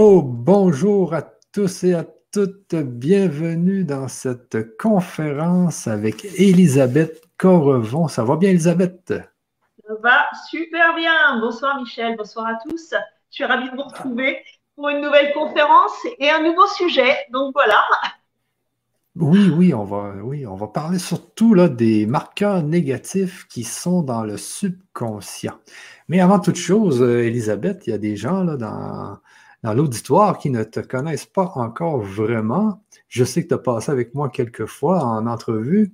Oh, bonjour à tous et à toutes. Bienvenue dans cette conférence avec Elisabeth Correvon. Ça va bien, Elisabeth? Ça va super bien. Bonsoir, Michel. Bonsoir à tous. Je suis ravie de vous retrouver pour une nouvelle conférence et un nouveau sujet. Donc voilà. Oui, oui, on va, oui, on va parler surtout là, des marqueurs négatifs qui sont dans le subconscient. Mais avant toute chose, euh, Elisabeth, il y a des gens là, dans, dans l'auditoire qui ne te connaissent pas encore vraiment. Je sais que tu as passé avec moi quelques fois en entrevue,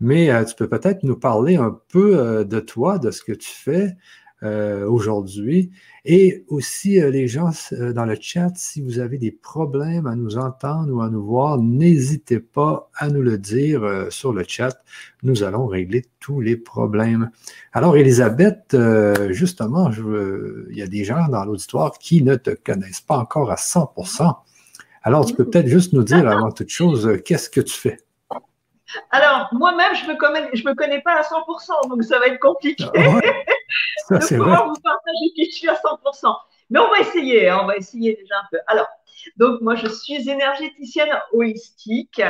mais euh, tu peux peut-être nous parler un peu euh, de toi, de ce que tu fais, euh, aujourd'hui. Et aussi, euh, les gens euh, dans le chat, si vous avez des problèmes à nous entendre ou à nous voir, n'hésitez pas à nous le dire sur le chat. Nous allons régler tous les problèmes. Alors, Elisabeth, justement, je, il y a des gens dans l'auditoire qui ne te connaissent pas encore à 100%. Alors, tu peux peut-être juste nous dire avant toute chose, qu'est-ce que tu fais? Alors, moi-même, je ne me, me connais pas à 100%, donc ça va être compliqué ah de pouvoir vous partager qui je suis à 100%. Mais on va essayer, hein, on va essayer déjà un peu. Alors, donc moi, je suis énergéticienne holistique.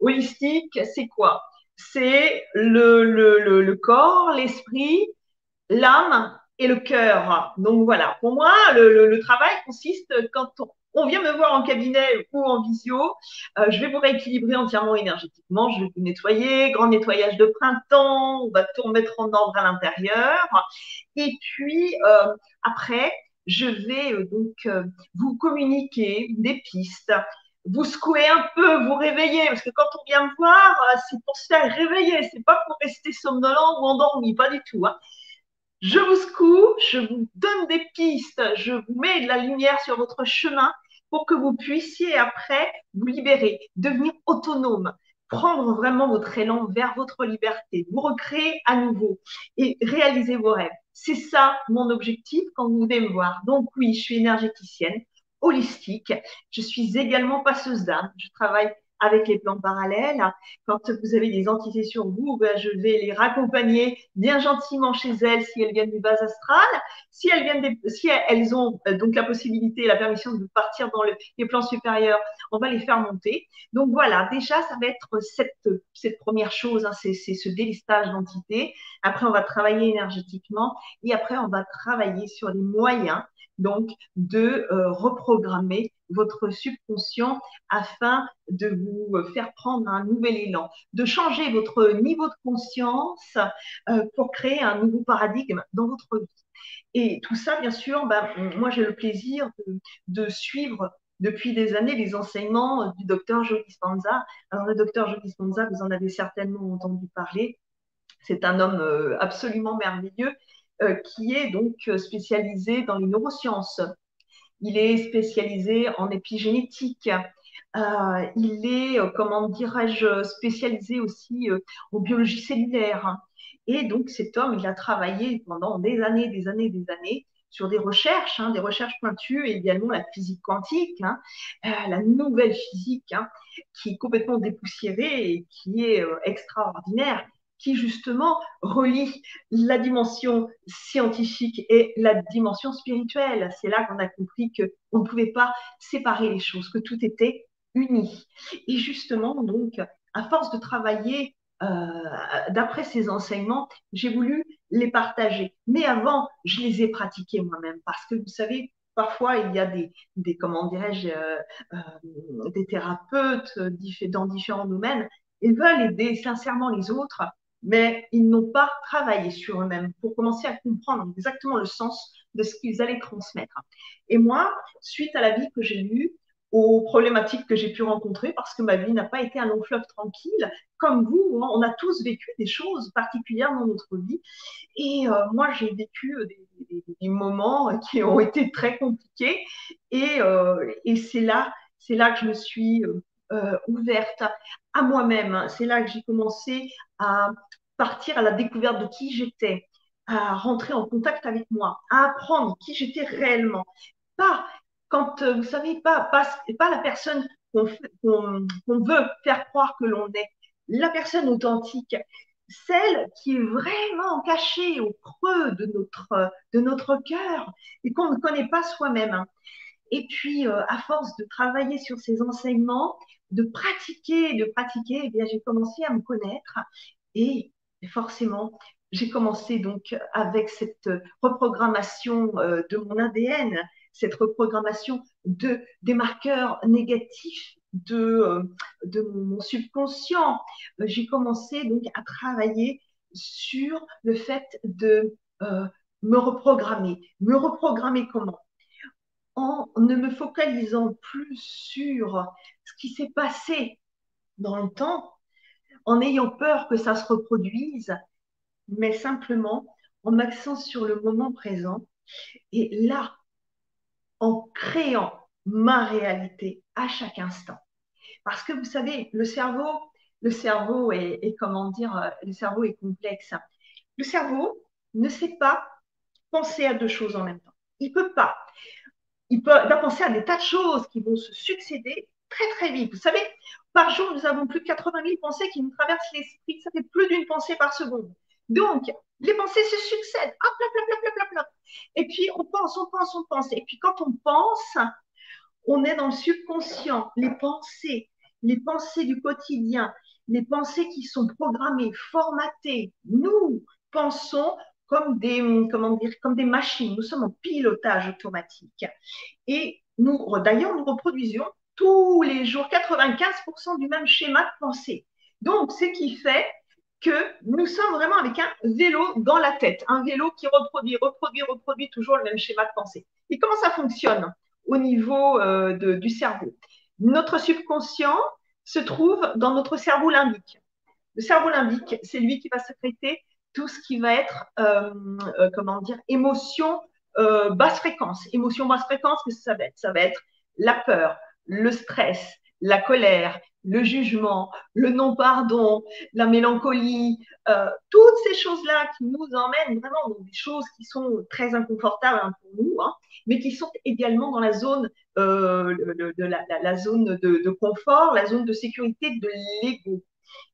Holistique, c'est quoi? C'est le, le, le, corps, l'esprit, l'âme et le cœur. Donc voilà, pour moi, le, le travail consiste quand on, on vient me voir en cabinet ou en visio, euh, je vais vous rééquilibrer entièrement énergétiquement, je vais vous nettoyer, grand nettoyage de printemps, on va tout remettre en ordre à l'intérieur. Et puis, euh, après, je vais euh, donc vous communiquer des pistes, vous secouer un peu, vous réveiller, parce que quand on vient me voir, c'est pour se faire réveiller, c'est pas pour rester somnolent ou endormi, pas du tout. Hein. Je vous secoue, je vous donne des pistes, je vous mets de la lumière sur votre chemin pour que vous puissiez après vous libérer, devenir autonome, prendre vraiment votre élan vers votre liberté, vous recréer à nouveau et réaliser vos rêves. C'est ça mon objectif quand vous venez me voir. Donc oui, je suis énergéticienne, holistique. Je suis également passeuse d'âme. Je travaille avec les plans parallèles. Quand vous avez des entités sur vous, ben, je vais les raccompagner bien gentiment chez elles si elles viennent du bas astral. Si elles, viennent si elles ont euh, donc la possibilité la permission de partir dans les plans supérieurs, on va les faire monter. Donc voilà, déjà, ça va être cette, cette première chose, hein, c'est ce délistage d'entités. Après, on va travailler énergétiquement et après, on va travailler sur les moyens donc de euh, reprogrammer votre subconscient afin de vous faire prendre un nouvel élan, de changer votre niveau de conscience euh, pour créer un nouveau paradigme dans votre vie. Et tout ça, bien sûr, bah, moi j'ai le plaisir de, suivre depuis des années les enseignements du docteur Joe Dispenza. Alors le docteur Joe Dispenza, vous en avez certainement entendu parler. C'est un homme euh, absolument merveilleux euh, qui est donc spécialisé dans les neurosciences. Il est spécialisé en épigénétique. Euh, il est, euh, comment dirais-je, spécialisé aussi en biologie cellulaire. Et donc cet homme, il a travaillé pendant des années, des années, des années sur des recherches, hein, des recherches pointues, et également la physique quantique, hein, la nouvelle physique, hein, qui est complètement dépoussiérée et qui est extraordinaire qui justement relie la dimension scientifique et la dimension spirituelle. C'est là qu'on a compris qu'on ne pouvait pas séparer les choses, que tout était uni. Et justement, donc, à force de travailler euh, d'après ces enseignements, j'ai voulu les partager. Mais avant, je les ai pratiqués moi-même parce que vous savez, parfois il y a des, des comment dirais-je, euh, euh, des thérapeutes dans différents domaines. Ils veulent aider sincèrement les autres, mais ils n'ont pas travaillé sur eux-mêmes pour commencer à comprendre exactement le sens de ce qu'ils allaient transmettre. Et moi, suite à la vie que j'ai eue, aux problématiques que j'ai pu rencontrer, parce que ma vie n'a pas été un long fleuve tranquille, comme vous, hein, on a tous vécu des choses particulières dans notre vie. Et euh, moi, j'ai vécu des, moments qui ont été très compliqués. Et, euh, et c'est là, c'est là que je me suis euh, ouverte à moi-même. C'est là que j'ai commencé à partir à la découverte de qui j'étais, à rentrer en contact avec moi, à apprendre qui j'étais réellement. Pas quand, euh, vous savez, pas, pas, pas la personne qu'on veut faire croire que l'on est, la personne authentique, celle qui est vraiment cachée au creux de notre, de notre cœur et qu'on ne connaît pas soi-même. Et puis, euh, à force de travailler sur ces enseignements, de pratiquer, de pratiquer, eh bien, j'ai commencé à me connaître et forcément, j'ai commencé donc avec cette reprogrammation euh, de mon ADN, cette reprogrammation de, des marqueurs négatifs de, euh, de mon subconscient. J'ai commencé donc à travailler sur le fait de me reprogrammer. Me reprogrammer comment? En ne me focalisant plus sur ce qui s'est passé dans le temps, en ayant peur que ça se reproduise, mais simplement en m'accent sur le moment présent. Et là, en créant ma réalité à chaque instant. Parce que vous savez, le cerveau, le cerveau est, comment dire, le cerveau est complexe. Le cerveau ne sait pas penser à deux choses en même temps. Il peut pas. Il peut penser à des tas de choses qui vont se succéder très très vite. Vous savez, par jour, nous avons plus de 80 000 pensées qui nous traversent l'esprit. Ça fait plus d'une pensée par seconde. Donc, les pensées se succèdent. Hop, Et puis, on pense, on pense, on pense. Et puis, quand on pense, on est dans le subconscient. Les pensées, les pensées du quotidien, les pensées qui sont programmées, formatées. Nous pensons comme des, comment dire, comme des machines. Nous sommes en pilotage automatique. Et nous, d'ailleurs, nous reproduisons tous les jours 95% du même schéma de pensée. Donc, ce qui fait que nous sommes vraiment avec un vélo dans la tête, un vélo qui reproduit, reproduit, reproduit toujours le même schéma de pensée. Et comment ça fonctionne au niveau euh, du cerveau? Notre subconscient se trouve dans notre cerveau limbique. Le cerveau limbique, c'est lui qui va sécréter tout ce qui va être, euh, euh, comment dire, émotion basse fréquence. Émotion basse fréquence, qu'est-ce que ça va être? Ça va être la peur, le stress, la colère, le jugement, le non-pardon, la mélancolie, euh, toutes ces choses-là qui nous emmènent vraiment dans des choses qui sont très inconfortables hein, pour nous, hein, mais qui sont également dans la zone, euh, de, la, zone de, confort, la zone de sécurité de l'ego.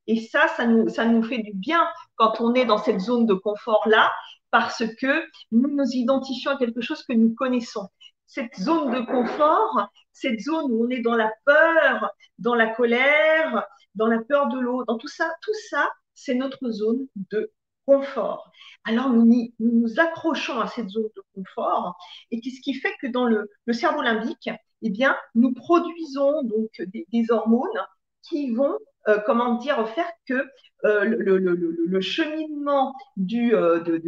Et ça, ça nous, ça nous fait du bien quand on est dans cette zone de confort-là, parce que nous nous identifions à quelque chose que nous connaissons cette zone de confort, cette zone où on est dans la peur, dans la colère, dans la peur de l'eau, dans tout ça, tout ça, c'est notre zone de confort. Alors nous, nous, accrochons à cette zone de confort et ce qui fait que dans le, cerveau limbique, eh bien, nous produisons donc des, hormones qui vont, euh, comment dire, faire que euh, le, cheminement du, euh, de,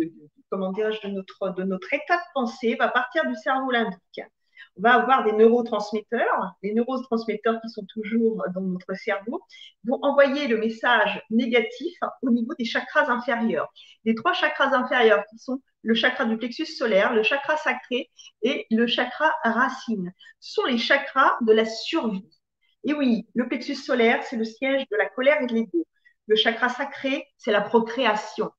comment dirais-je, de notre, de notre état de pensée va partir du cerveau limbique. On va avoir des neurotransmetteurs. Les neurotransmetteurs qui sont toujours dans notre cerveau vont envoyer le message négatif au niveau des chakras inférieurs. Les trois chakras inférieurs qui sont le chakra du plexus solaire, le chakra sacré et le chakra racine sont les chakras de la survie. Et oui, le plexus solaire, c'est le siège de la colère et de l'ego. Le chakra sacré, c'est la procréation.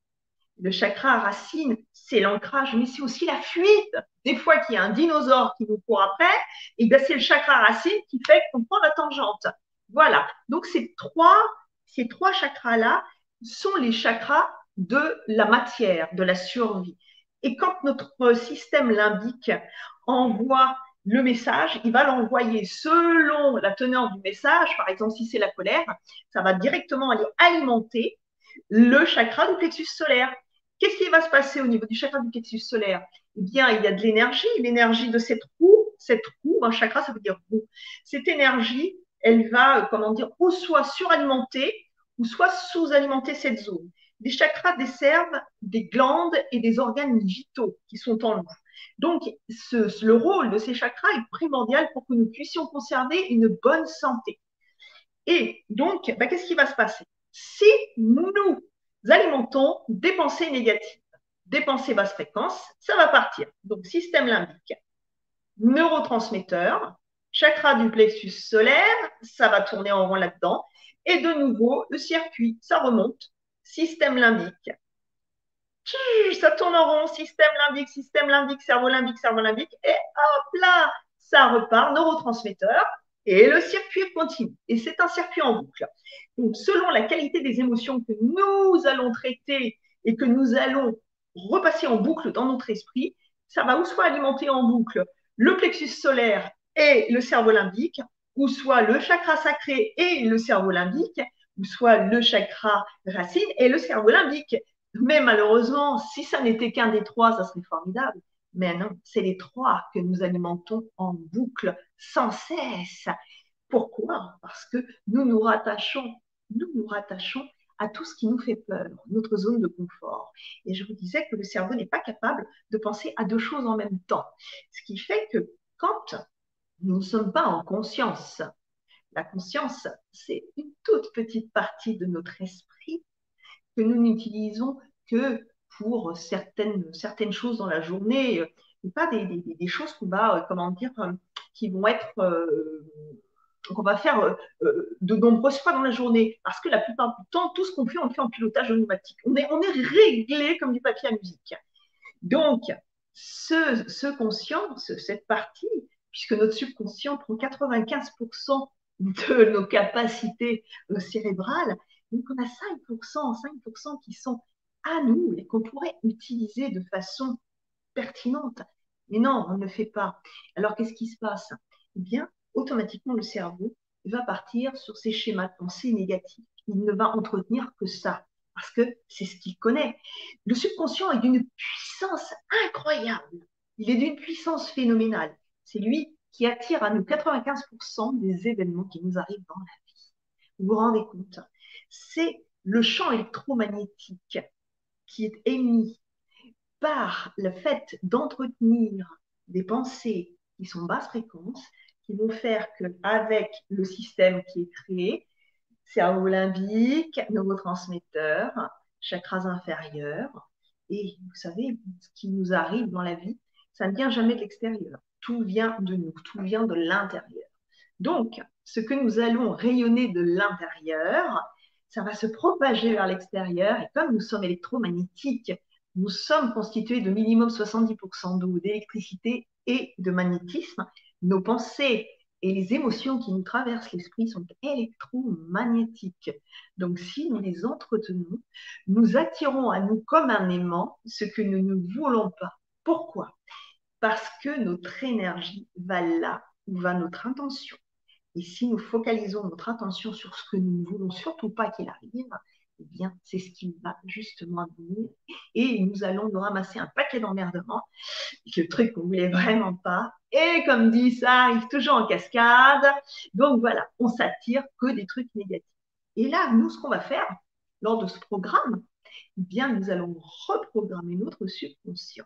Le chakra racine, c'est l'ancrage, mais c'est aussi la fuite. Des fois qu'il y a un dinosaure qui nous court après, et bien c'est le chakra racine qui fait qu'on prend la tangente. Voilà. Donc ces trois, ces trois chakras-là sont les chakras de la matière, de la survie. Et quand notre système limbique envoie le message, il va l'envoyer selon la teneur du message. Par exemple, si c'est la colère, ça va directement aller alimenter le chakra du plexus solaire. Qu'est-ce qui va se passer au niveau du chakra du plexus solaire? Eh bien, il y a de l'énergie, l'énergie de cette roue. Cette roue, un chakra, ça veut dire roue. Cette énergie, elle va, euh, comment dire, ou soit suralimenter, ou soit sous-alimenter cette zone. Les chakras desservent des glandes et des organes vitaux qui sont en nous. Donc, le rôle de ces chakras est primordial pour que nous puissions conserver une bonne santé. Et donc, bah, qu'est-ce qui va se passer? Si nous alimentons des pensées négatives, des pensées basse fréquence, ça va partir. Donc, système limbique, neurotransmetteur, chakra du plexus solaire, ça va tourner en rond là-dedans. Et de nouveau, le circuit, ça remonte, système limbique. Ça tourne en rond, système limbique, système limbique, cerveau limbique, cerveau limbique. Et hop là, ça repart, neurotransmetteur, et le circuit continue. Et c'est un circuit en boucle. Donc, selon la qualité des émotions que nous allons traiter et que nous allons repasser en boucle dans notre esprit, ça va ou soit alimenter en boucle le plexus solaire et le cerveau limbique, ou soit le chakra sacré et le cerveau limbique, ou soit le chakra racine et le cerveau limbique. Mais malheureusement, si ça n'était qu'un des trois, ça serait formidable. Mais non, c'est les trois que nous alimentons en boucle sans cesse. Pourquoi? Parce que nous nous rattachons, nous nous rattachons à tout ce qui nous fait peur, notre zone de confort. Et je vous disais que le cerveau n'est pas capable de penser à deux choses en même temps. Ce qui fait que quand nous ne sommes pas en conscience, la conscience, c'est une toute petite partie de notre esprit que nous n'utilisons que pour certaines, certaines choses dans la journée, et pas des, choses qu'on va, euh, euh, qui vont être euh, qu'on va faire euh, euh, de nombreuses fois dans la journée. Parce que la plupart du temps, tout ce qu'on fait, on le fait en pilotage automatique. On est, réglé comme du papier à musique. Donc, ce, conscient, cette partie, puisque notre subconscient prend 95% de nos capacités euh, cérébrales, donc on a 5%, 5% qui sont à nous et qu'on pourrait utiliser de façon pertinente. Mais non, on ne le fait pas. Alors, qu'est-ce qui se passe? Eh bien, automatiquement le cerveau va partir sur ces schémas de pensée négatifs. Il ne va entretenir que ça, parce que c'est ce qu'il connaît. Le subconscient est d'une puissance incroyable. Il est d'une puissance phénoménale. C'est lui qui attire à nous 95% des événements qui nous arrivent dans la vie. Vous vous rendez compte? C'est le champ électromagnétique qui est émis par le fait d'entretenir des pensées qui sont basse fréquence, qui vont faire qu'avec le système qui est créé, cerveau limbique, neurotransmetteurs, chakras inférieurs, et vous savez, ce qui nous arrive dans la vie, ça ne vient jamais de l'extérieur. Tout vient de nous, tout vient de l'intérieur. Donc, ce que nous allons rayonner de l'intérieur, ça va se propager vers l'extérieur. Et comme nous sommes électromagnétiques, nous sommes constitués de minimum 70% d'eau, d'électricité et de magnétisme nos pensées et les émotions qui nous traversent l'esprit sont électromagnétiques. Donc si nous les entretenons, nous attirons à nous comme un aimant ce que nous ne voulons pas. Pourquoi? Parce que notre énergie va là où va notre intention. Et si nous focalisons notre attention sur ce que nous ne voulons surtout pas qu'il arrive, eh bien, c'est ce qui va justement venir. Et nous allons nous ramasser un paquet d'emmerdements, le truc qu'on voulait vraiment pas. Et comme dit, ça arrive toujours en cascade. Donc voilà, on s'attire que des trucs négatifs. Et là, nous, ce qu'on va faire lors de ce programme, eh bien, nous allons reprogrammer notre subconscient.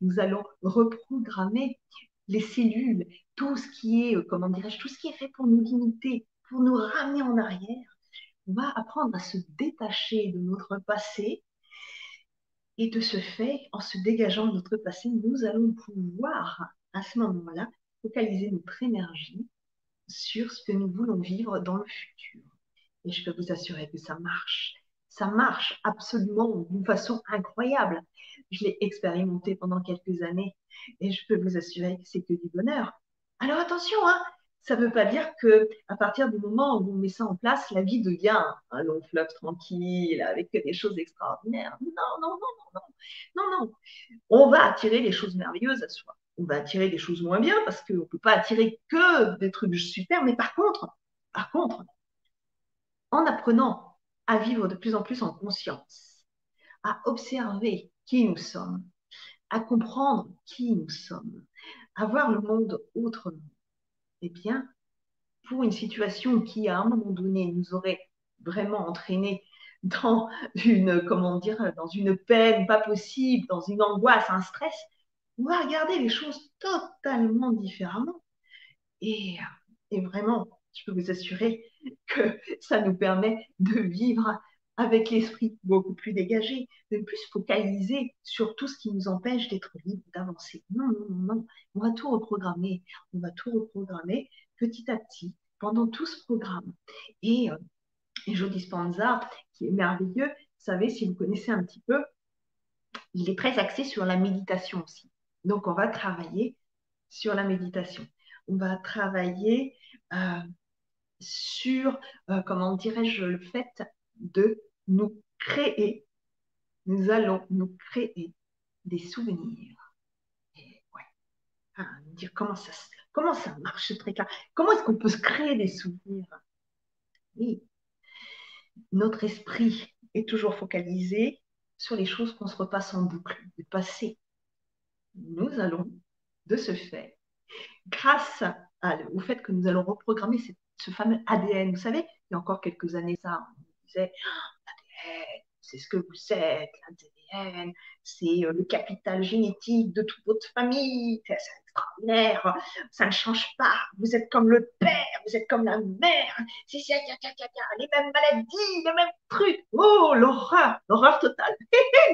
Nous allons reprogrammer les cellules, tout ce qui est, euh, comment dirais-je, tout ce qui est fait pour nous limiter, pour nous ramener en arrière va apprendre à se détacher de notre passé. Et de ce fait, en se dégageant de notre passé, nous allons pouvoir, à ce moment-là, focaliser notre énergie sur ce que nous voulons vivre dans le futur. Et je peux vous assurer que ça marche. Ça marche absolument d'une façon incroyable. Je l'ai expérimenté pendant quelques années et je peux vous assurer que c'est que du bonheur. Alors attention, hein, ça ne veut pas dire que à partir du moment où on met ça en place, la vie devient un long fleuve tranquille avec des choses extraordinaires. Non, non, non, non, non, non, non. On va attirer les choses merveilleuses à soi. On va attirer des choses moins bien parce qu'on ne peut pas attirer que des trucs super. Mais par contre, par contre, en apprenant à vivre de plus en plus en conscience, à observer qui nous sommes, à comprendre qui nous sommes, à voir le monde autrement eh bien, pour une situation qui, à un moment donné, nous aurait vraiment entraîné dans une, comment dire, dans une peine pas possible, dans une angoisse, un stress, on va regarder les choses totalement différemment. Et, et vraiment, je peux vous assurer que ça nous permet de vivre avec l'esprit beaucoup plus dégagé, de plus focaliser sur tout ce qui nous empêche d'être libre, d'avancer. Non, non, non, non. On va tout reprogrammer. On va tout reprogrammer petit à petit pendant tout ce programme. Et, euh, et Joe Dispenza, qui est merveilleux, vous savez, si vous connaissez un petit peu, il est très axé sur la méditation aussi. Donc, on va travailler sur la méditation. On va travailler euh, sur, euh, comment dirais-je, le fait de nous créer, nous allons nous créer des souvenirs. Et ouais, dire comment ça, Comment ça marche ce truc-là. Comment est-ce qu'on peut se créer des souvenirs? Oui, notre esprit est toujours focalisé sur les choses qu'on se repasse en boucle, du passé. Nous allons, de ce fait, grâce au fait que nous allons reprogrammer ce fameux ADN, vous savez, il y a encore quelques années, ça, disait, ADN, c'est ce que vous êtes, l'ADN, c'est euh, le capital génétique de toute votre famille, c'est extraordinaire, ça ne change pas, vous êtes comme le père, vous êtes comme la mère, c'est les mêmes maladies, les mêmes trucs. Oh, l'horreur, l'horreur totale.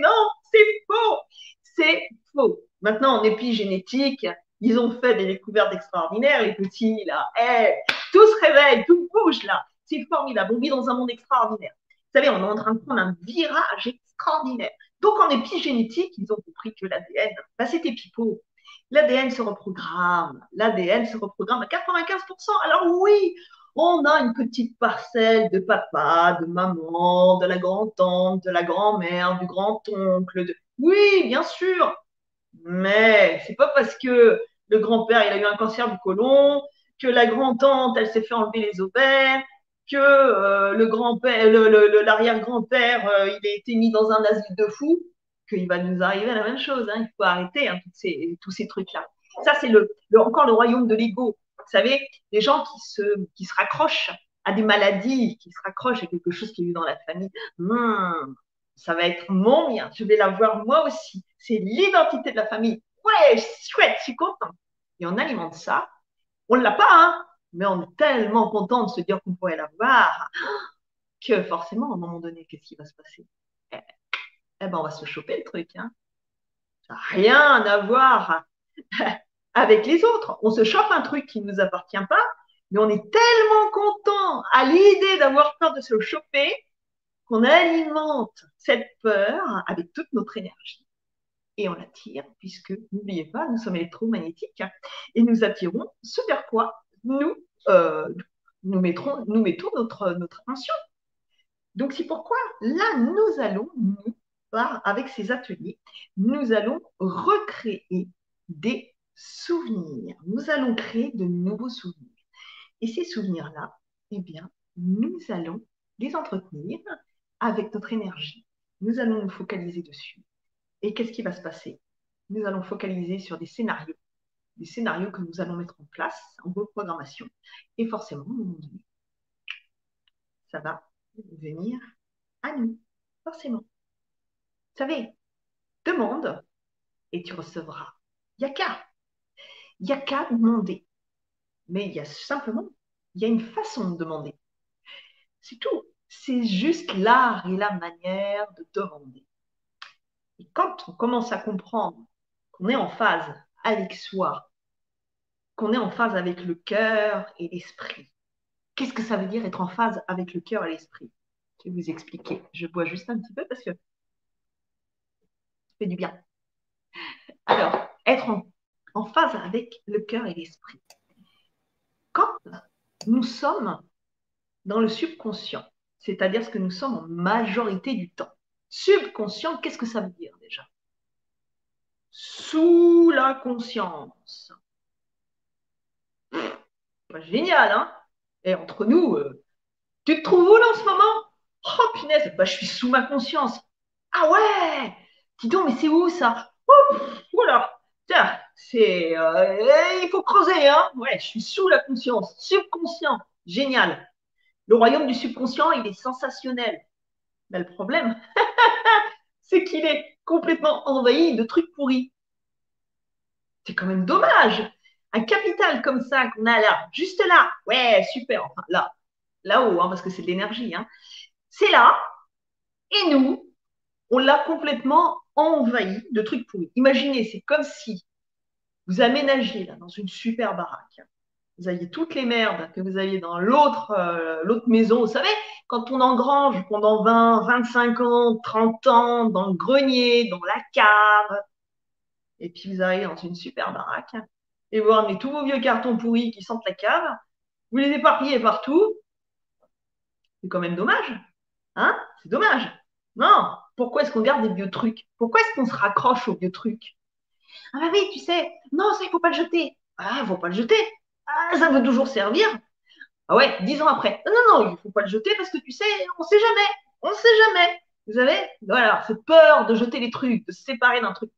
non, c'est faux, c'est faux. Maintenant, en épigénétique, ils ont fait des découvertes extraordinaires, les petits, là. Eh, tout se réveille, tout bouge, là. C'est formidable. On vit dans un monde extraordinaire. Vous savez, on est en train de prendre un virage extraordinaire. Donc, en épigénétique, ils ont compris que l'ADN, bah, c'était pipeau. L'ADN se reprogramme. L'ADN se reprogramme à 95%. Alors oui, on a une petite parcelle de papa, de maman, de la grand-tante, de la grand-mère, du grand-oncle. De... Oui, bien sûr. Mais c'est pas parce que le grand-père, il a eu un cancer du côlon, que la grand-tante, elle s'est fait enlever les ovaires, que euh, le grand-père, l'arrière-grand-père, euh, il a été mis dans un asile de fous, qu'il va nous arriver la même chose. Hein. Il faut arrêter hein, tous ces trucs-là. Ça, c'est le, encore le royaume de l'ego. Vous savez, les gens qui se, qui se raccrochent à des maladies, qui se raccrochent à quelque chose qui est eu dans la famille. Hmm, ça va être mon bien, je vais l'avoir moi aussi. C'est l'identité de la famille. Ouais, chouette, je suis content. Et on alimente ça. On ne l'a pas, hein, mais on est tellement content de se dire qu'on pourrait l'avoir que forcément, à un moment donné, qu'est-ce qui va se passer? Eh, eh ben, on va se choper le truc. Hein. Ça n'a rien à voir avec les autres. On se chope un truc qui ne nous appartient pas, mais on est tellement content à l'idée d'avoir peur de se choper qu'on alimente cette peur avec toute notre énergie et on l'attire, puisque, n'oubliez pas, nous sommes électromagnétiques hein, et nous attirons ce vers quoi? Nous, euh, nous, mettrons, nous mettons notre, notre attention. Donc, c'est pourquoi là, nous allons, nous, avec ces ateliers, nous allons recréer des souvenirs. Nous allons créer de nouveaux souvenirs. Et ces souvenirs-là, eh bien, nous allons les entretenir avec notre énergie. Nous allons nous focaliser dessus. Et qu'est-ce qui va se passer? Nous allons focaliser sur des scénarios, des scénarios que nous allons mettre en place en reprogrammation. Et forcément, ça va venir à nous, forcément. Vous savez, demande et tu recevras. Il n'y a qu'à demander. Mais il y a simplement, il y a une façon de demander. C'est tout. C'est juste l'art et la manière de demander. Et quand on commence à comprendre qu'on est en phase avec soi, est en phase avec le cœur et l'esprit, qu'est-ce que ça veut dire être en phase avec le cœur et l'esprit? Je vais vous expliquer. Je bois juste un petit peu parce que fait du bien. Alors, être en, phase avec le cœur et l'esprit. Quand nous sommes dans le subconscient, c'est-à-dire ce que nous sommes en majorité du temps. Subconscient, qu'est-ce que ça veut dire déjà? Sous la conscience. Génial, hein Et entre nous, euh, tu te trouves où là en ce moment? Oh punaise, bah, je suis sous ma conscience. Ah ouais Dis donc, mais c'est où ça? Voilà. Tiens, c'est. Euh, il faut creuser, hein Ouais, je suis sous la conscience. Subconscient. Génial. Le royaume du subconscient, il est sensationnel. Mais le problème, c'est qu'il est complètement envahi de trucs pourris. C'est quand même dommage. Un capital comme ça qu'on a là, juste là, ouais, super, enfin là, là-haut, hein, parce que c'est de l'énergie, hein. c'est là, et nous, on l'a complètement envahi de trucs pourris. Imaginez, c'est comme si vous aménagiez là dans une super baraque. Vous aviez toutes les merdes que vous aviez dans l'autre euh, maison. Vous savez, quand on engrange pendant 20, 25 ans, 30 ans dans le grenier, dans la cave, et puis vous arrivez dans une super baraque et vous ramenez tous vos vieux cartons pourris qui sentent la cave, vous les éparpillez partout. C'est quand même dommage. Hein? C'est dommage. Non, pourquoi est-ce qu'on garde des vieux trucs? Pourquoi est-ce qu'on se raccroche aux vieux trucs? Ah bah oui, tu sais, non, ça, il faut pas le jeter. Ah, il ne faut pas le jeter. Ah, ça veut toujours servir. Ah ouais, dix ans après. Non, non, non, il ne faut pas le jeter parce que tu sais, on ne sait jamais. On ne sait jamais. Vous savez? Voilà, cette peur de jeter les trucs, de se séparer d'un truc.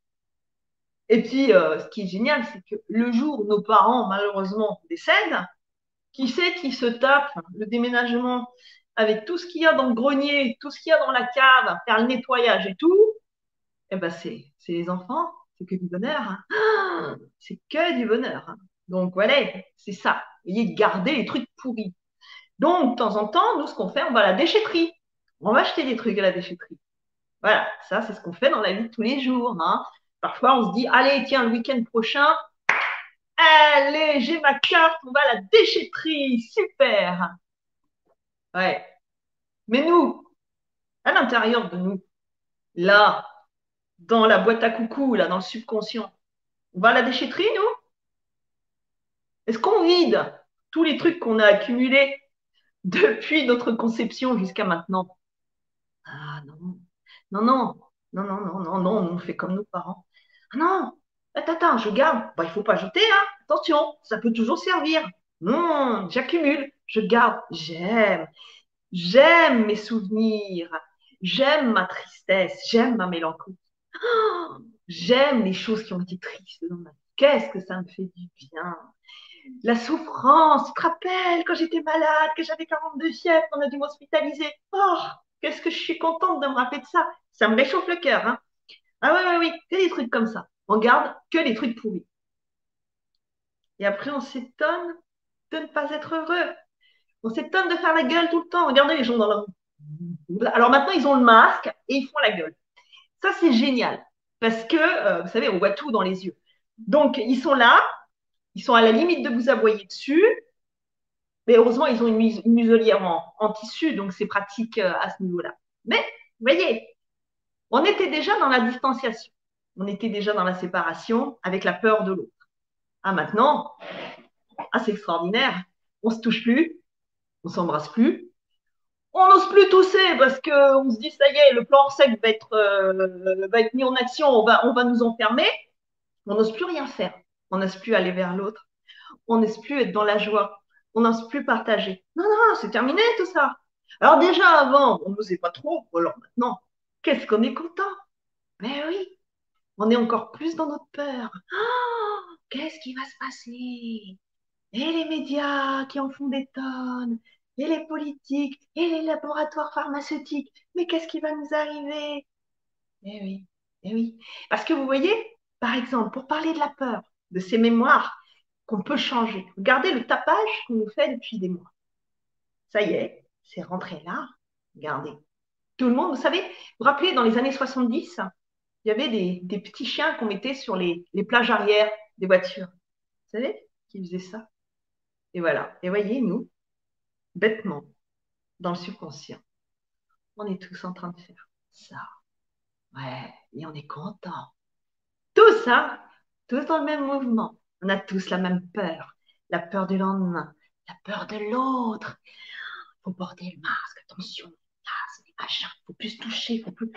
Et puis, euh, ce qui est génial, c'est que le jour où nos parents, malheureusement, décèdent, qui c'est qui se tape le déménagement avec tout ce qu'il y a dans le grenier, tout ce qu'il y a dans la cave, faire le nettoyage et tout? Eh ben, c'est les enfants, c'est que du bonheur. Hein. c'est que du bonheur. Hein. Donc, voilà, c'est ça. Vous voyez, garder les trucs pourris. Donc, de temps en temps, nous, ce qu'on fait, on va à la déchetterie. On va acheter des trucs à la déchetterie. Voilà, ça, c'est ce qu'on fait dans la vie de tous les jours. Hein. Parfois, on se dit, allez, tiens, le week-end prochain, allez, j'ai ma carte, on va à la déchetterie, super. Ouais. Mais nous, à l'intérieur de nous, là, dans la boîte à coucou, là, dans le subconscient, on va à la déchetterie, nous? Est-ce qu'on vide tous les trucs qu'on a accumulés depuis notre conception jusqu'à maintenant? Ah non, non, non, non, non, non, non, non, on fait comme nos parents. Ah non, attends, attends, je garde. Bah, il ne faut pas jeter, hein. Attention, ça peut toujours servir. Non, j'accumule, je garde, j'aime. J'aime mes souvenirs, j'aime ma tristesse, j'aime ma mélancolie. Oh, j'aime les choses qui ont été tristes dans ma vie. Qu'est-ce que ça me fait du bien. La souffrance, tu te rappelles quand j'étais malade, que j'avais 42 fièvres, on a dû m'hospitaliser. Oh, qu'est-ce que je suis contente de me rappeler de ça. Ça me réchauffe le cœur. Hein. Ah oui, oui, oui, que des trucs comme ça. On garde que les trucs pourris. Et après, on s'étonne de ne pas être heureux. On s'étonne de faire la gueule tout le temps. Regardez les gens dans la rue. Alors maintenant, ils ont le masque et ils font la gueule. Ça, c'est génial. Parce que, euh, vous savez, on voit tout dans les yeux. Donc, ils sont là. Ils sont à la limite de vous aboyer dessus. Mais heureusement, ils ont une, muselière en, tissu, donc c'est pratique euh, à ce niveau-là. Mais, vous voyez, on était déjà dans la distanciation. On était déjà dans la séparation avec la peur de l'autre. Ah, maintenant, ah, c'est extraordinaire. On se touche plus, on s'embrasse plus. On n'ose plus tousser parce qu'on se dit, ça y est, le plan sec va être, euh, va être mis en action, on va, on va nous enfermer. On n'ose plus rien faire. On n'ose plus aller vers l'autre. On n'ose plus être dans la joie. On n'ose plus partager. Non, non, c'est terminé tout ça. Alors déjà avant, on n'osait pas trop. Alors maintenant, qu'est-ce qu'on est content Ben oui, on est encore plus dans notre peur. Oh, qu'est-ce qui va se passer Et les médias qui en font des tonnes et les politiques, et les laboratoires pharmaceutiques. Mais qu'est-ce qui va nous arriver Eh oui, eh oui. Parce que vous voyez, par exemple, pour parler de la peur, de ces mémoires qu'on peut changer, regardez le tapage qu'on nous fait depuis des mois. Ça y est, c'est rentré là. Regardez. Tout le monde, vous savez, vous rappelez, dans les années 70, il y avait des, petits chiens qu'on mettait sur les, les plages arrière des voitures. Vous savez, qui faisaient ça? Et voilà. Et voyez, nous, bêtement, dans le subconscient. On est tous en train de faire ça. Ouais, et on est content. Tout ça, tous dans le même mouvement. On a tous la même peur. La peur du lendemain, la peur de l'autre. Faut porter le masque, attention. Machins. Faut plus se toucher, faut plus,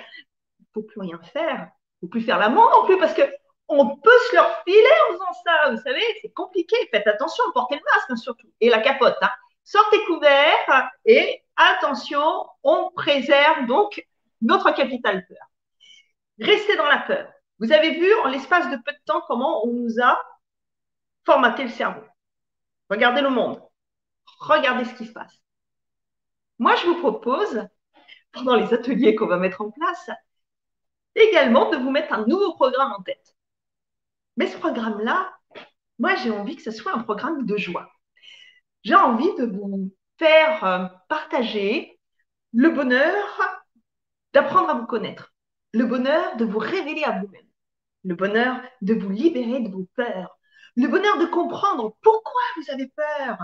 faut plus rien faire. Faut plus faire l'amour non plus parce que on peut se leur filer en faisant ça. Vous savez, c'est compliqué. Faites attention, portez le masque hein, surtout. Et la capote. Hein sortez couverts et attention, on préserve donc notre capital peur. Restez dans la peur. Vous avez vu en l'espace de peu de temps comment on nous a formaté le cerveau. Regardez le monde. Regardez ce qui se passe. Moi, je vous propose, pendant les ateliers qu'on va mettre en place, également de vous mettre un nouveau programme en tête. Mais ce programme-là, moi, j'ai envie que ce soit un programme de joie j'ai envie de vous faire euh, partager le bonheur d'apprendre à vous connaître, le bonheur de vous révéler à vous-même, le bonheur de vous libérer de vos peurs, le bonheur de comprendre pourquoi vous avez peur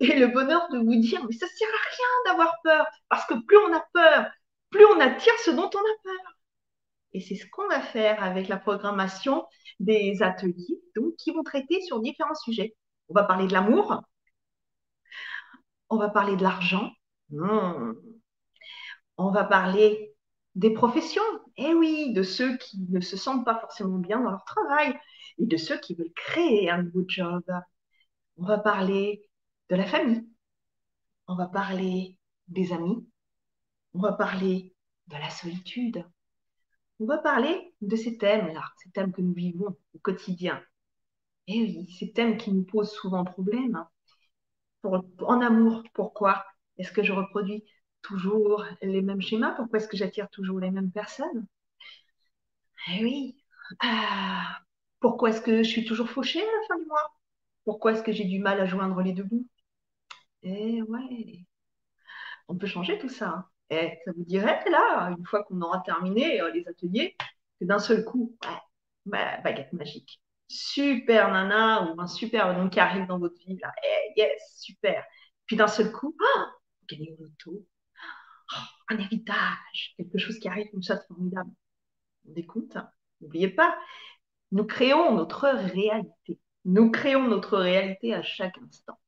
et le bonheur de vous dire mais ça ne sert à rien d'avoir peur parce que plus on a peur, plus on attire ce dont on a peur. Et c'est ce qu'on va faire avec la programmation des ateliers donc, qui vont traiter sur différents sujets. On va parler de l'amour, on va parler de l'argent. Hmm. On va parler des professions. Eh oui, de ceux qui ne se sentent pas forcément bien dans leur travail. Et de ceux qui veulent créer un nouveau job. On va parler de la famille. On va parler des amis. On va parler de la solitude. On va parler de ces thèmes-là, ces thèmes que nous vivons au quotidien. Et oui, ces thèmes qui nous posent souvent problème. en amour, pourquoi est-ce que je reproduis toujours les mêmes schémas? Pourquoi est-ce que j'attire toujours les mêmes personnes? Eh oui. Ah, pourquoi est-ce que je suis toujours fauchée à la fin du mois? Pourquoi est-ce que j'ai du mal à joindre les deux bouts? Eh ouais. On peut changer tout ça. Hein. Eh, ça vous dirait, là, une fois qu'on aura terminé euh, les ateliers, que d'un seul coup, ouais, baguette magique. Super nana ou un super nom qui arrive dans votre vie, là. Eh, yes, super. Puis d'un seul coup, oh, gagner au loto, oh, un héritage, quelque chose qui arrive comme ça formidable. On décompte, hein. n'oubliez pas, nous créons notre réalité. Nous créons notre réalité à chaque instant.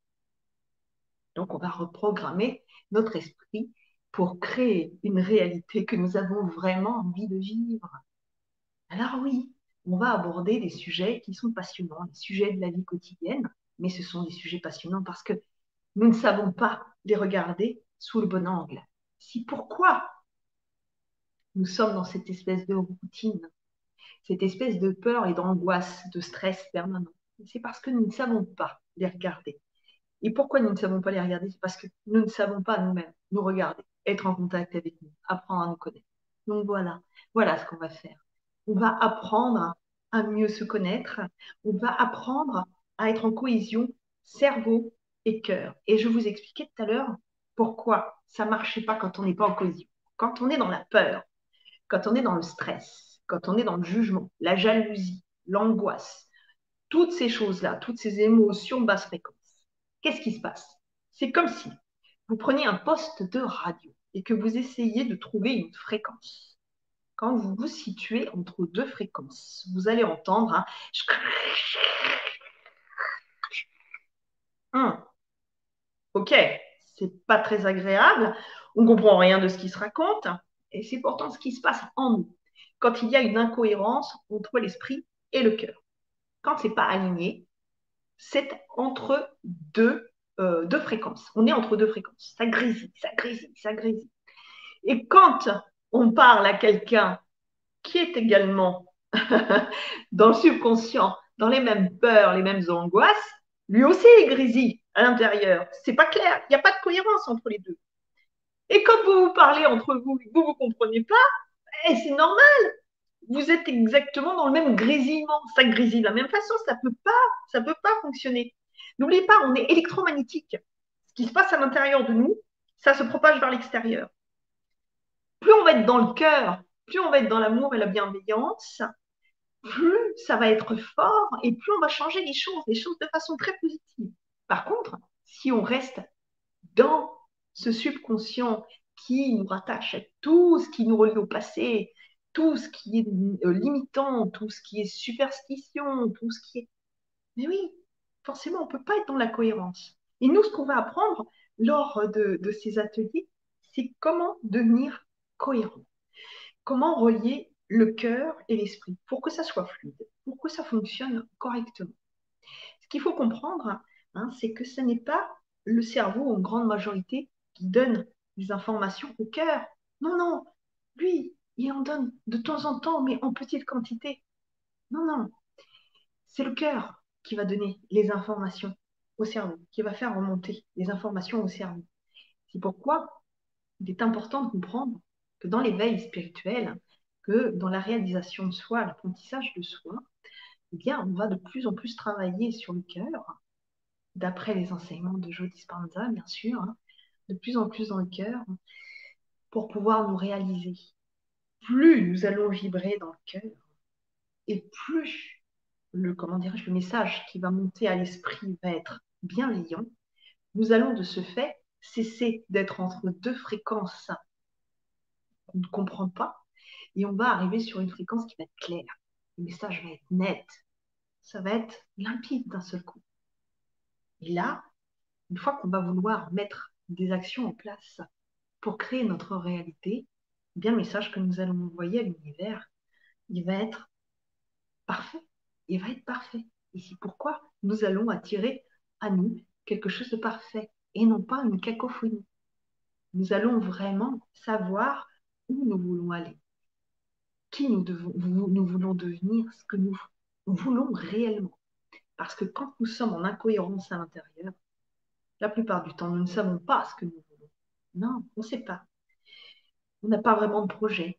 Donc, on va reprogrammer notre esprit pour créer une réalité que nous avons vraiment envie de vivre. Alors oui, on va aborder des sujets qui sont passionnants, des sujets de la vie quotidienne, mais ce sont des sujets passionnants parce que nous ne savons pas les regarder sous le bon angle. Si pourquoi nous sommes dans cette espèce de routine, cette espèce de peur et d'angoisse, de stress permanent, c'est parce que nous ne savons pas les regarder. Et pourquoi nous ne savons pas les regarder? C'est parce que nous ne savons pas nous-mêmes nous regarder être en contact avec nous, apprendre à nous connaître. Donc voilà, voilà ce qu'on va faire. On va apprendre à mieux se connaître, on va apprendre à être en cohésion cerveau et cœur. Et je vous expliquais tout à l'heure pourquoi ça ne marchait pas quand on n'est pas en cohésion. Quand on est dans la peur, quand on est dans le stress, quand on est dans le jugement, la jalousie, l'angoisse, toutes ces choses-là, toutes ces émotions basse fréquence, qu'est-ce qui se passe? C'est comme si vous preniez un poste de radio et que vous essayez de trouver une fréquence. Quand vous vous situez entre deux fréquences, vous allez entendre un hum. Ok, c'est pas très agréable, on comprend rien de ce qui se raconte, et c'est pourtant ce qui se passe en nous quand il y a une incohérence entre l'esprit et le cœur. Quand c'est pas aligné, c'est entre deux euh, deux fréquences. On est entre deux fréquences. Ça grésille, ça grésille, ça grésille. Et quand on parle à quelqu'un qui est également dans le subconscient, dans les mêmes peurs, les mêmes angoisses, lui aussi est grésille à l'intérieur. C'est pas clair, il n'y a pas de cohérence entre les deux. Et quand vous vous parlez entre vous, vous ne vous comprenez pas, eh, c'est normal. Vous êtes exactement dans le même grésillement. Ça grésille de la même façon, ça peut pas, ça peut pas fonctionner. N'oubliez pas, on est électromagnétique. Ce qui se passe à l'intérieur de nous, ça se propage vers l'extérieur. Plus on va être dans le cœur, plus on va être dans l'amour et la bienveillance, plus ça va être fort et plus on va changer les choses, les choses de façon très positive. Par contre, si on reste dans ce subconscient qui nous rattache à tout ce qui nous relie au passé, tout ce qui est euh, limitant, tout ce qui est superstition, tout ce qui est... Mais oui, forcément, on ne peut pas être dans la cohérence. Et nous, ce qu'on va apprendre lors de, ces ateliers, c'est comment devenir cohérent. Comment relier le cœur et l'esprit pour que ça soit fluide, pour que ça fonctionne correctement. Ce qu'il faut comprendre, hein, c'est que ce n'est pas le cerveau en grande majorité qui donne les informations au cœur. Non, non, lui, il en donne de temps en temps, mais en petite quantité. Non, non, c'est le cœur qui va donner les informations au cerveau, qui va faire remonter les informations au cerveau. C'est pourquoi il est important de comprendre que dans l'éveil spirituel, que dans la réalisation de soi, l'apprentissage de soi, eh bien, on va de plus en plus travailler sur le cœur, d'après les enseignements de Joe Dispenza, bien sûr, hein, de plus en plus dans le cœur, pour pouvoir nous réaliser. Plus nous allons vibrer dans le cœur, et plus le, comment dirais-je, le message qui va monter à l'esprit va être bienveillant, nous allons de ce fait cesser d'être entre deux fréquences qu'on ne comprend pas et on va arriver sur une fréquence qui va être claire. Le message va être net. Ça va être limpide d'un seul coup. Et là, une fois qu'on va vouloir mettre des actions en place pour créer notre réalité, eh bien le message que nous allons envoyer à l'univers, il va être parfait il va être parfait. Et c'est pourquoi nous allons attirer à nous quelque chose de parfait et non pas une cacophonie. Nous allons vraiment savoir où nous voulons aller, qui nous, voulons devenir, ce que nous voulons réellement. Parce que quand nous sommes en incohérence à l'intérieur, la plupart du temps, nous ne savons pas ce que nous voulons. Non, on ne sait pas. On n'a pas vraiment de projet.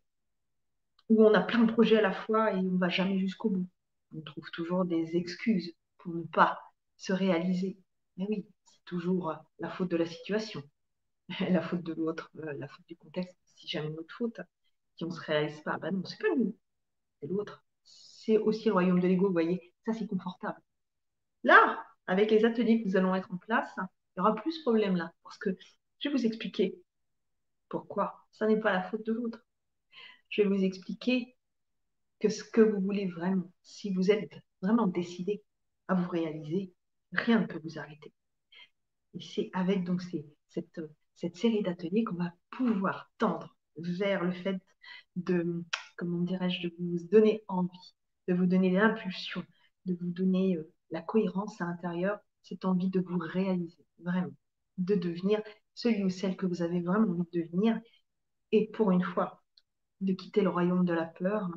Ou on a plein de projets à la fois et on ne va jamais jusqu'au bout. On trouve toujours des excuses pour ne pas se réaliser. Mais oui, c'est toujours la faute de la situation, la faute de l'autre, euh, la faute du contexte, si jamais notre faute, si on ne se réalise pas. Ben non, c'est pas nous, c'est l'autre. C'est aussi le royaume de l'ego, vous voyez, ça c'est confortable. Là, avec les ateliers que nous allons mettre en place, il y aura plus ce problème-là. Parce que je vais vous expliquer pourquoi. Ça n'est pas la faute de l'autre. Je vais vous expliquer que ce que vous voulez vraiment, si vous êtes vraiment décidé à vous réaliser, rien ne peut vous arrêter. Et c'est avec donc cette, cette série d'ateliers qu'on va pouvoir tendre vers le fait de, comment dirais-je, de vous donner envie, de vous donner l'impulsion, de vous donner euh, la cohérence à l'intérieur, cette envie de vous réaliser, vraiment, de devenir celui ou celle que vous avez vraiment envie de devenir, et pour une fois, de quitter le royaume de la peur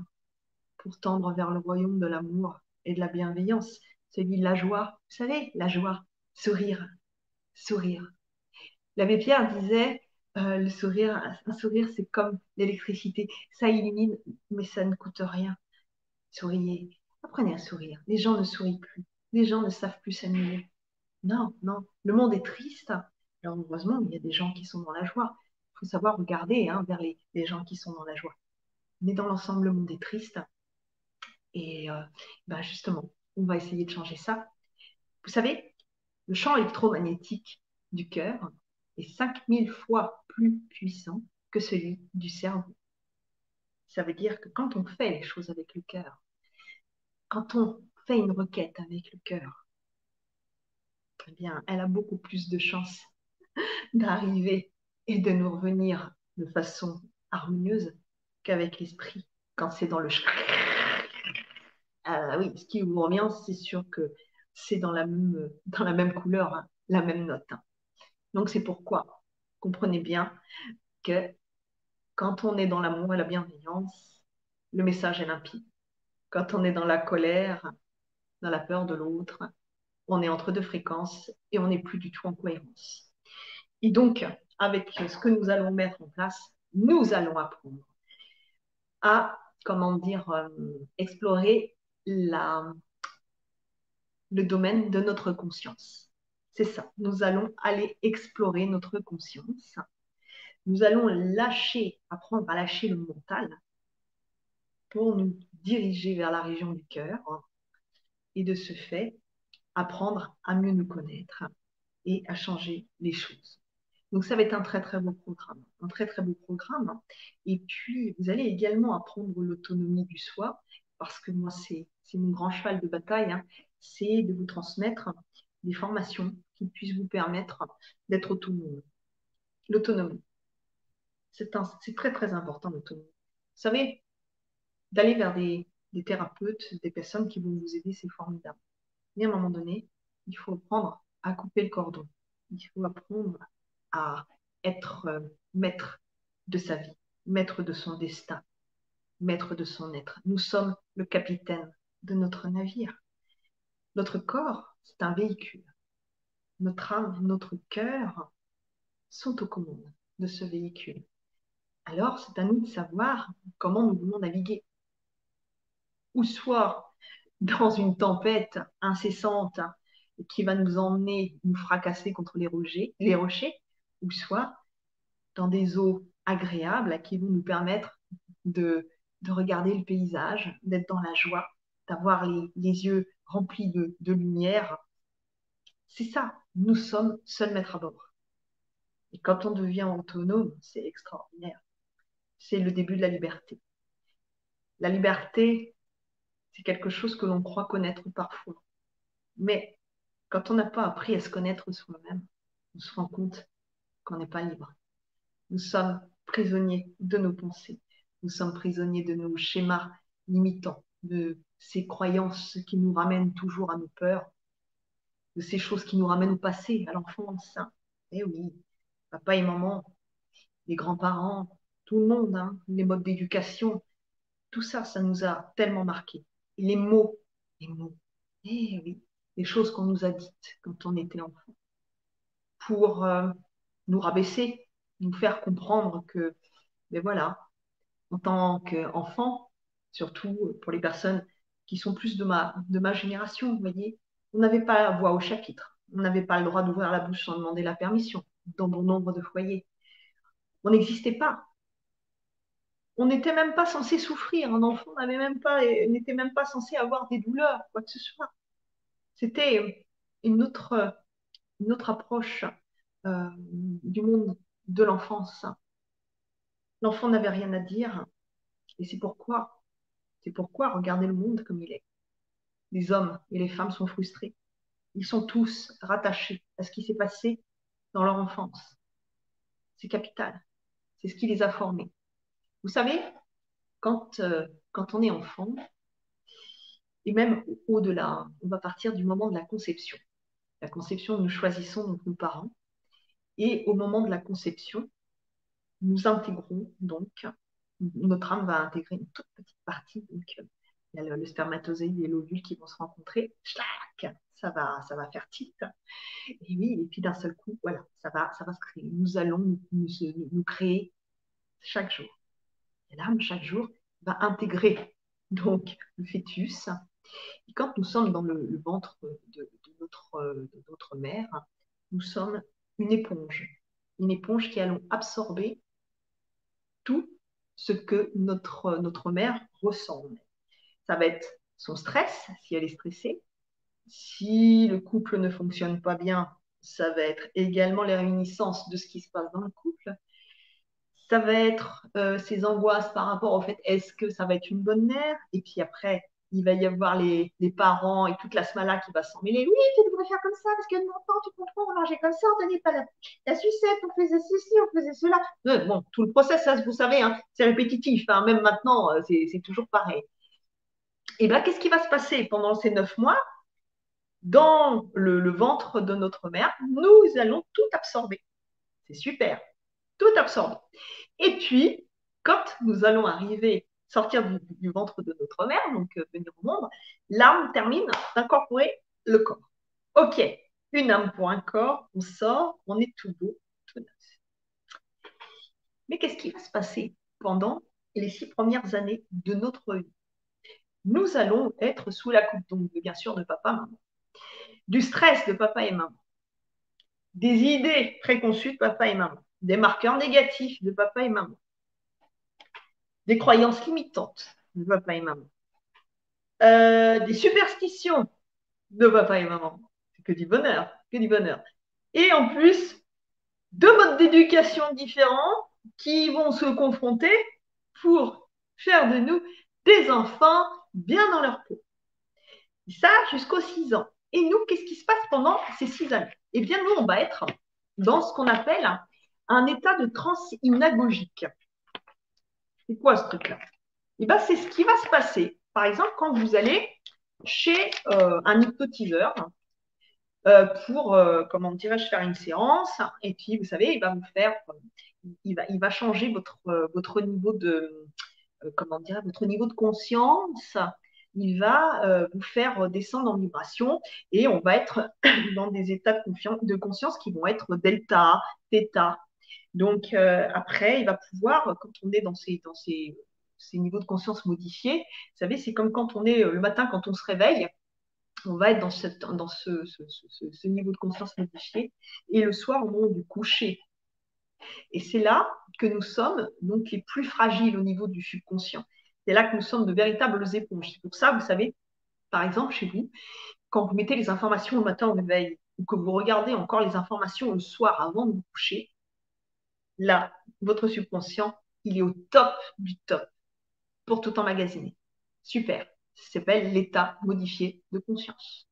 pour tendre vers le royaume de l'amour et de la bienveillance, celui de la joie. Vous savez, la joie, sourire, sourire. L'abbé Pierre disait, euh, le sourire, un sourire, c'est comme l'électricité, ça illumine, mais ça ne coûte rien. Souriez, apprenez à sourire. Les gens ne sourient plus, les gens ne savent plus s'amuser. Non, non, le monde est triste. Alors heureusement, il y a des gens qui sont dans la joie. Il faut savoir regarder hein, vers les, gens qui sont dans la joie. Mais dans l'ensemble, le monde est triste. Et euh, ben justement, on va essayer de changer ça. Vous savez, le champ électromagnétique du cœur est 5000 fois plus puissant que celui du cerveau. Ça veut dire que quand on fait les choses avec le cœur, quand on fait une requête avec le cœur, eh bien, elle a beaucoup plus de chances d'arriver et de nous revenir de façon harmonieuse qu'avec l'esprit quand c'est dans le ah oui, ce qui vous revient, c'est sûr que c'est dans la même, dans la même couleur, hein, la même note. Hein. Donc c'est pourquoi, comprenez bien que quand on est dans l'amour et la bienveillance, le message est limpide. Quand on est dans la colère, dans la peur de l'autre, on est entre deux fréquences et on n'est plus du tout en cohérence. Et donc, avec ce que nous allons mettre en place, nous allons apprendre à, comment dire, euh, explorer le domaine de notre conscience. C'est ça. Nous allons aller explorer notre conscience. Nous allons lâcher, apprendre à lâcher le mental pour nous diriger vers la région du cœur et de ce fait apprendre à mieux nous connaître et à changer les choses. Donc ça va être un très très beau programme, un très très beau programme. Et puis vous allez également apprendre l'autonomie du soi parce que moi, c'est mon grand cheval de bataille, hein, c'est de vous transmettre des formations qui puissent vous permettre d'être autonome. L'autonomie. C'est très, très important, l'autonomie. Vous savez, d'aller vers des, des, thérapeutes, des personnes qui vont vous aider, c'est formidable. Un moment donné, il faut apprendre à couper le cordon. Il faut apprendre à être euh, maître de sa vie, maître de son destin, maître de son être. Nous sommes le capitaine de notre navire. Notre corps, c'est un véhicule. Notre âme, notre cœur sont aux commandes de ce véhicule. Alors, c'est à nous de savoir comment nous voulons naviguer. Ou soit dans une tempête incessante qui va nous emmener, nous fracasser contre les rochers, les rochers ou soit dans des eaux agréables qui vont nous permettre de de regarder le paysage, d'être dans la joie, d'avoir les, yeux remplis de, lumière. C'est ça, nous sommes seuls maîtres à bord. Et quand on devient autonome, c'est extraordinaire. C'est le début de la liberté. La liberté, c'est quelque chose que l'on croit connaître parfois. Mais quand on n'a pas appris à se connaître soi-même, on se rend compte qu'on n'est pas libre. Nous sommes prisonniers de nos pensées. Nous sommes prisonniers de nos schémas limitants, de ces croyances qui nous ramènent toujours à nos peurs, de ces choses qui nous ramènent au passé, à l'enfance. Eh oui, papa et maman, les grands-parents, tout le monde, hein, les modes d'éducation, tout ça, ça nous a tellement marqué. Les mots, eh les choses qu'on nous a dites quand on était enfant, pour euh, nous rabaisser, nous faire comprendre que, ben voilà, en tant qu'enfant, surtout pour les personnes qui sont plus de ma, de ma génération, vous voyez, on n'avait pas la voix au chapitre, on n'avait pas le droit d'ouvrir la bouche sans demander la permission dans bon nombre de foyers. On n'existait pas. On n'était même pas censé souffrir. Un enfant n'avait même pas, n'était même pas censé avoir des douleurs, quoi que ce soit. C'était une autre, une autre approche euh, du monde de l'enfance. L'enfant n'avait rien à dire. Et c'est pourquoi, c'est pourquoi regarder le monde comme il est. Les hommes et les femmes sont frustrés. Ils sont tous rattachés à ce qui s'est passé dans leur enfance. C'est capital. C'est ce qui les a formés. Vous savez, quand, euh, quand on est enfant, et même au-delà, on va partir du moment de la conception. La conception, nous choisissons donc nos parents. Et au moment de la conception, nous intégrons donc, notre âme va intégrer une toute petite partie. Donc, il y a le, spermatozoïde et l'ovule qui vont se rencontrer. ça va, ça va faire tilt. Et oui, et puis d'un seul coup, voilà, ça va, ça va se créer. Nous allons nous, nous, créer chaque jour. L'âme, chaque jour, va intégrer donc le fœtus. Quand nous sommes dans le, ventre de, notre, de notre mère, nous sommes une éponge. Une éponge qui allons absorber tout ce que notre, notre mère ressent. Ça va être son stress, si elle est stressée. Si le couple ne fonctionne pas bien, ça va être également les réminiscences de ce qui se passe dans le couple. Ça va être euh, ses angoisses par rapport au fait est-ce que ça va être une bonne mère? Et puis après, il va y avoir les, parents et toute la smala qui va s'en mêler. Oui, tu devrais faire comme ça, parce que non, tu comprends, on mangeait comme ça, on donnait pas la, sucette, on faisait ceci, on faisait cela. Euh, bon, tout le process, ça, vous savez, hein, c'est répétitif, hein, même maintenant, euh, c'est toujours pareil. Et bien, qu'est-ce qui va se passer pendant ces neuf mois? Dans le, ventre de notre mère, nous allons tout absorber. C'est super, tout absorber. Et puis, quand nous allons arriver sortir du, ventre de notre mère, donc euh, venir au monde, l'âme termine d'incorporer le corps. Ok, une âme pour un corps, on sort, on est tout beau, tout neuf. Mais qu'est-ce qui va se passer pendant les six premières années de notre vie? Nous allons être sous la coupe, donc bien sûr, de papa, maman, du stress de papa et maman, des idées préconçues de papa et maman, des marqueurs négatifs de papa et maman, des croyances limitantes de papa et maman, euh, des superstitions de papa et maman. C'est que du bonheur, que du bonheur. Et en plus, deux modes d'éducation différents qui vont se confronter pour faire de nous des enfants bien dans leur peau. Et ça jusqu'aux 6 ans. Et nous, qu'est-ce qui se passe pendant ces 6 années? Eh bien, nous, on va être dans ce qu'on appelle un état de transe hypnagogique. C'est quoi ce truc-là? Eh bien, c'est ce qui va se passer. Par exemple, quand vous allez chez euh, un hypnotiseur euh, pour, euh, comment dirais-je, faire une séance, et puis, vous savez, il va vous faire, il va, il va changer votre, votre niveau de, comment dirais votre niveau de conscience. Il va vous faire descendre en vibration et on va être dans des états de, de conscience qui vont être delta, theta, donc euh, après, il va pouvoir, quand on est dans ces, dans ces, ces niveaux de conscience modifiés, vous savez, c'est comme quand on est euh, le matin, quand on se réveille, on va être dans, dans ce, ce, ce, niveau de conscience modifié, et le soir, au moment du coucher. Et c'est là que nous sommes donc les plus fragiles au niveau du subconscient. C'est là que nous sommes de véritables éponges. C'est pour ça, vous savez, par exemple, chez vous, quand vous mettez les informations le matin au réveil, ou que vous regardez encore les informations le soir avant de vous coucher, là, votre subconscient, il est au top du top pour tout emmagasiner. Super. Ça s'appelle l'état modifié de conscience.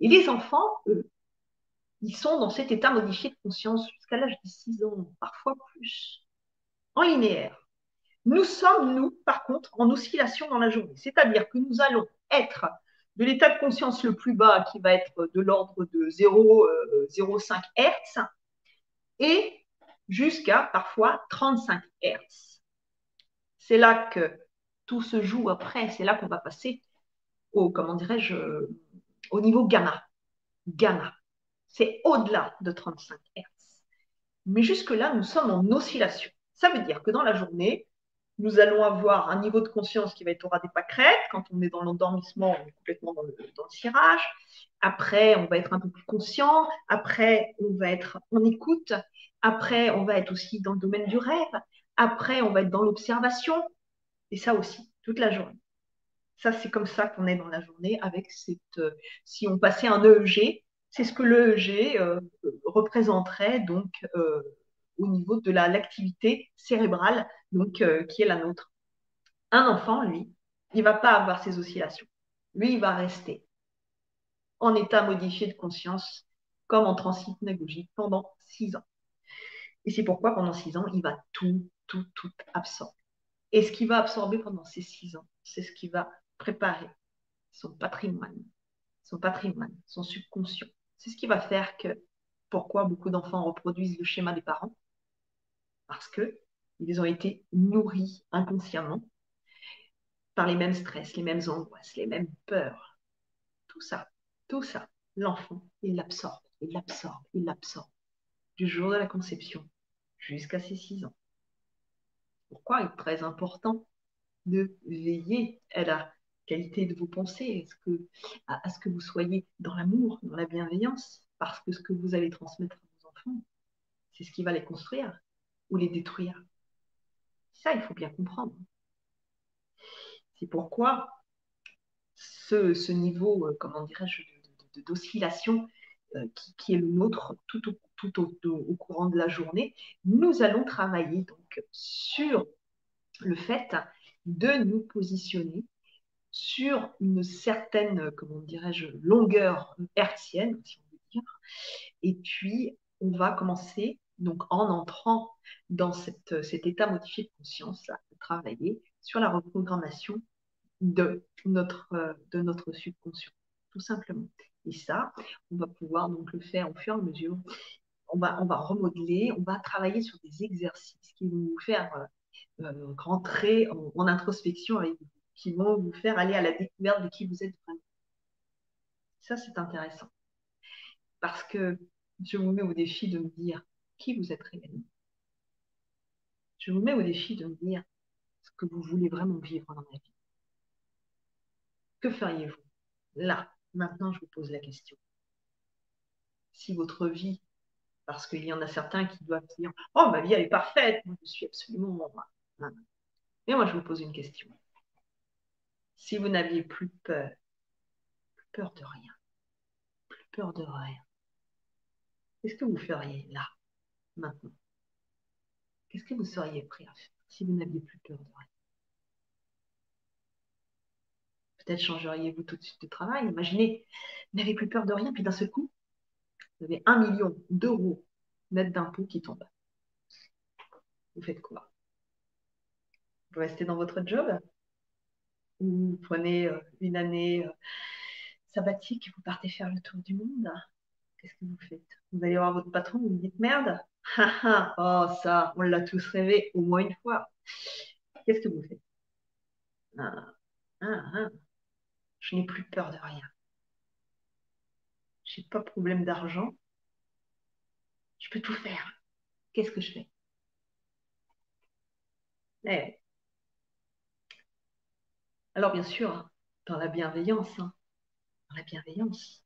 Et les enfants, eux, ils sont dans cet état modifié de conscience jusqu'à l'âge de 6 ans, parfois plus, en linéaire. Nous sommes, nous, par contre, en oscillation dans la journée. C'est-à-dire que nous allons être de l'état de conscience le plus bas, qui va être de l'ordre de 0,05 Hz, et jusqu'à parfois 35 Hz. C'est là que tout se joue après, c'est là qu'on va passer au, comment dirais-je, au niveau gamma. Gamma. C'est au-delà de 35 Hz. Mais jusque-là, nous sommes en oscillation. Ça veut dire que dans la journée, nous allons avoir un niveau de conscience qui va être au ras des pâquerettes. Quand on est dans l'endormissement, on est complètement dans le, dans le cirage. Après, on va être un peu plus conscient. Après, on va être en écoute. Après, on va être aussi dans le domaine du rêve. Après, on va être dans l'observation. Et ça aussi, toute la journée. Ça, c'est comme ça qu'on est dans la journée avec cette. Euh, si on passait un EEG, c'est ce que l'EEG euh, représenterait donc euh, au niveau de l'activité cérébrale donc qui est la nôtre. Un enfant, lui, il va pas avoir ces oscillations. Lui, il va rester en état modifié de conscience, comme en transit pendant six ans. Et c'est pourquoi pendant six ans, il va tout, tout, tout absorber. Et ce qu'il va absorber pendant ces six ans, c'est ce qui va préparer son patrimoine, son patrimoine, son subconscient. C'est ce qui va faire que pourquoi beaucoup d'enfants reproduisent le schéma des parents? Parce que ils ont été nourris inconsciemment par les mêmes stress, les mêmes angoisses, les mêmes peurs. Tout ça, tout ça, l'enfant, il l'absorbe, il l'absorbe, il l'absorbe du jour de la conception jusqu'à ses six ans. Pourquoi il est très important de veiller à la qualité de vos pensées, à ce que, vous soyez dans l'amour, dans la bienveillance, parce que ce que vous allez transmettre à vos enfants, c'est ce qui va les construire ou les détruire. Ça, il faut bien comprendre. C'est pourquoi ce, niveau, euh, comment dirais-je, d'oscillation euh, qui, est le nôtre tout, tout au, courant de la journée, nous allons travailler donc sur le fait de nous positionner sur une certaine, comment dirais-je, longueur hertzienne, si on veut dire. Et puis, on va commencer, donc en entrant dans cet état modifié de conscience, à travailler sur la reprogrammation de notre, de notre subconscient, tout simplement. Et ça, on va pouvoir donc le faire au fur et à mesure. On va, on va remodeler, on va travailler sur des exercices qui vont vous faire euh, rentrer en, introspection avec vous, qui vont vous faire aller à la découverte de qui vous êtes vraiment. Ça, c'est intéressant. Parce que je vous mets au défi de me dire qui vous êtes réellement. Je vous mets au défi de me dire ce que vous voulez vraiment vivre dans la vie. Que feriez-vous? Là, maintenant, je vous pose la question. Si votre vie, parce qu'il y en a certains qui doivent dire Oh, ma vie, elle est parfaite, moi, je suis absolument. Mais moi, je vous pose une question. Si vous n'aviez plus peur, plus peur de rien, plus peur de rien, qu'est-ce que vous feriez là, maintenant? Qu'est-ce que vous seriez prêt à faire si vous n'aviez plus peur de rien? Peut-être changeriez-vous tout de suite de travail? Imaginez, vous n'avez plus peur de rien, puis d'un seul coup, vous avez un million d'euros net d'impôts qui tombent. Vous faites quoi? Vous restez dans votre job? Ou vous prenez euh, une année euh, sabbatique et vous partez faire le tour du monde? Qu'est-ce que vous faites? Vous allez voir votre patron, vous lui dites merde Oh, ça, on l'a tous rêvé au moins une fois. Qu'est-ce que vous faites? Ah, ah, ah. Je n'ai plus peur de rien. Je n'ai pas de problème d'argent. Je peux tout faire. Qu'est-ce que je fais? Eh. Alors bien sûr, dans la bienveillance, hein, dans la bienveillance.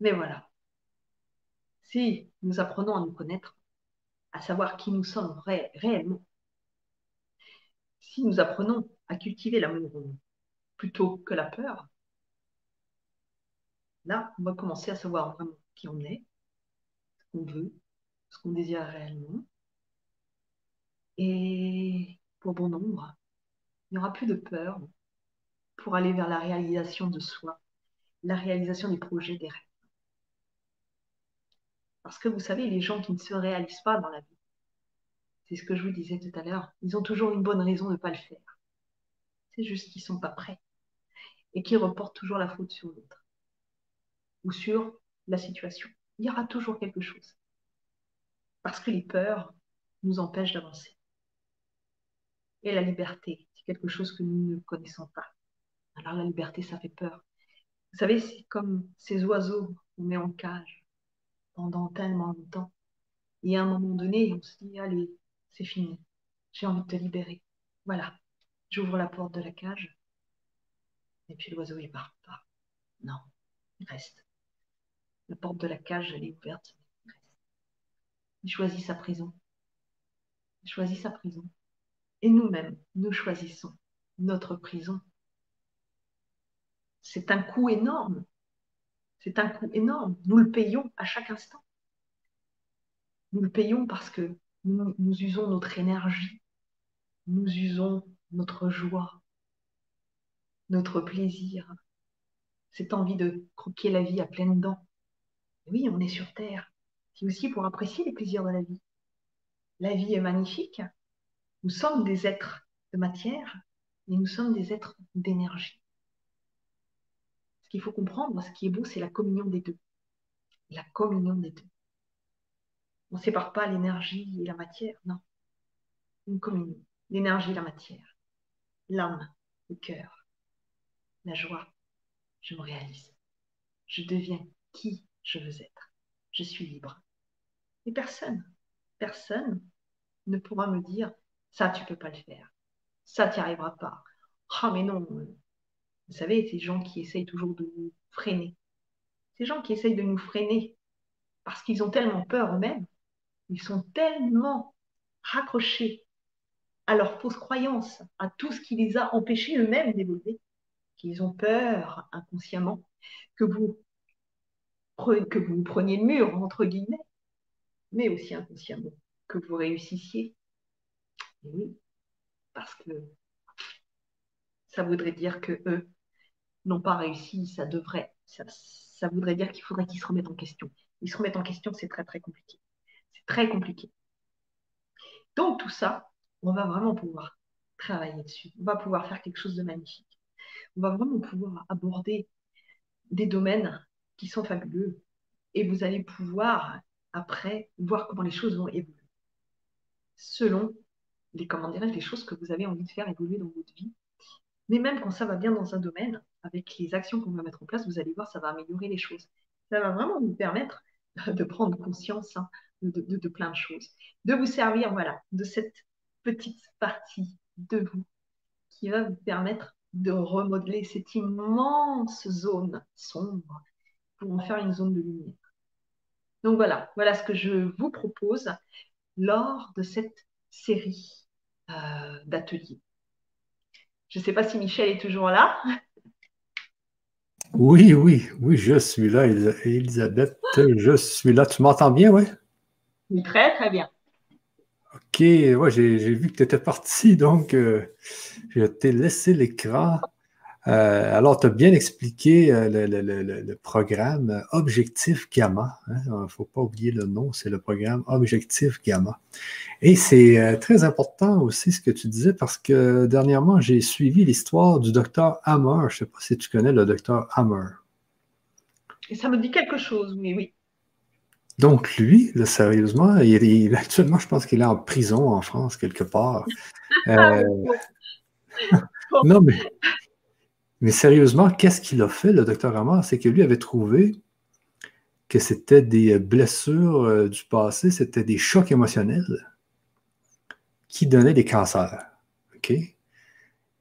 Mais voilà. Si nous apprenons à nous connaître, à savoir qui nous sommes réellement, si nous apprenons à cultiver l'amour plutôt que la peur, là, on va commencer à savoir vraiment qui on est, ce qu'on veut, ce qu'on désire réellement. Et pour bon nombre, il n'y aura plus de peur pour aller vers la réalisation de soi, la réalisation des projets, des rêves. Parce que vous savez, les gens qui ne se réalisent pas dans la vie, c'est ce que je vous disais tout à l'heure, ils ont toujours une bonne raison de ne pas le faire. C'est juste qu'ils ne sont pas prêts. et qui reporte toujours la faute sur l'autre ou sur la situation. Il y aura toujours quelque chose. Parce que les peurs nous empêchent d'avancer. Et la liberté, c'est quelque chose que nous ne connaissons pas. Alors la liberté, ça fait peur. Vous savez, c'est comme ces oiseaux qu'on met en cage pendant tellement longtemps. Et à un moment donné, on se dit, allez, c'est fini. J'ai envie de te libérer. Voilà. J'ouvre la porte de la cage. Et puis l'oiseau, il part pas. Non, il reste. La porte de la cage, elle est ouverte. Il choisit sa prison. Il choisit sa prison. Et nous-mêmes, nous choisissons notre prison. C'est un coût énorme. C'est un coût énorme. Nous le payons à chaque instant. Nous le payons parce que nous, nous usons notre énergie, nous usons notre joie, notre plaisir, cette envie de croquer la vie à pleines dents. Oui, on est sur Terre. C'est aussi pour apprécier les plaisirs de la vie. La vie est magnifique. Nous sommes des êtres de matière et nous sommes des êtres d'énergie. Ce qu'il faut comprendre, ce qui est beau, c'est la communion des deux. La communion des deux. On ne sépare pas l'énergie et la matière, non. Une communion. L'énergie et la matière. L'âme, le cœur, la joie. Je me réalise. Je deviens qui je veux être. Je suis libre. Et personne, personne ne pourra me dire ça, tu ne peux pas le faire. Ça, tu n'y arriveras pas. Ah, mais non. Vous savez, ces gens qui essayent toujours de nous freiner. Ces gens qui essayent de nous freiner parce qu'ils ont tellement peur eux-mêmes. Ils sont tellement raccrochés à leurs fausses croyances, à tout ce qui les a empêchés eux-mêmes d'évoluer, qu'ils ont peur inconsciemment que vous que vous preniez le mur, entre guillemets, mais aussi inconsciemment, que vous réussissiez. oui, parce que ça voudrait dire que eux n'ont pas réussi, ça devrait, ça, ça voudrait dire qu'il faudrait qu'ils se remettent en question. Ils se remettent en question, c'est très très compliqué. C'est très compliqué. Donc tout ça, on va vraiment pouvoir travailler dessus. On va pouvoir faire quelque chose de magnifique. On va vraiment pouvoir aborder des domaines qui sont fabuleux. Et vous allez pouvoir, après, voir comment les choses vont évoluer. Selon les, comment les choses que vous avez envie de faire évoluer dans votre vie. Mais même quand ça va bien dans un domaine, avec les actions qu'on va mettre en place, vous allez voir, ça va améliorer les choses. Ça va vraiment vous permettre de prendre conscience hein, de, de, plein de choses. De vous servir, voilà, de cette petite partie de vous qui va vous permettre de remodeler cette immense zone sombre pour en faire une zone de lumière. Donc voilà, voilà ce que je vous propose lors de cette série euh, d'ateliers. Je ne sais pas si Michel est toujours là. Oui, oui, oui, je suis là, Elisabeth. Je suis là. Tu m'entends bien, oui? Oui, très, très bien. OK, ouais, j'ai vu que tu étais parti, donc euh, je t'ai laissé l'écran. Euh, alors, tu as bien expliqué euh, le, programme Objectif Gamma. Il hein. ne faut pas oublier le nom, c'est le programme Objectif Gamma. Et c'est euh, très important aussi ce que tu disais parce que dernièrement, j'ai suivi l'histoire du docteur Hammer. Je ne sais pas si tu connais le docteur Hammer. Et ça me dit quelque chose, oui, oui. Donc, lui, sérieusement, il, actuellement, je pense qu'il est en prison en France, quelque part. non, mais mais sérieusement, qu'est-ce qu'il a fait, le docteur Hammer? C'est que lui avait trouvé que c'était des blessures euh, du passé, c'était des chocs émotionnels qui donnaient des cancers.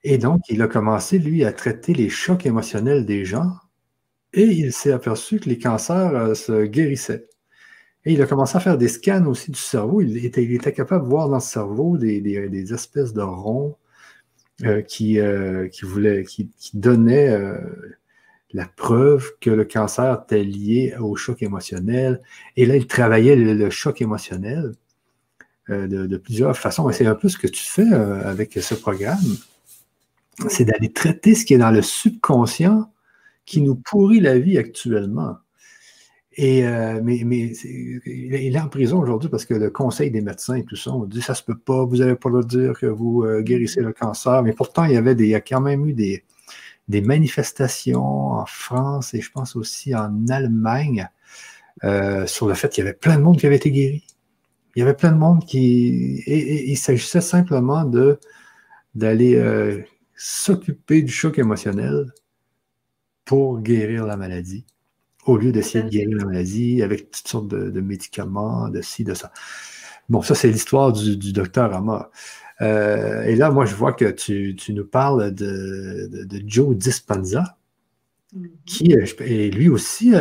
Et donc, il a commencé, lui, à traiter les chocs émotionnels des gens et il s'est aperçu que les cancers euh, se guérissaient. Et il a commencé à faire des scans aussi du cerveau. Il était, capable de voir dans le cerveau des, espèces de ronds qui, euh, qui, voulait, qui, donnait euh, la preuve que le cancer était lié au choc émotionnel. Et là, il travaillait le, choc émotionnel de, plusieurs façons. Et c'est un peu ce que tu fais avec ce programme. C'est d'aller traiter ce qui est dans le subconscient qui nous pourrit la vie actuellement. Et, euh, mais, mais il est en prison aujourd'hui parce que le conseil des médecins et tout ça, on dit ça se peut pas, vous n'avez pas le dire que vous euh, guérissez le cancer. Mais pourtant, il y avait des, il y a quand même eu des, des manifestations en France et je pense aussi en Allemagne euh, sur le fait qu'il y avait plein de monde qui avait été guéri. Il y avait plein de monde qui. Et, il s'agissait simplement de d'aller euh, s'occuper du choc émotionnel pour guérir la maladie, au lieu d'essayer de guérir la maladie avec toutes sortes de, médicaments, de ci, de ça. Bon, ça, c'est l'histoire du, docteur Amar. Euh, et là, moi, je vois que tu, nous parles de, Joe Dispenza, mm-hmm. qui est lui aussi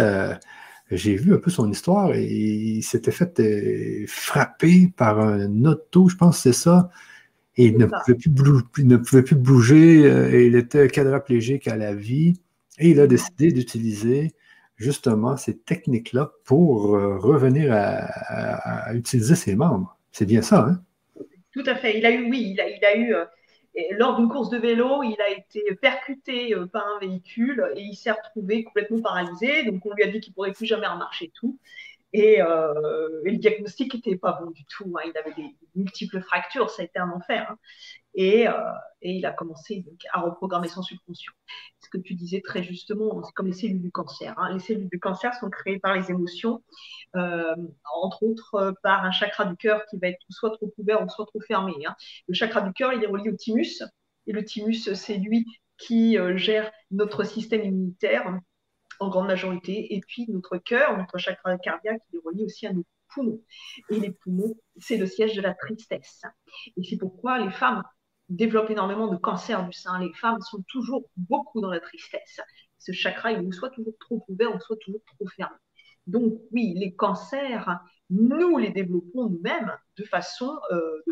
j'ai vu un peu son histoire et il s'était fait euh, frapper par un auto, je pense que c'est ça. Et il ne, pouvait plus ne pouvait plus bouger, euh, et il était quadraplégique à la vie. Et il a décidé d'utiliser justement ces techniques-là pour euh, revenir à, utiliser ses membres. C'est bien ça, hein? Tout à fait. Il a eu, oui, il a, eu lors d'une course de vélo, il a été percuté euh, par un véhicule et il s'est retrouvé complètement paralysé. Donc on lui a dit qu'il pourrait plus jamais remarcher tout. Et, euh, le diagnostic n'était pas bon du tout. Hein. Il avait des multiples fractures, ça a été un enfer. Hein. Et, euh, et, il a commencé à reprogrammer son subconscient. Ce que tu disais très justement, c'est comme les cellules du cancer. Hein. Les cellules du cancer sont créées par les émotions, euh, entre autres par un chakra du cœur qui va être soit trop ouvert ou soit trop fermé. Hein. Le chakra du cœur, il est relié au thymus. Et le thymus, c'est lui qui gère notre système immunitaire en grande majorité. Et puis notre cœur, notre chakra cardiaque, il est relié aussi à nos poumons. Et les poumons, c'est le siège de la tristesse. Et c'est pourquoi les femmes développent énormément de cancer du sein. Les femmes sont toujours beaucoup dans la tristesse. Ce chakra, il est soit toujours trop ouvert, ou soit toujours trop fermé. Donc oui, les cancers, nous les développons nous-mêmes de façon, euh,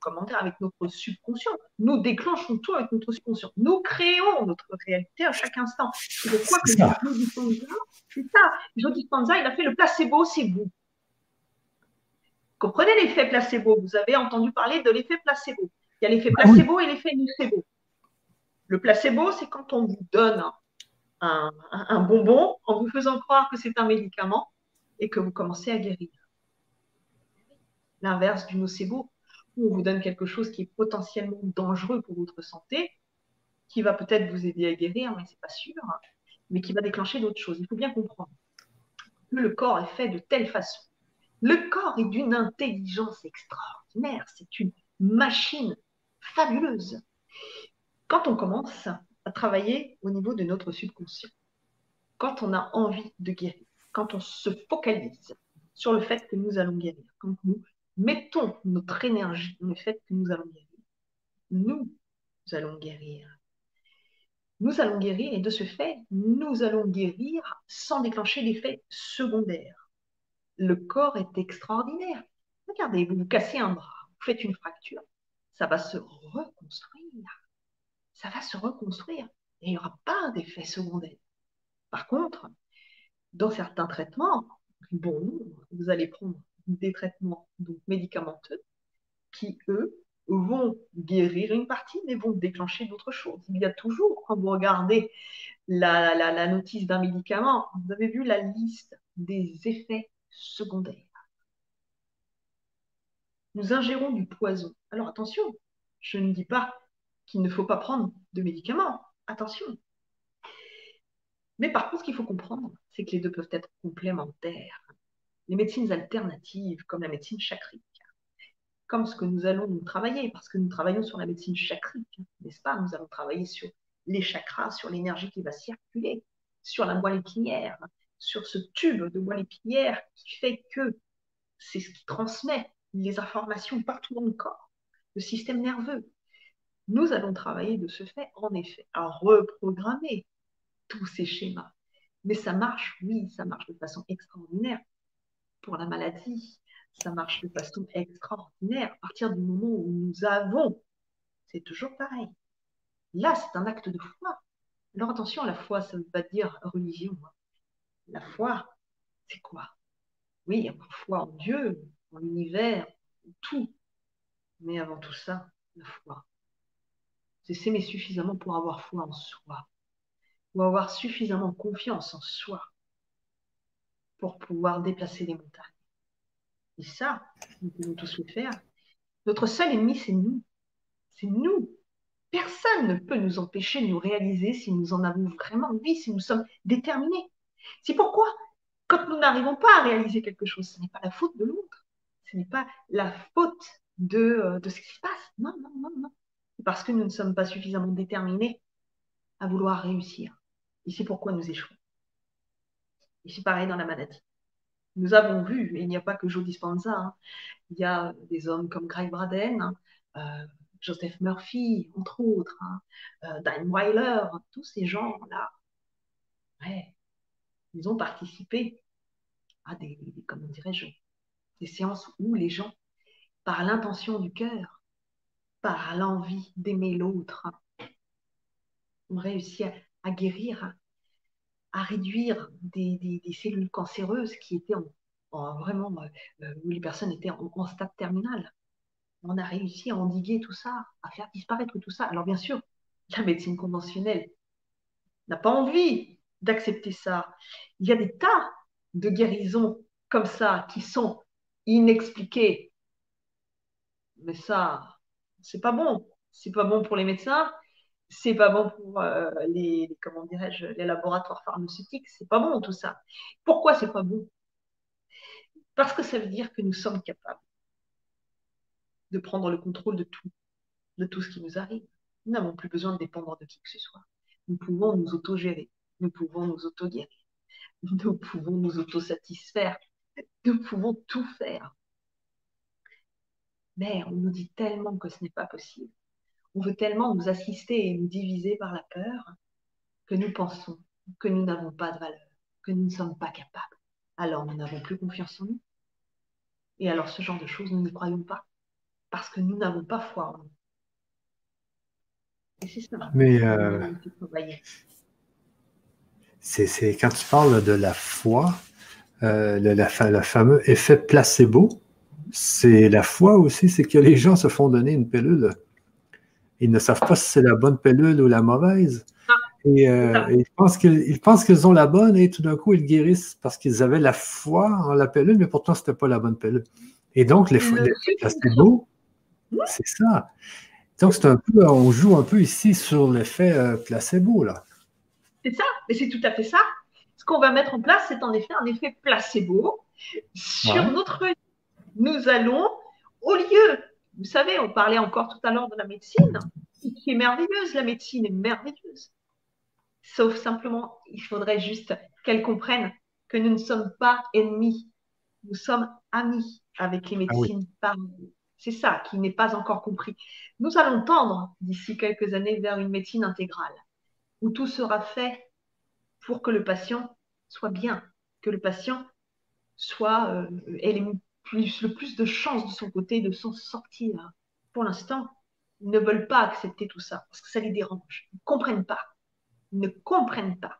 comment dire, avec notre subconscient. Nous déclenchons tout avec notre subconscient. Nous créons notre réalité à chaque instant. C'est pourquoi que Joe Dispenza, c'est ça. Joe Dispenza, il a fait le placebo, c'est vous. Comprenez l'effet placebo. Vous avez entendu parler de l'effet placebo. Il y a l'effet ah placebo et l'effet nocebo. Le placebo, c'est quand on vous donne un, bonbon en vous faisant croire que c'est un médicament et que vous commencez à guérir. L'inverse du nocebo, où on vous donne quelque chose qui est potentiellement dangereux pour votre santé, qui va peut-être vous aider à guérir, mais ce n'est pas sûr, mais qui va déclencher d'autres choses. Il faut bien comprendre que le corps est fait de telle façon. Le corps est d'une intelligence extraordinaire, c'est une machine fabuleuse. Quand on commence à travailler au niveau de notre subconscient, quand on a envie de guérir, quand on se focalise sur le fait que nous allons guérir, quand nous mettons notre énergie dans le fait que nous allons guérir, nous allons guérir. Nous allons guérir et de ce fait, nous allons guérir sans déclencher l'effet secondaire. Le corps est extraordinaire. Regardez, vous vous cassez un bras, vous faites une fracture, ça va se reconstruire. Ça va se reconstruire et il n'y aura pas d'effet secondaire. Par contre, dans certains traitements, bon, vous allez prendre des traitements médicamenteux qui, eux, vont guérir une partie, mais vont déclencher d'autres choses. Il y a toujours, quand vous regardez la, la notice d'un médicament, vous avez vu la liste des effets secondaires nous ingérons du poison. Alors attention, je ne dis pas qu'il ne faut pas prendre de médicaments. Attention. Mais par contre, ce qu'il faut comprendre, c'est que les deux peuvent être complémentaires. Les médecines alternatives, comme la médecine chacrique, comme ce que nous allons nous travailler, parce que nous travaillons sur la médecine chacrique, n'est-ce pas? Nous allons travailler sur les chakras, sur l'énergie qui va circuler, sur la moelle épinière, sur ce tube de moelle épinière qui fait que c'est ce qui transmet les informations partout dans le corps, le système nerveux. Nous allons travailler de ce fait, en effet, à reprogrammer tous ces schémas. Mais ça marche, oui, ça marche de façon extraordinaire pour la maladie. Ça marche de façon extraordinaire à partir du moment où nous avons. C'est toujours pareil. Là, c'est un acte de foi. Alors attention, la foi, ça ne veut pas dire religion. La foi, c'est quoi? Oui, il y a foi en Dieu, en l'univers, tout. Mais avant tout ça, la foi. C'est s'aimer suffisamment pour avoir foi en soi, ou avoir suffisamment confiance en soi pour pouvoir déplacer les montagnes. Et ça, nous pouvons tous le faire. Notre seul ennemi, c'est nous. C'est nous. Personne ne peut nous empêcher de nous réaliser si nous en avons vraiment envie, si nous sommes déterminés. C'est pourquoi, quand nous n'arrivons pas à réaliser quelque chose, ce n'est pas la faute de l'autre, ce n'est pas la faute de, euh, de ce qui se passe. Non, non, non, non. Parce que nous ne sommes pas suffisamment déterminés à vouloir réussir. Et c'est pourquoi nous échouons. Et c'est pareil dans la maladie. Nous avons vu, et il n'y a pas que Joe Dispenza, hein, il y a des hommes comme Greg Braden, euh, Joseph Murphy, entre autres, hein, euh, Dan Weiler, tous ces gens-là, ouais, ils ont participé à des, comment dirais-je, des séances où les gens, par l'intention du cœur, par l'envie d'aimer l'autre, ont réussi à, guérir, à réduire des, cellules cancéreuses qui étaient en, vraiment, euh, où les personnes étaient en stade terminal on a réussi à endiguer tout ça, à faire disparaître tout ça. Alors bien sûr, la médecine conventionnelle n'a pas envie d'accepter ça. Il y a des tas de guérisons comme ça qui sont inexpliquées. Mais ça, c'est pas bon. C'est pas bon pour les médecins, c'est pas bon pour euh, les, comment dirais-je, les laboratoires pharmaceutiques, c'est pas bon tout ça. Pourquoi c'est pas bon? Parce que ça veut dire que nous sommes capables de prendre le contrôle de tout, de tout ce qui nous arrive. Nous n'avons plus besoin de dépendre de qui que ce soit. Nous pouvons nous autogérer, nous pouvons nous auto-guérir, nous pouvons nous autosatisfaire, nous pouvons tout faire. Mais on nous dit tellement que ce n'est pas possible. On veut tellement nous assister et nous diviser par la peur que nous pensons que nous n'avons pas de valeur, que nous ne sommes pas capables. Alors nous n'avons plus confiance en nous. Et alors ce genre de choses, nous n'y croyons pas parce que nous n'avons pas foi en nous. Et c'est ça. Mais euh, c'est quand tu parles de la foi, euh, le, le, fameux effet placebo, c'est la foi aussi, c'est que les gens se font donner une pilule. Ils ne savent pas si c'est la bonne pilule ou la mauvaise. Et euh, ils pensent qu'ils ont la bonne et tout d'un coup, ils guérissent parce qu'ils avaient la foi en la pilule, mais pourtant, ce n'était pas la bonne pilule. Et donc, les, les placebo, c'est ça. Donc, c'est un peu, on joue un peu ici sur l'effet euh, placebo, là. C'est ça, mais c'est tout à fait ça. Ce qu'on va mettre en place, c'est en effet un effet placebo sur notre vie. Nous allons, au lieu, vous savez, on parlait encore tout à l'heure de la médecine, qui est merveilleuse, la médecine est merveilleuse. Sauf simplement, il faudrait juste qu'elle comprenne que nous ne sommes pas ennemis, nous sommes amis avec les ah médecines par c'est ça qui n'est pas encore compris. Nous allons tendre d'ici quelques années vers une médecine intégrale, où tout sera fait pour que le patient soit bien, que le patient soit euh, ait plus, le plus de chances de son côté de s'en sortir. Pour l'instant, ils ne veulent pas accepter tout ça parce que ça les dérange. Ils ne comprennent pas. Ils ne comprennent pas.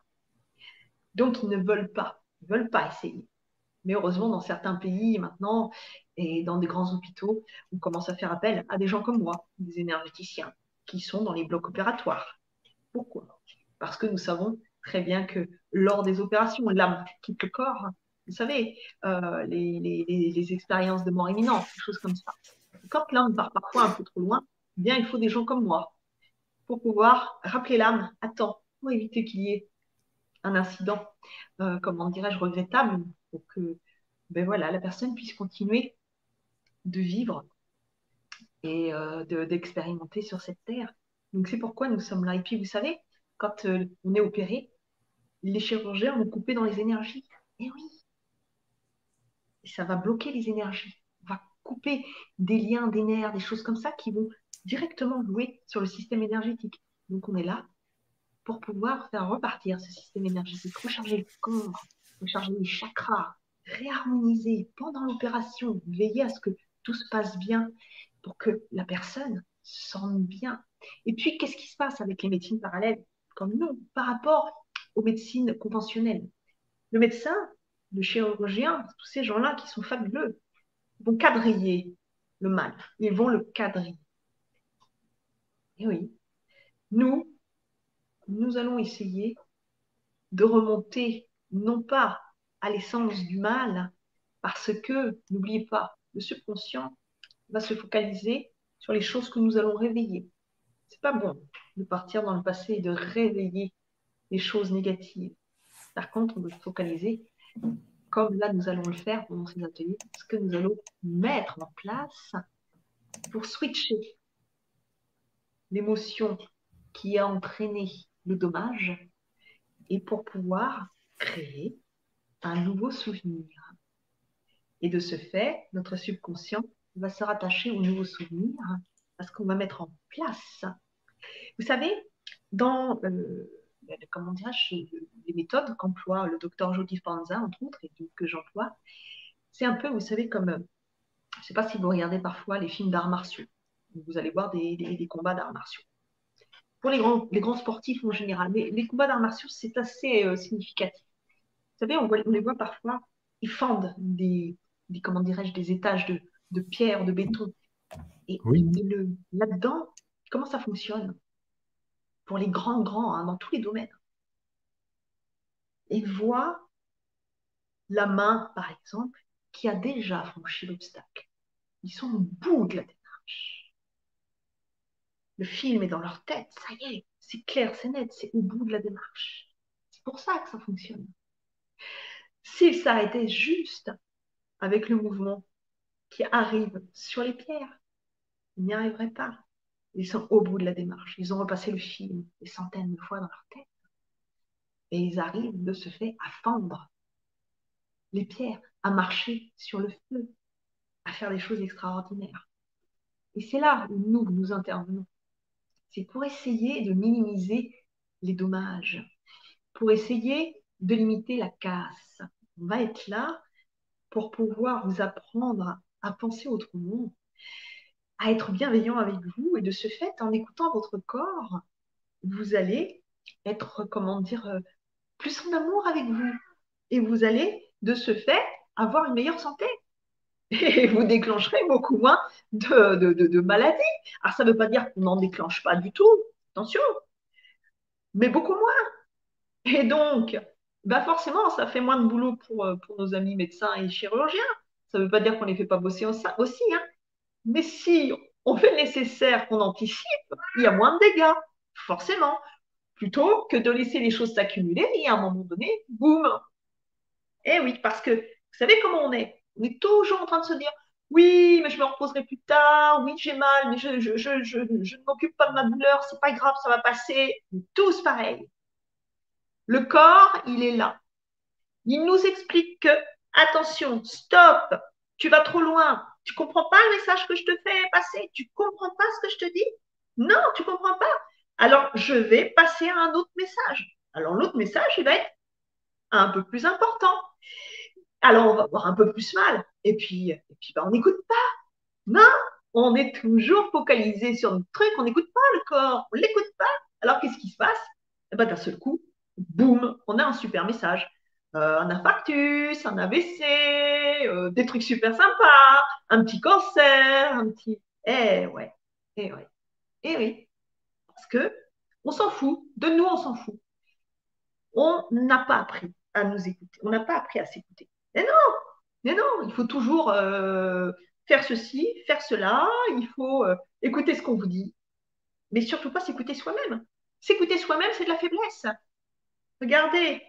Donc, ils ne veulent pas. Ils ne veulent pas essayer. Mais heureusement, dans certains pays maintenant et dans des grands hôpitaux, on commence à faire appel à des gens comme moi, des énergéticiens, qui sont dans les blocs opératoires. Pourquoi? Parce que nous savons très bien que lors des opérations, l'âme quitte le corps. Vous savez, euh, les, expériences de mort imminente, des choses comme ça. Quand l'âme part parfois un peu trop loin, eh bien, il faut des gens comme moi pour pouvoir rappeler l'âme temps, pour éviter qu'il y ait un incident, euh, comment dirais-je, regrettable, pour que ben voilà, la personne puisse continuer de vivre et euh, d'expérimenter sur cette terre. Donc c'est pourquoi nous sommes là. Et puis vous savez, quand on est opéré, les chirurgiens vont couper dans les énergies. Et oui. Et ça va bloquer les énergies. Va couper des liens, des nerfs, des choses comme ça qui vont directement jouer sur le système énergétique. Donc on est là pour pouvoir faire repartir ce système énergétique, recharger le corps, recharger les chakras, réharmoniser pendant l'opération, veiller à ce que tout se passe bien pour que la personne se sente bien. Et puis, qu'est-ce qui se passe avec les médecines parallèles? Comme nous par rapport aux médecines conventionnelles Le médecin, le chirurgien, tous ces gens-là qui sont fabuleux, vont quadriller le mal. Ils vont le quadriller. Et oui, nous, nous allons essayer de remonter non pas à l'essence du mal, parce que, n'oubliez pas, le subconscient va se focaliser sur les choses que nous allons réveiller. C'est pas bon de partir dans le passé et de réveiller les choses négatives. Par contre, on doit se focaliser, comme là nous allons le faire pendant ces ateliers, ce que nous allons mettre en place pour switcher l'émotion qui a entraîné le dommage et pour pouvoir créer un nouveau souvenir. Et de ce fait, notre subconscient va se rattacher au nouveau souvenir parce qu'on va mettre en place. Vous savez, dans euh, comment les méthodes qu'emploie le docteur Jody Panza, entre autres, et que j'emploie, c'est un peu, vous savez, comme, je ne sais pas si vous regardez parfois les films d'arts martiaux, vous allez voir des, des, combats d'arts martiaux. Pour les grands, les grands sportifs en général, mais les combats d'arts martiaux, c'est assez euh, significatif. Vous savez, on, on, les voit parfois, ils fendent des, des comment dirais-je, des étages de, de pierre, de béton. Et, là-dedans, comment ça fonctionne? Pour les grands, grands, hein, dans tous les domaines. Et voit la main, par exemple, qui a déjà franchi l'obstacle. Ils sont au bout de la démarche. Le film est dans leur tête, ça y est, c'est clair, c'est net, c'est au bout de la démarche. C'est pour ça que ça fonctionne. S'ils s'arrêtaient juste avec le mouvement qui arrive sur les pierres, ils n'y arriveraient pas. Ils sont au bout de la démarche. Ils ont repassé le film des centaines de fois dans leur tête. Et ils arrivent de ce fait à fendre les pierres, à marcher sur le feu, à faire des choses extraordinaires. Et c'est là où nous, nous intervenons. C'est pour essayer de minimiser les dommages, pour essayer de limiter la casse. On va être là pour pouvoir vous apprendre à penser autrement, à être bienveillant avec vous. Et de ce fait, en écoutant votre corps, vous allez être, comment dire, euh, plus en amour avec vous. Et vous allez, de ce fait, avoir une meilleure santé. Et vous déclencherez beaucoup moins de, maladies. Alors, ça ne veut pas dire qu'on n'en déclenche pas du tout, attention, mais beaucoup moins. Et donc, bah forcément, ça fait moins de boulot pour, euh, pour nos amis médecins et chirurgiens. Ça ne veut pas dire qu'on ne les fait pas bosser aussi, hein. Mais si on fait nécessaire, qu'on anticipe, il y a moins de dégâts, forcément, plutôt que de laisser les choses s'accumuler et à un moment donné, boum. Eh oui, parce que vous savez comment on est? On est toujours en train de se dire oui, mais je me reposerai plus tard, oui, j'ai mal, mais je, je ne m'occupe pas de ma douleur, c'est pas grave, ça va passer. Tous pareil. Le corps, il est là. Il nous explique que, attention, stop, tu vas trop loin, tu comprends pas le message que je te fais passer, tu comprends pas ce que je te dis? Non, tu comprends pas. Alors, je vais passer à un autre message. Alors, l'autre message, il va être un peu plus important. Alors, on va avoir un peu plus mal. Et puis, et puis ben, on n'écoute pas. Non, on est toujours focalisé sur notre truc, on n'écoute pas le corps, on ne l'écoute pas. Alors, qu'est-ce qui se passe? Eh ben, D'un seul coup, boum, on a un super message. Euh, un infarctus, un AVC, euh, des trucs super sympas, un petit cancer, un petit. Eh ouais, eh ouais, eh oui. Parce que on s'en fout, de nous on s'en fout. On n'a pas appris à nous écouter, on n'a pas appris à s'écouter. Mais non, mais non, il faut toujours euh, faire ceci, faire cela, il faut écouter ce qu'on vous dit, mais surtout pas s'écouter soi-même. S'écouter soi-même, c'est de la faiblesse. Regardez,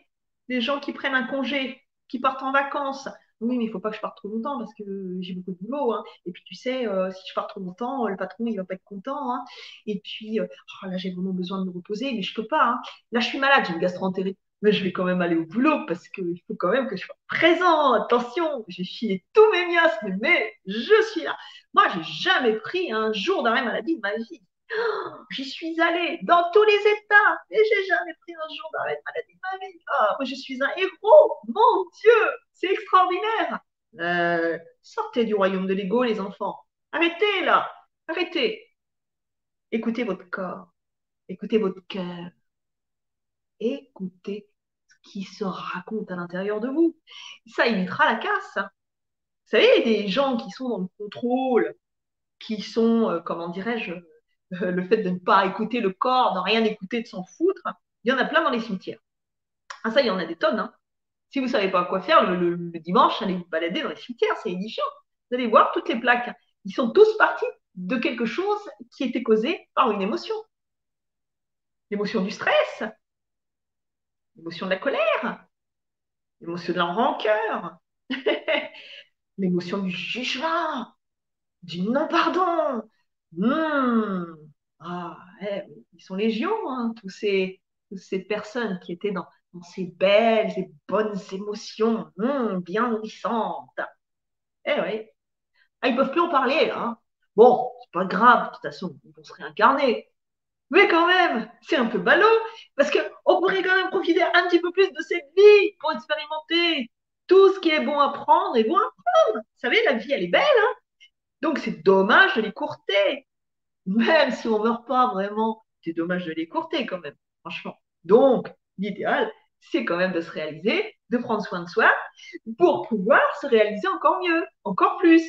les gens qui prennent un congé, qui partent en vacances. Oui, mais il faut pas que je parte trop longtemps parce que j'ai beaucoup de boulot. Hein. Et puis, tu sais, euh, si je pars trop longtemps, le patron, il ne va pas être content. Hein. Et puis, euh, oh, là, j'ai vraiment besoin de me reposer, mais je peux pas. Hein. Là, je suis malade, j'ai une gastro-entérite. Mais je vais quand même aller au boulot parce qu'il faut quand même que je sois présent. Attention, j'ai filé tous mes miasmes, mais je suis là. Moi, j'ai jamais pris un jour d'arrêt maladie de ma vie. J'y suis allée dans tous les états et j'ai jamais pris un jour d'arrêt de maladie de ma vie. Ah, je suis un héros. Mon Dieu, c'est extraordinaire. Euh, sortez du royaume de l'ego, les enfants. Arrêtez là. Arrêtez. Écoutez votre corps. Écoutez votre cœur. Écoutez ce qui se raconte à l'intérieur de vous. Ça évitera la casse. Vous savez, des gens qui sont dans le contrôle, qui sont, euh, comment dirais-je, euh, le fait de ne pas écouter le corps, de rien écouter, de s'en foutre, il y en a plein dans les cimetières. Ah ça, il y en a des tonnes. Hein. Si vous ne savez pas quoi faire le, dimanche, allez vous balader dans les cimetières, c'est édifiant. Vous allez voir toutes les plaques. Ils sont tous partis de quelque chose qui était causé par une émotion. l'émotion du stress, l'émotion de la colère, l'émotion de la rancœur, l'émotion du jugement, du non-pardon. Hmm. Ah, eh, ils sont légions, hein, toutes ces personnes qui étaient dans, ces belles et bonnes émotions, hmm, bien nourrissantes. Eh oui. Ah, ils peuvent plus en parler. Hein. Bon, c'est pas grave, de toute façon, ils vont se réincarner. Mais quand même, c'est un peu ballot, parce qu'on pourrait quand même profiter un petit peu plus de cette vie pour expérimenter tout ce qui est bon à prendre et bon à prendre. Vous savez, la vie, elle est belle, hein donc c'est dommage de l'écourter. Même si on ne meurt pas vraiment, c'est dommage de l'écourter quand même, franchement. Donc, l'idéal, c'est quand même de se réaliser, de prendre soin de soi pour pouvoir se réaliser encore mieux, encore plus.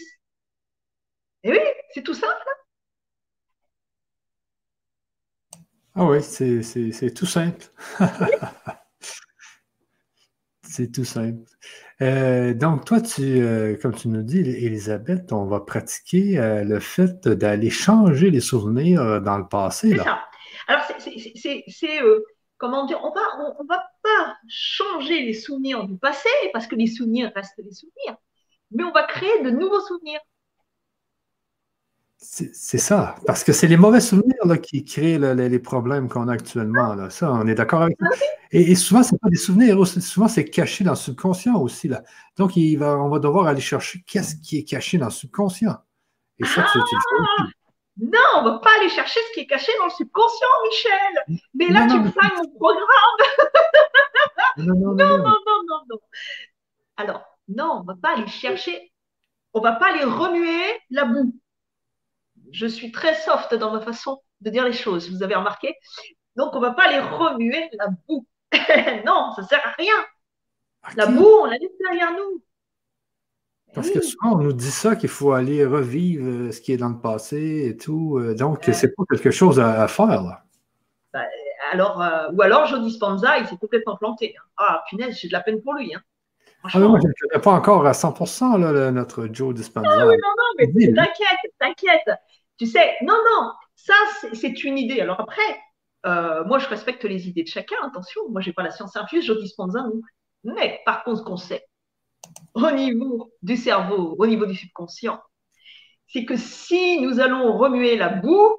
Et oui, c'est tout simple. Hein. ah oui, c'est tout simple. c'est tout simple. Euh, donc, toi, tu, euh, comme tu nous dis, Elisabeth, on va pratiquer euh, le fait d'aller changer les souvenirs dans le passé. C'est ça. Alors, c'est, comment dire, on va, on, va pas changer les souvenirs du passé parce que les souvenirs restent des souvenirs, mais on va créer de nouveaux souvenirs. C'est ça, parce que c'est les mauvais souvenirs là, qui créent les problèmes qu'on a actuellement. Là. Ça, on est d'accord avec ça. Et, souvent, ce n'est pas des souvenirs, souvent c'est caché dans le subconscient aussi. Là. Donc, il va, on va devoir aller chercher qu'est-ce qui est caché dans le subconscient. Et ça, ah, non, on ne va pas aller chercher ce qui est caché dans le subconscient, Michel. Mais là, tu flingues mon programme. non, non, non, non, non, non. Alors, non, on ne va pas aller chercher, on ne va pas aller remuer la boue je suis très soft dans ma façon de dire les choses, vous avez remarqué Donc, on ne va pas aller remuer la boue. non, ça ne sert à rien. La boue, on la laisse derrière nous. Parce que souvent, on nous dit ça, qu'il faut aller revivre euh, ce qui est dans le passé et tout. Euh, donc, ce c'est pas quelque chose à, faire. Bah, alors, euh, ou alors, Joe Dispenza, il s'est complètement planté. Hein. Ah, punaise, j'ai de la peine pour lui. Hein. Ah, moi, je ne connais pas encore à 100% là, notre Joe Dispenza. Ah, oui, non, non, mais t'inquiète, t'inquiète. Tu sais, non, non, ça, c'est une idée. Alors après, euh, moi, je respecte les idées de chacun, attention, moi, je n'ai pas la science infuse, je dispense un Mais par contre, ce qu'on sait, au niveau du cerveau, au niveau du subconscient, c'est que si nous allons remuer la boue,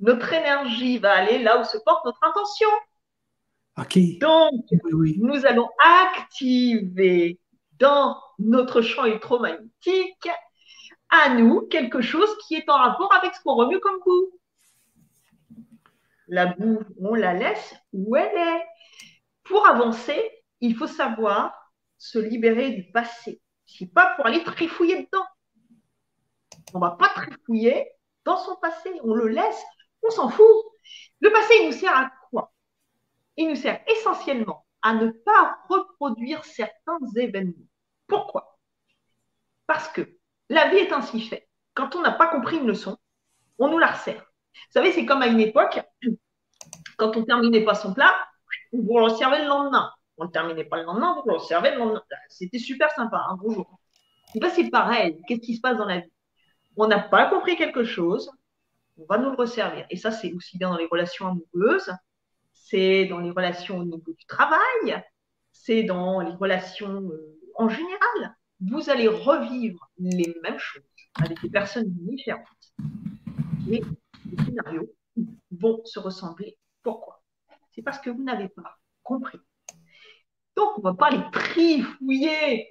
notre énergie va aller là où se porte notre intention. Donc, nous allons activer dans notre champ électromagnétique à nous quelque chose qui est en rapport avec ce qu'on remue comme boue. La boue, on la laisse où elle est. Pour avancer, il faut savoir se libérer du passé. Ce n'est pas pour aller trifouiller dedans. On ne va pas trifouiller dans son passé. On le laisse, on s'en fout. Le passé, il nous sert à quoi? Il nous sert essentiellement à ne pas reproduire certains événements. Pourquoi? Parce que la vie est ainsi faite. Quand on n'a pas compris une leçon, on nous la resserre. Vous savez, c'est comme à une époque, quand on ne terminait pas son plat, vous le servait le lendemain. On ne terminait pas le lendemain, vous le servait le lendemain. C'était super sympa, un bonjour. c'est pareil. Qu'est-ce qui se passe dans la vie? On n'a pas compris quelque chose, on va nous le resservir. Et ça, c'est aussi bien dans les relations amoureuses, c'est dans les relations au niveau du travail, c'est dans les relations euh, en général vous allez revivre les mêmes choses avec des personnes différentes. Mais les scénarios vont se ressembler. Pourquoi? C'est parce que vous n'avez pas compris. Donc, on ne va pas les trifouiller.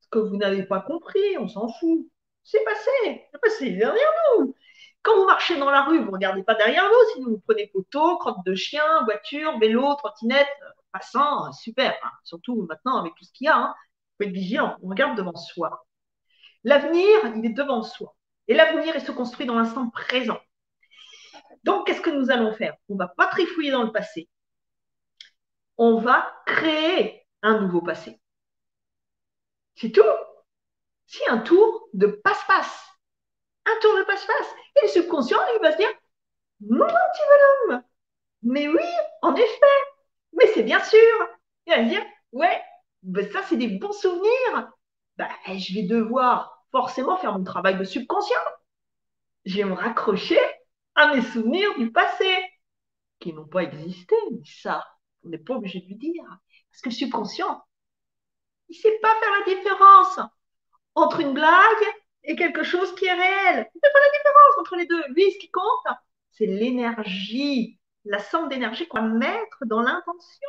Ce que vous n'avez pas compris, on s'en fout. C'est passé. C'est passé derrière nous. Quand vous marchez dans la rue, vous ne regardez pas derrière vous, sinon vous prenez photo, crotte de chien, voiture, vélo, trottinette, passant, super. Hein. Surtout maintenant avec tout ce qu'il y a. Hein faut être vigilant, on regarde devant soi. L'avenir, il est devant soi. Et l'avenir, il se construit dans l'instant présent. Donc, qu'est-ce que nous allons faire? On ne va pas trifouiller dans le passé. On va créer un nouveau passé. C'est tout. C'est un tour de passe-passe. Un tour de passe-passe. Et le subconscient, il va se dire Mon petit bonhomme, mais oui, en effet, mais c'est bien sûr. Il va se dire Ouais, ben, ça, c'est des bons souvenirs. Ben, je vais devoir forcément faire mon travail de subconscient. Je vais me raccrocher à mes souvenirs du passé. qui n'ont pas existé. Mais ça, on n'est pas obligé de lui dire. Parce que le subconscient, il ne sait pas faire la différence entre une blague et quelque chose qui est réel. Il ne fait pas la différence entre les deux. Lui, ce qui compte, c'est l'énergie, la somme d'énergie qu'on va mettre dans l'intention,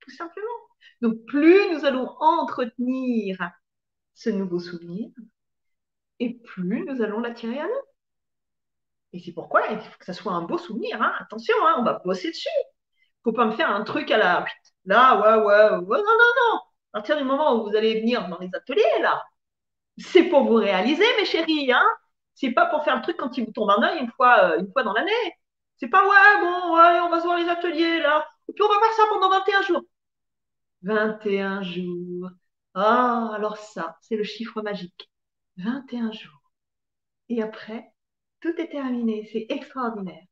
tout simplement. Donc, plus nous allons entretenir ce nouveau souvenir, et plus nous allons l'attirer à nous. Et c'est pourquoi il faut que ça soit un beau souvenir. Hein. Attention, hein, on va bosser dessus. Il ne faut pas me faire un truc à la. Là, ouais, ouais, ouais, non, non, non. À partir du moment où vous allez venir dans les ateliers, là, c'est pour vous réaliser, mes chéris. Hein. C'est pas pour faire le truc quand il vous tombe un œil une fois, euh, une fois dans l'année. C'est pas, ouais, bon, ouais, on va se voir les ateliers, là. Et puis on va faire ça pendant 21 jours. 21 jours. Ah, alors ça, c'est le chiffre magique. 21 jours. Et après, tout est terminé. C'est extraordinaire.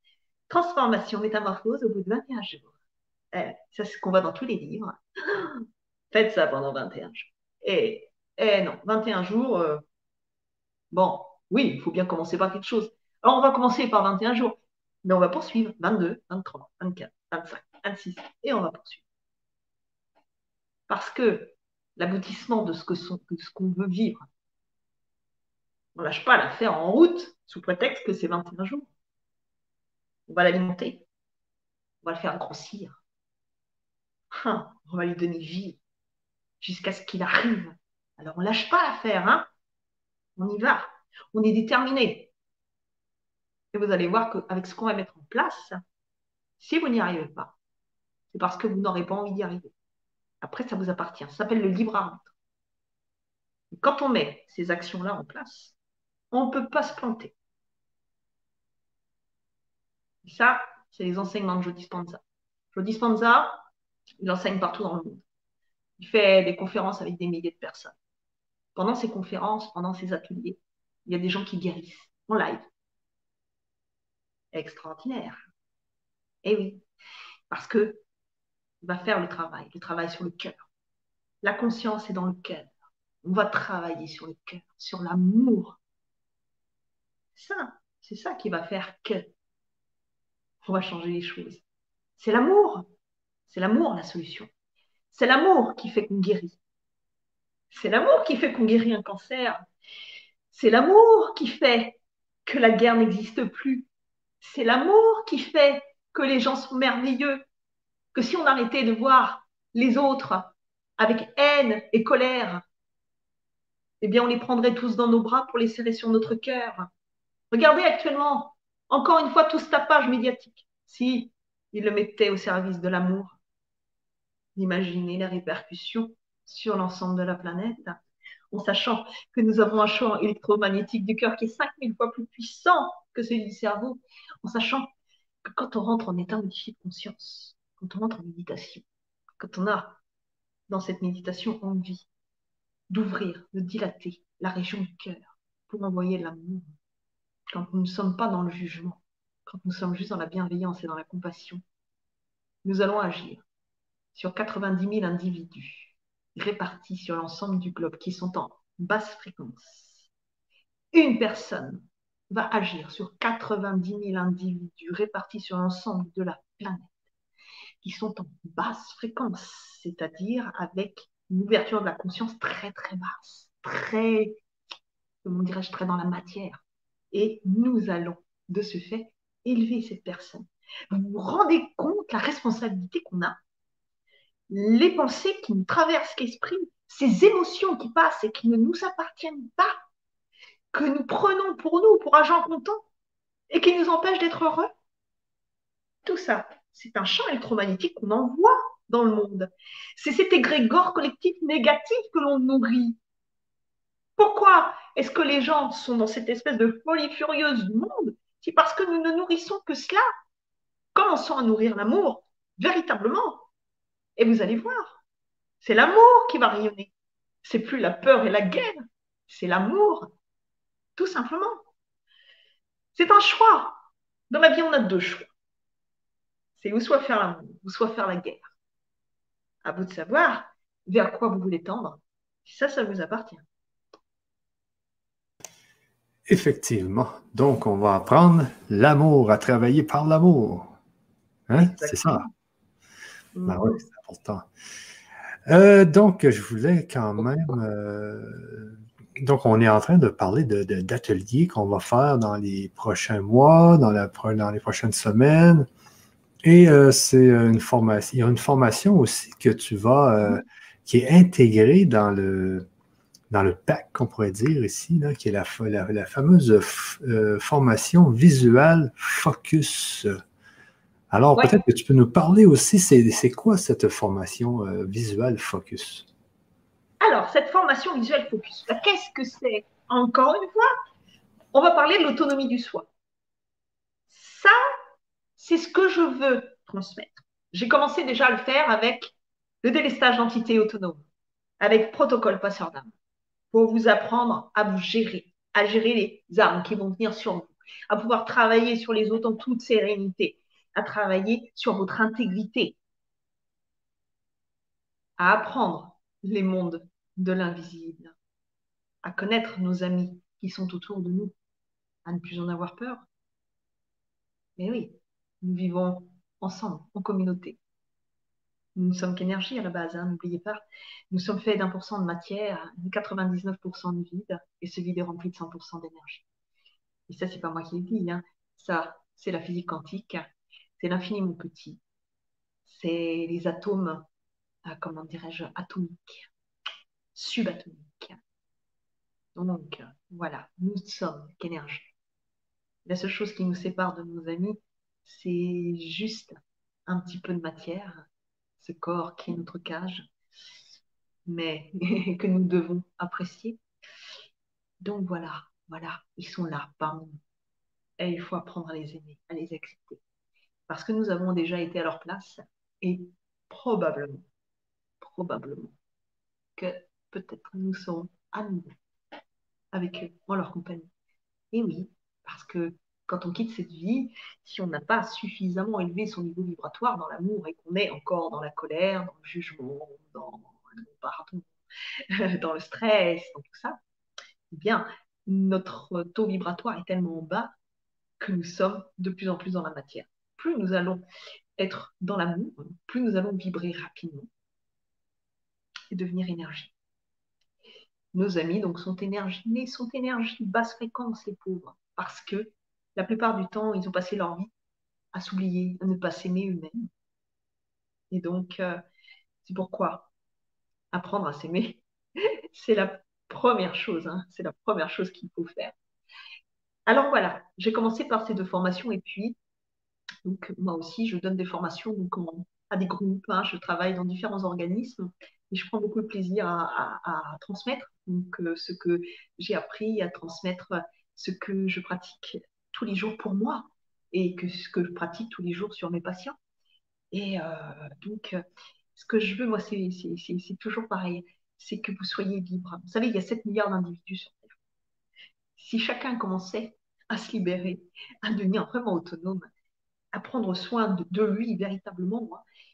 Transformation, métamorphose au bout de 21 jours. Eh, ça, c'est ce qu'on voit dans tous les livres. Faites ça pendant 21 jours. Et, eh non, 21 jours, euh, bon, oui, il faut bien commencer par quelque chose. Alors, on va commencer par 21 jours, mais on va poursuivre 22, 23, 24, 25, 26, et on va poursuivre. Parce que l'aboutissement de ce qu'on veut vivre, on ne lâche pas la faire en route sous prétexte que c'est 21 jours. On va l'alimenter. On va le faire grossir. Hein, on va lui donner vie jusqu'à ce qu'il arrive. Alors on ne lâche pas l'affaire, hein on y va. On est déterminé. Et vous allez voir qu'avec ce qu'on va mettre en place, si vous n'y arrivez pas, c'est parce que vous n'aurez pas envie d'y arriver. Après, ça vous appartient. Ça s'appelle le libre arbitre. quand on met ces actions-là en place, on ne peut pas se planter. Ça, c'est les enseignements de Jody Spanza. Jody Spanza, il enseigne partout dans le monde. Il fait des conférences avec des milliers de personnes. Pendant ces conférences, pendant ces ateliers, il y a des gens qui guérissent en live. Extraordinaire. Eh oui, parce que il va faire le travail, le travail sur le cœur. La conscience est dans le cœur. On va travailler sur le cœur, sur l'amour, ça, c'est ça qui va faire que on va changer les choses. C'est l'amour. C'est l'amour la solution. C'est l'amour qui fait qu'on guérit. C'est l'amour qui fait qu'on guérit un cancer. C'est l'amour qui fait que la guerre n'existe plus. C'est l'amour qui fait que les gens sont merveilleux. Que si on arrêtait de voir les autres avec haine et colère, eh bien on les prendrait tous dans nos bras pour les serrer sur notre cœur. Regardez actuellement, encore une fois, tout ce tapage médiatique. Si il le mettait au service de l'amour, imaginez les répercussions sur l'ensemble de la planète, en sachant que nous avons un champ électromagnétique du cœur qui est 5000 fois plus puissant que celui du cerveau, en sachant que quand on rentre en état de conscience, quand on rentre en méditation, quand on a dans cette méditation envie d'ouvrir, de dilater la région du cœur pour envoyer l'amour, quand nous ne sommes pas dans le jugement, quand nous sommes juste dans la bienveillance et dans la compassion, nous allons agir sur 90 000 individus répartis sur l'ensemble du globe qui sont en basse fréquence. Une personne va agir sur 90 000 individus répartis sur l'ensemble de la planète qui sont en basse fréquence, c'est-à-dire avec une ouverture de la conscience très très basse, très, comment dirais-je, très dans la matière, et nous allons de ce fait élever cette personne. Vous vous rendez compte la responsabilité qu'on a Les pensées qui nous traversent l'esprit, ces émotions qui passent et qui ne nous appartiennent pas, que nous prenons pour nous, pour agent comptant, et qui nous empêchent d'être heureux. Tout ça, c'est un champ électromagnétique qu'on envoie dans le monde. C'est cet égrégore collectif négatif que l'on nourrit. Pourquoi est-ce que les gens sont dans cette espèce de folie furieuse du monde C'est parce que nous ne nourrissons que cela. Commençons à nourrir l'amour, véritablement. Et vous allez voir, c'est l'amour qui va rayonner. C'est plus la peur et la guerre, c'est l'amour, tout simplement. C'est un choix. Dans la vie, on a deux choix. C'est ou soit faire l'amour, ou soit faire la guerre. À vous de savoir vers quoi vous voulez tendre. Ça, ça vous appartient. Effectivement. Donc, on va apprendre l'amour, à travailler par l'amour. Hein? C'est ça. Ben oui, c'est important. Euh, donc, je voulais quand même. Euh, donc, on est en train de parler d'ateliers qu'on va faire dans les prochains mois, dans, la, dans les prochaines semaines. Et euh, c'est une formation. Il y a une formation aussi que tu vas, qui est intégrée dans le, dans le pack, qu'on pourrait dire ici, là, qui est la, la fameuse formation visuelle focus. Alors, peut-être que tu peux nous parler aussi, c'est quoi cette formation euh, visuelle focus? Alors, cette formation visuelle focus, qu'est-ce que c'est? Encore une fois, on va parler de l'autonomie du soi. Ça, c'est ce que je veux transmettre. J'ai commencé déjà à le faire avec le délestage d'entité autonome, avec protocole passeur d'âme, pour vous apprendre à vous gérer, à gérer les armes qui vont venir sur vous, à pouvoir travailler sur les autres en toute sérénité, à travailler sur votre intégrité, à apprendre les mondes de l'invisible, à connaître nos amis qui sont autour de nous, à ne plus en avoir peur. Mais oui, nous vivons ensemble, en communauté. Nous ne sommes qu'énergie à la base, hein, n'oubliez pas. Nous sommes faits d'un pour cent de matière, de 99% de vide, et ce vide est rempli de 100% d'énergie. Et ça, c'est pas moi qui le dis, hein. ça, c'est la physique quantique, c'est l'infiniment petit. C'est les atomes, euh, comment dirais-je, atomiques, subatomiques. Donc, voilà, nous sommes qu'énergie. La seule chose qui nous sépare de nos amis, c'est juste un petit peu de matière, ce corps qui est notre cage, mais que nous devons apprécier. Donc voilà, voilà, ils sont là parmi nous. Et il faut apprendre à les aimer, à les accepter parce que nous avons déjà été à leur place et probablement, probablement que peut-être nous serons à avec eux, en leur compagnie. Et oui, parce que quand on quitte cette vie, si on n'a pas suffisamment élevé son niveau vibratoire dans l'amour et qu'on est encore dans la colère, dans le jugement, dans le stress, dans tout ça, eh bien, notre taux vibratoire est tellement bas que nous sommes de plus en plus dans la matière plus nous allons être dans l'amour, plus nous allons vibrer rapidement et devenir énergie. Nos amis donc sont énergie, mais sont énergie basse fréquence, les pauvres, parce que la plupart du temps, ils ont passé leur vie à s'oublier, à ne pas s'aimer eux-mêmes. Et donc, euh, c'est pourquoi apprendre à s'aimer, c'est la première chose, hein, c'est la première chose qu'il faut faire. Alors voilà, j'ai commencé par ces deux formations et puis donc, moi aussi, je donne des formations à des groupes, hein. je travaille dans différents organismes et je prends beaucoup de plaisir à, transmettre euh, ce que j'ai appris, à transmettre ce que je pratique tous les jours pour moi et que ce que je pratique tous les jours sur mes patients. Et euh, donc, ce que je veux, moi, c'est toujours pareil, c'est que vous soyez libre. Vous savez, il y a 7 milliards d'individus sur Terre. Si chacun commençait à se libérer, à devenir vraiment autonome, à prendre soin de, lui véritablement,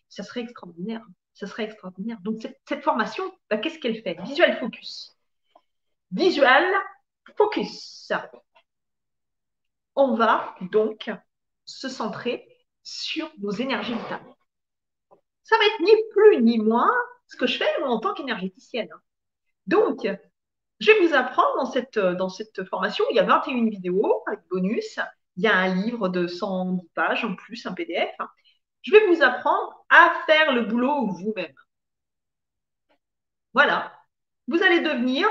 ça serait extraordinaire. Ça serait extraordinaire. Donc, cette, formation, bah, qu'est-ce qu'elle fait? Visual focus. Visual focus. On va donc se centrer sur nos énergies vitales. Ça va être ni plus ni moins ce que je fais en tant qu'énergéticienne. Donc, je vais vous apprendre dans cette, dans cette formation, il y a 21 vidéos avec bonus, il y a un livre de 110 pages en plus, un PDF. Je vais vous apprendre à faire le boulot vous-même. Voilà. Vous allez devenir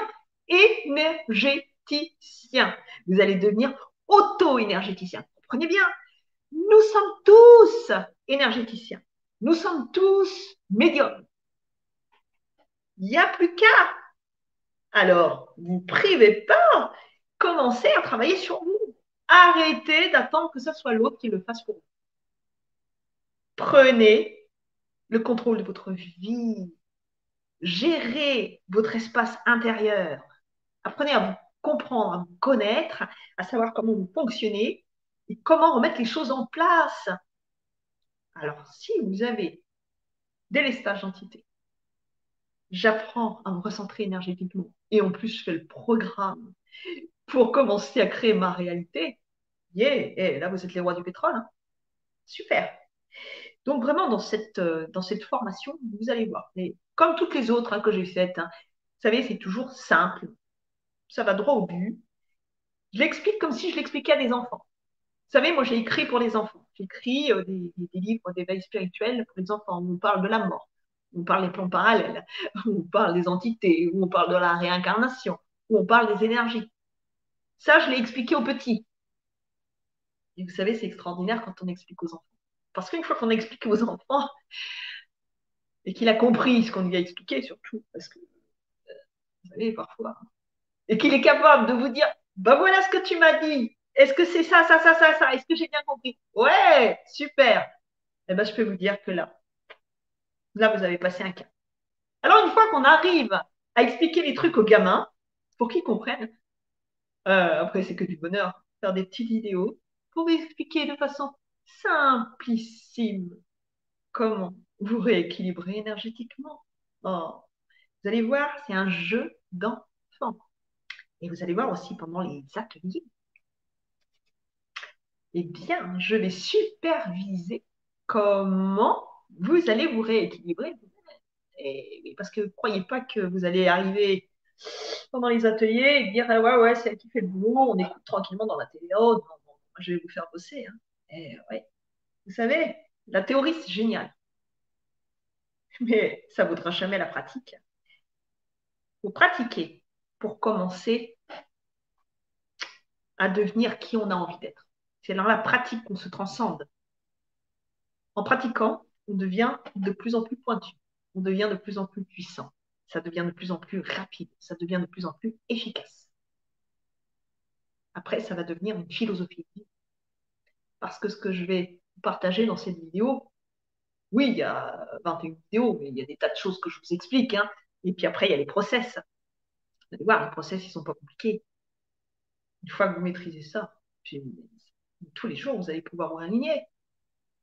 énergéticien. Vous allez devenir auto-énergéticien. Comprenez bien, nous sommes tous énergéticiens. Nous sommes tous médiums. Il n'y a plus qu'à. Alors, vous privez pas, commencez à travailler sur vous. Arrêtez d'attendre que ce soit l'autre qui le fasse pour vous. Prenez le contrôle de votre vie. Gérez votre espace intérieur. Apprenez à vous comprendre, à vous connaître, à savoir comment vous fonctionnez et comment remettre les choses en place. Alors, si vous avez des lestages d'entité, j'apprends à me recentrer énergétiquement et en plus je fais le programme pour commencer à créer ma réalité, yeah, et là vous êtes les rois du pétrole. Hein. Super. Donc vraiment, dans cette, euh, dans cette formation, vous allez voir, comme toutes les autres hein, que j'ai faites, hein, vous savez, c'est toujours simple, ça va droit au but. Je l'explique comme si je l'expliquais à des enfants. Vous savez, moi j'ai écrit pour les enfants. J'écris euh, des, des, livres d'éveil spirituel pour les enfants. On parle de la mort, on parle des plans parallèles, on parle des entités, on parle de la réincarnation, on parle des énergies. Ça, je l'ai expliqué aux petits. Et vous savez, c'est extraordinaire quand on explique aux enfants. Parce qu'une fois qu'on a expliqué aux enfants, et qu'il a compris ce qu'on lui a expliqué, surtout, parce que, euh, vous savez, parfois, et qu'il est capable de vous dire, ben voilà ce que tu m'as dit, est-ce que c'est ça, ça, ça, ça, ça, est-ce que j'ai bien compris? Ouais, super. Eh bien, je peux vous dire que là, là, vous avez passé un cas. Alors, une fois qu'on arrive à expliquer les trucs aux gamins, pour qu'ils comprennent, euh, après, c'est que du bonheur, faire des petites vidéos pour expliquer de façon simplissime comment vous rééquilibrer énergétiquement. Vous allez voir, c'est un jeu d'enfant. Et vous allez voir aussi pendant les ateliers. Eh bien, je vais superviser comment vous allez vous rééquilibrer. Et, parce que ne croyez pas que vous allez arriver pendant les ateliers et dire ah ouais ouais c'est elle qui fait le boulot, on écoute tranquillement dans la télé. Oh non, je vais vous faire bosser. Hein. Ouais. Vous savez, la théorie c'est génial, mais ça ne vaudra jamais la pratique. Il faut pratiquer pour commencer à devenir qui on a envie d'être. C'est dans la pratique qu'on se transcende. En pratiquant, on devient de plus en plus pointu, on devient de plus en plus puissant ça devient de plus en plus rapide, ça devient de plus en plus efficace. Après, ça va devenir une philosophie Parce que ce que je vais partager dans cette vidéo, oui, il y a 21 vidéos, mais il y a des tas de choses que je vous explique. Hein. Et puis après, il y a les process. Vous allez voir, les process, ils ne sont pas compliqués. Une fois que vous maîtrisez ça, tous les jours, vous allez pouvoir vous aligner.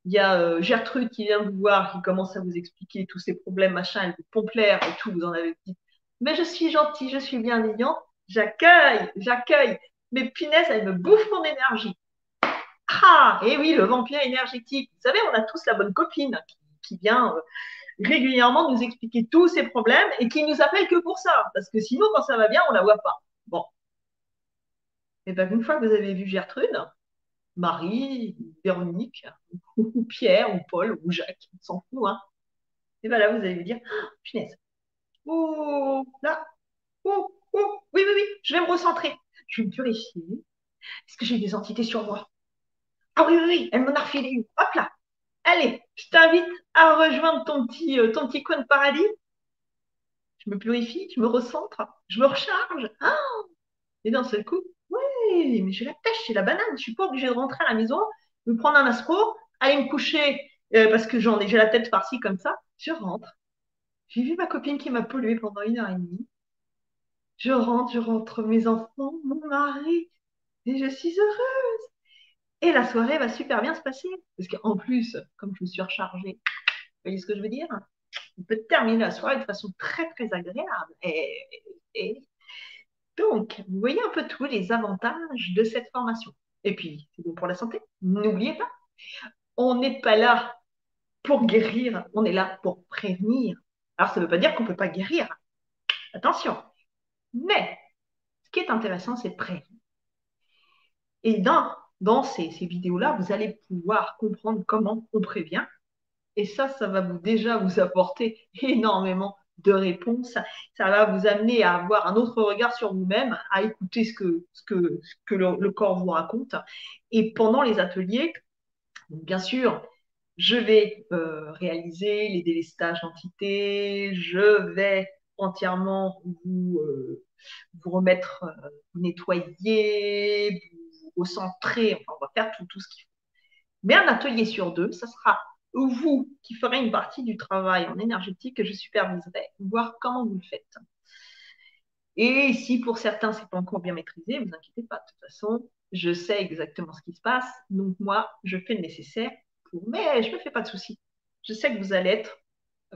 Il y a euh, Gertrude qui vient vous voir, qui commence à vous expliquer tous ces problèmes, machin, elle vous pompe l'air et tout, vous en avez dit. Mais je suis gentille, je suis bienveillant, j'accueille, j'accueille. Mais punaise, elle me bouffe mon énergie. Ah, et oui, le vampire énergétique. Vous savez, on a tous la bonne copine qui, vient euh, régulièrement nous expliquer tous ces problèmes et qui nous appelle que pour ça. Parce que sinon, quand ça va bien, on la voit pas. Bon. Et bien, une fois que vous avez vu Gertrude, Marie, Véronique, ou Pierre, ou Paul, ou Jacques, on s'en. Hein. Et bien là, vous allez vous dire, oh, punaise, oh, là, oh, oh, oui, oui, oui, je vais me recentrer. Je vais me purifier. Est-ce que j'ai des entités sur moi? Ah oui, oui, oui, elle m'en a refilé une. Hop là. Allez, je t'invite à rejoindre ton petit, euh, ton coin de paradis. Je me purifie, je me recentre, je me recharge. Oh et d'un seul coup, oui, mais j'ai la pêche, j'ai la banane, je suis pas obligée de rentrer à la maison, me prendre un aspro, aller me coucher euh, parce que j'en ai, j'ai la tête farcie comme ça. Je rentre. J'ai vu ma copine qui m'a pollué pendant une heure et demie. Je rentre, je rentre mes enfants, mon mari, et je suis heureuse. Et la soirée va super bien se passer. Parce qu'en plus, comme je me suis rechargée, vous voyez ce que je veux dire? On peut terminer la soirée de façon très, très agréable. et donc, vous voyez un peu tous les avantages de cette formation. Et puis, c'est bon pour la santé. N'oubliez pas, on n'est pas là pour guérir, on est là pour prévenir. Alors, ça ne veut pas dire qu'on ne peut pas guérir. Attention. Mais, ce qui est intéressant, c'est prévenir. Et dans, dans ces, vidéos-là, vous allez pouvoir comprendre comment on prévient. Et ça, ça va déjà vous apporter énormément de réponses. Ça va vous amener à avoir un autre regard sur vous-même, à écouter ce que, le, corps vous raconte. Et pendant les ateliers, bien sûr, je vais euh, réaliser les délestages d'entités, je vais entièrement vous, euh, vous remettre, euh, vous nettoyer, vous enfin, on va faire tout, tout ce qu'il faut. Mais un atelier sur deux, ça sera vous qui ferez une partie du travail en énergétique que je superviserai, voir comment vous le faites. Et si pour certains c'est pas encore bien maîtrisé, ne vous inquiétez pas. De toute façon, je sais exactement ce qui se passe. Donc moi, je fais le nécessaire pour. Mais je ne me fais pas de soucis. Je sais que vous allez être,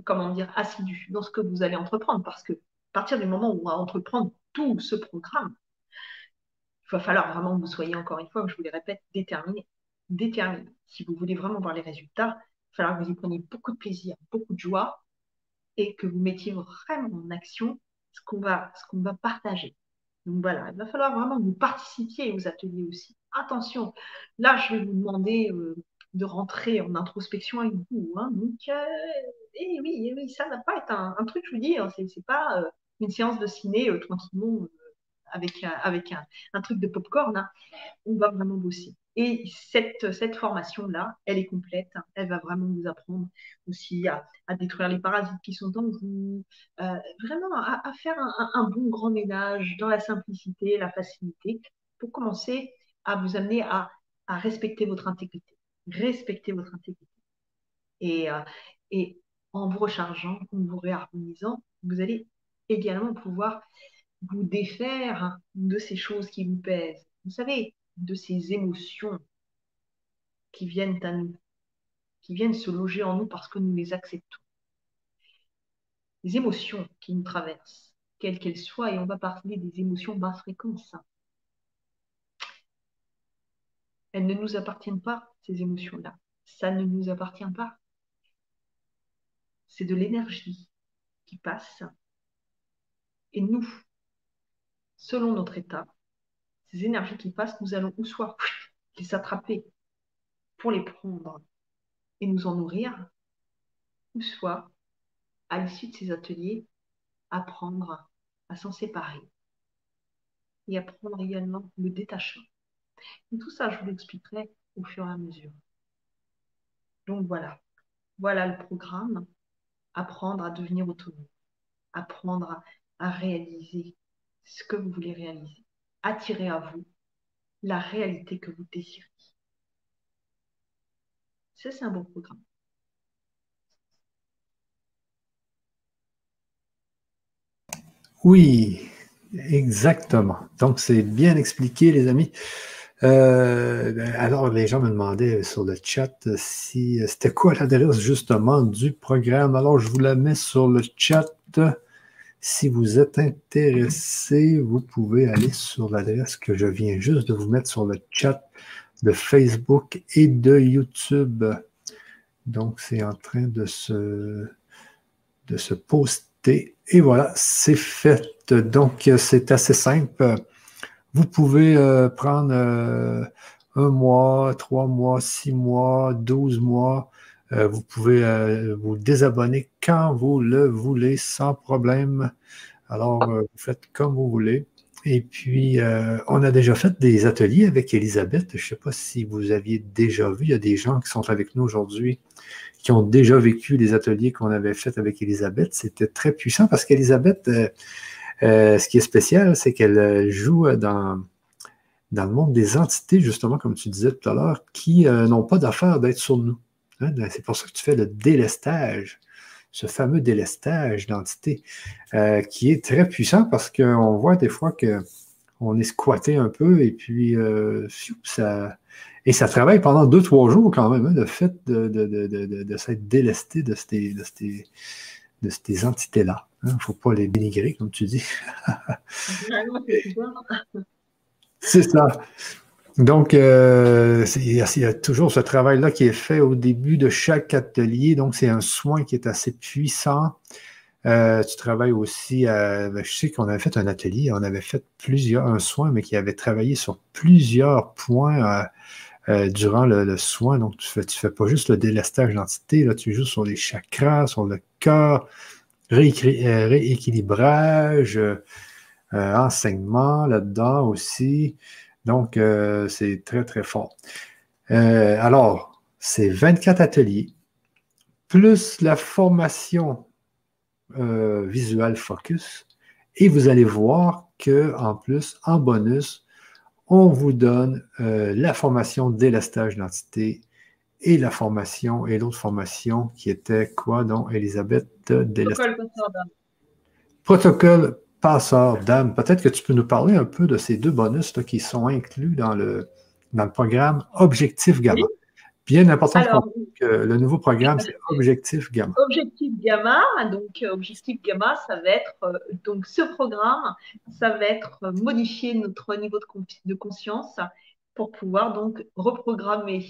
comment dire, assidu dans ce que vous allez entreprendre, parce que à partir du moment où on va entreprendre tout ce programme, il va falloir vraiment que vous soyez encore une fois, je vous le répète, déterminé. Déterminé. Si vous voulez vraiment voir les résultats, falloir que vous y preniez beaucoup de plaisir, beaucoup de joie et que vous mettiez vraiment en action ce qu'on va, va partager. Donc voilà, il va falloir vraiment que vous participiez aux ateliers aussi. Attention, là, je vais vous demander euh, de rentrer en introspection avec vous. Hein. donc, euh, eh oui, eh oui, ça n'a pas été un, truc, je vous dis, hein, c'est pas euh, une séance de ciné tranquillement avec, un, truc de popcorn. Hein. On va vraiment bosser. Et cette, formation-là, elle est complète. Elle va vraiment vous apprendre aussi à, détruire les parasites qui sont en vous, euh, vraiment à, faire un, bon grand ménage dans la simplicité, la facilité, pour commencer à vous amener à, respecter votre intégrité. Respecter votre intégrité. Euh, et en vous rechargeant, en vous réharmonisant, vous allez également pouvoir vous défaire de ces choses qui vous pèsent. Vous savez, de ces émotions qui viennent à nous, qui viennent se loger en nous parce que nous les acceptons. Les émotions qui nous traversent, quelles qu'elles soient, et on va parler des émotions basse fréquence. Elles ne nous appartiennent pas, ces émotions-là. Ça ne nous appartient pas. C'est de l'énergie qui passe. Et nous, selon notre état, ces énergies qui passent, nous allons ou soit les attraper pour les prendre et nous en nourrir, ou soit, à l'issue de ces ateliers, apprendre à s'en séparer et apprendre également le détachement. Tout ça, je vous l'expliquerai au fur et à mesure. Donc voilà, voilà le programme. Apprendre à devenir autonome, apprendre à réaliser ce que vous voulez réaliser attirer à vous la réalité que vous désirez. Ça, c'est un bon programme. Oui, exactement. Donc, c'est bien expliqué, les amis. Euh, alors, les gens me demandaient sur le chat si c'était quoi l'adresse justement du programme. Alors, je vous la mets sur le chat. Si vous êtes intéressé, vous pouvez aller sur l'adresse que je viens juste de vous mettre sur le chat de Facebook et de YouTube. Donc, c'est en train de se, de se poster. Et voilà, c'est fait. Donc, c'est assez simple. Vous pouvez euh, prendre euh, un mois, trois mois, six mois, douze mois euh, vous pouvez euh, vous désabonner quand vous le voulez sans problème. Alors, euh, vous faites comme vous voulez. Et puis, on a déjà fait des ateliers avec Elisabeth. Je ne sais pas si vous aviez déjà vu. Il y a des gens qui sont avec nous aujourd'hui qui ont déjà vécu les ateliers qu'on avait faits avec Elisabeth. C'était très puissant parce qu'Elisabeth, ce qui est spécial, c'est qu'elle joue dans, dans le monde des entités, justement, comme tu disais tout à l'heure, qui n'ont pas d'affaire d'être sur nous. C'est pour ça que tu fais le délestage, ce fameux délestage d'entité, euh, qui est très puissant parce qu'on voit des fois qu'on est squatté un peu et puis euh, ça. Et ça travaille pendant deux, trois jours quand même, hein, le fait de, de, s'être délesté de ces, de ces, entités-là. Il hein. ne faut pas les dénigrer, comme tu dis. c'est ça. Donc, euh, il, y a, toujours ce travail-là qui est fait au début de chaque atelier. Donc, c'est un soin qui est assez puissant. Euh, tu travailles aussi, ben, je sais qu'on avait fait un atelier, on avait fait plusieurs, un soin, mais qui avait travaillé sur plusieurs points euh, durant le, soin. Donc, tu ne fais, tu fais pas juste le délestage d'entité, là, tu joues sur les chakras, sur le cœur, rééquilibrage, enseignement là-dedans aussi. Donc, euh, c'est très, très fort. Euh, alors, c'est 24 ateliers, plus la formation euh, visual focus. Et vous allez voir que en plus, en bonus, on vous donne la formation délestage d'identité et la formation et l'autre formation qui était quoi, donc, Elisabeth? Délestage. Protocole passeur d'âme. Peut-être que tu peux nous parler un peu de ces deux bonus qui sont inclus dans le, dans le programme Objectif Gamma. Bien important que le nouveau programme, c'est Objectif Gamma. Objectif Gamma, donc Objectif Gamma, ça va être, euh, donc ce programme, ça va être modifier notre niveau de, de conscience pour pouvoir donc reprogrammer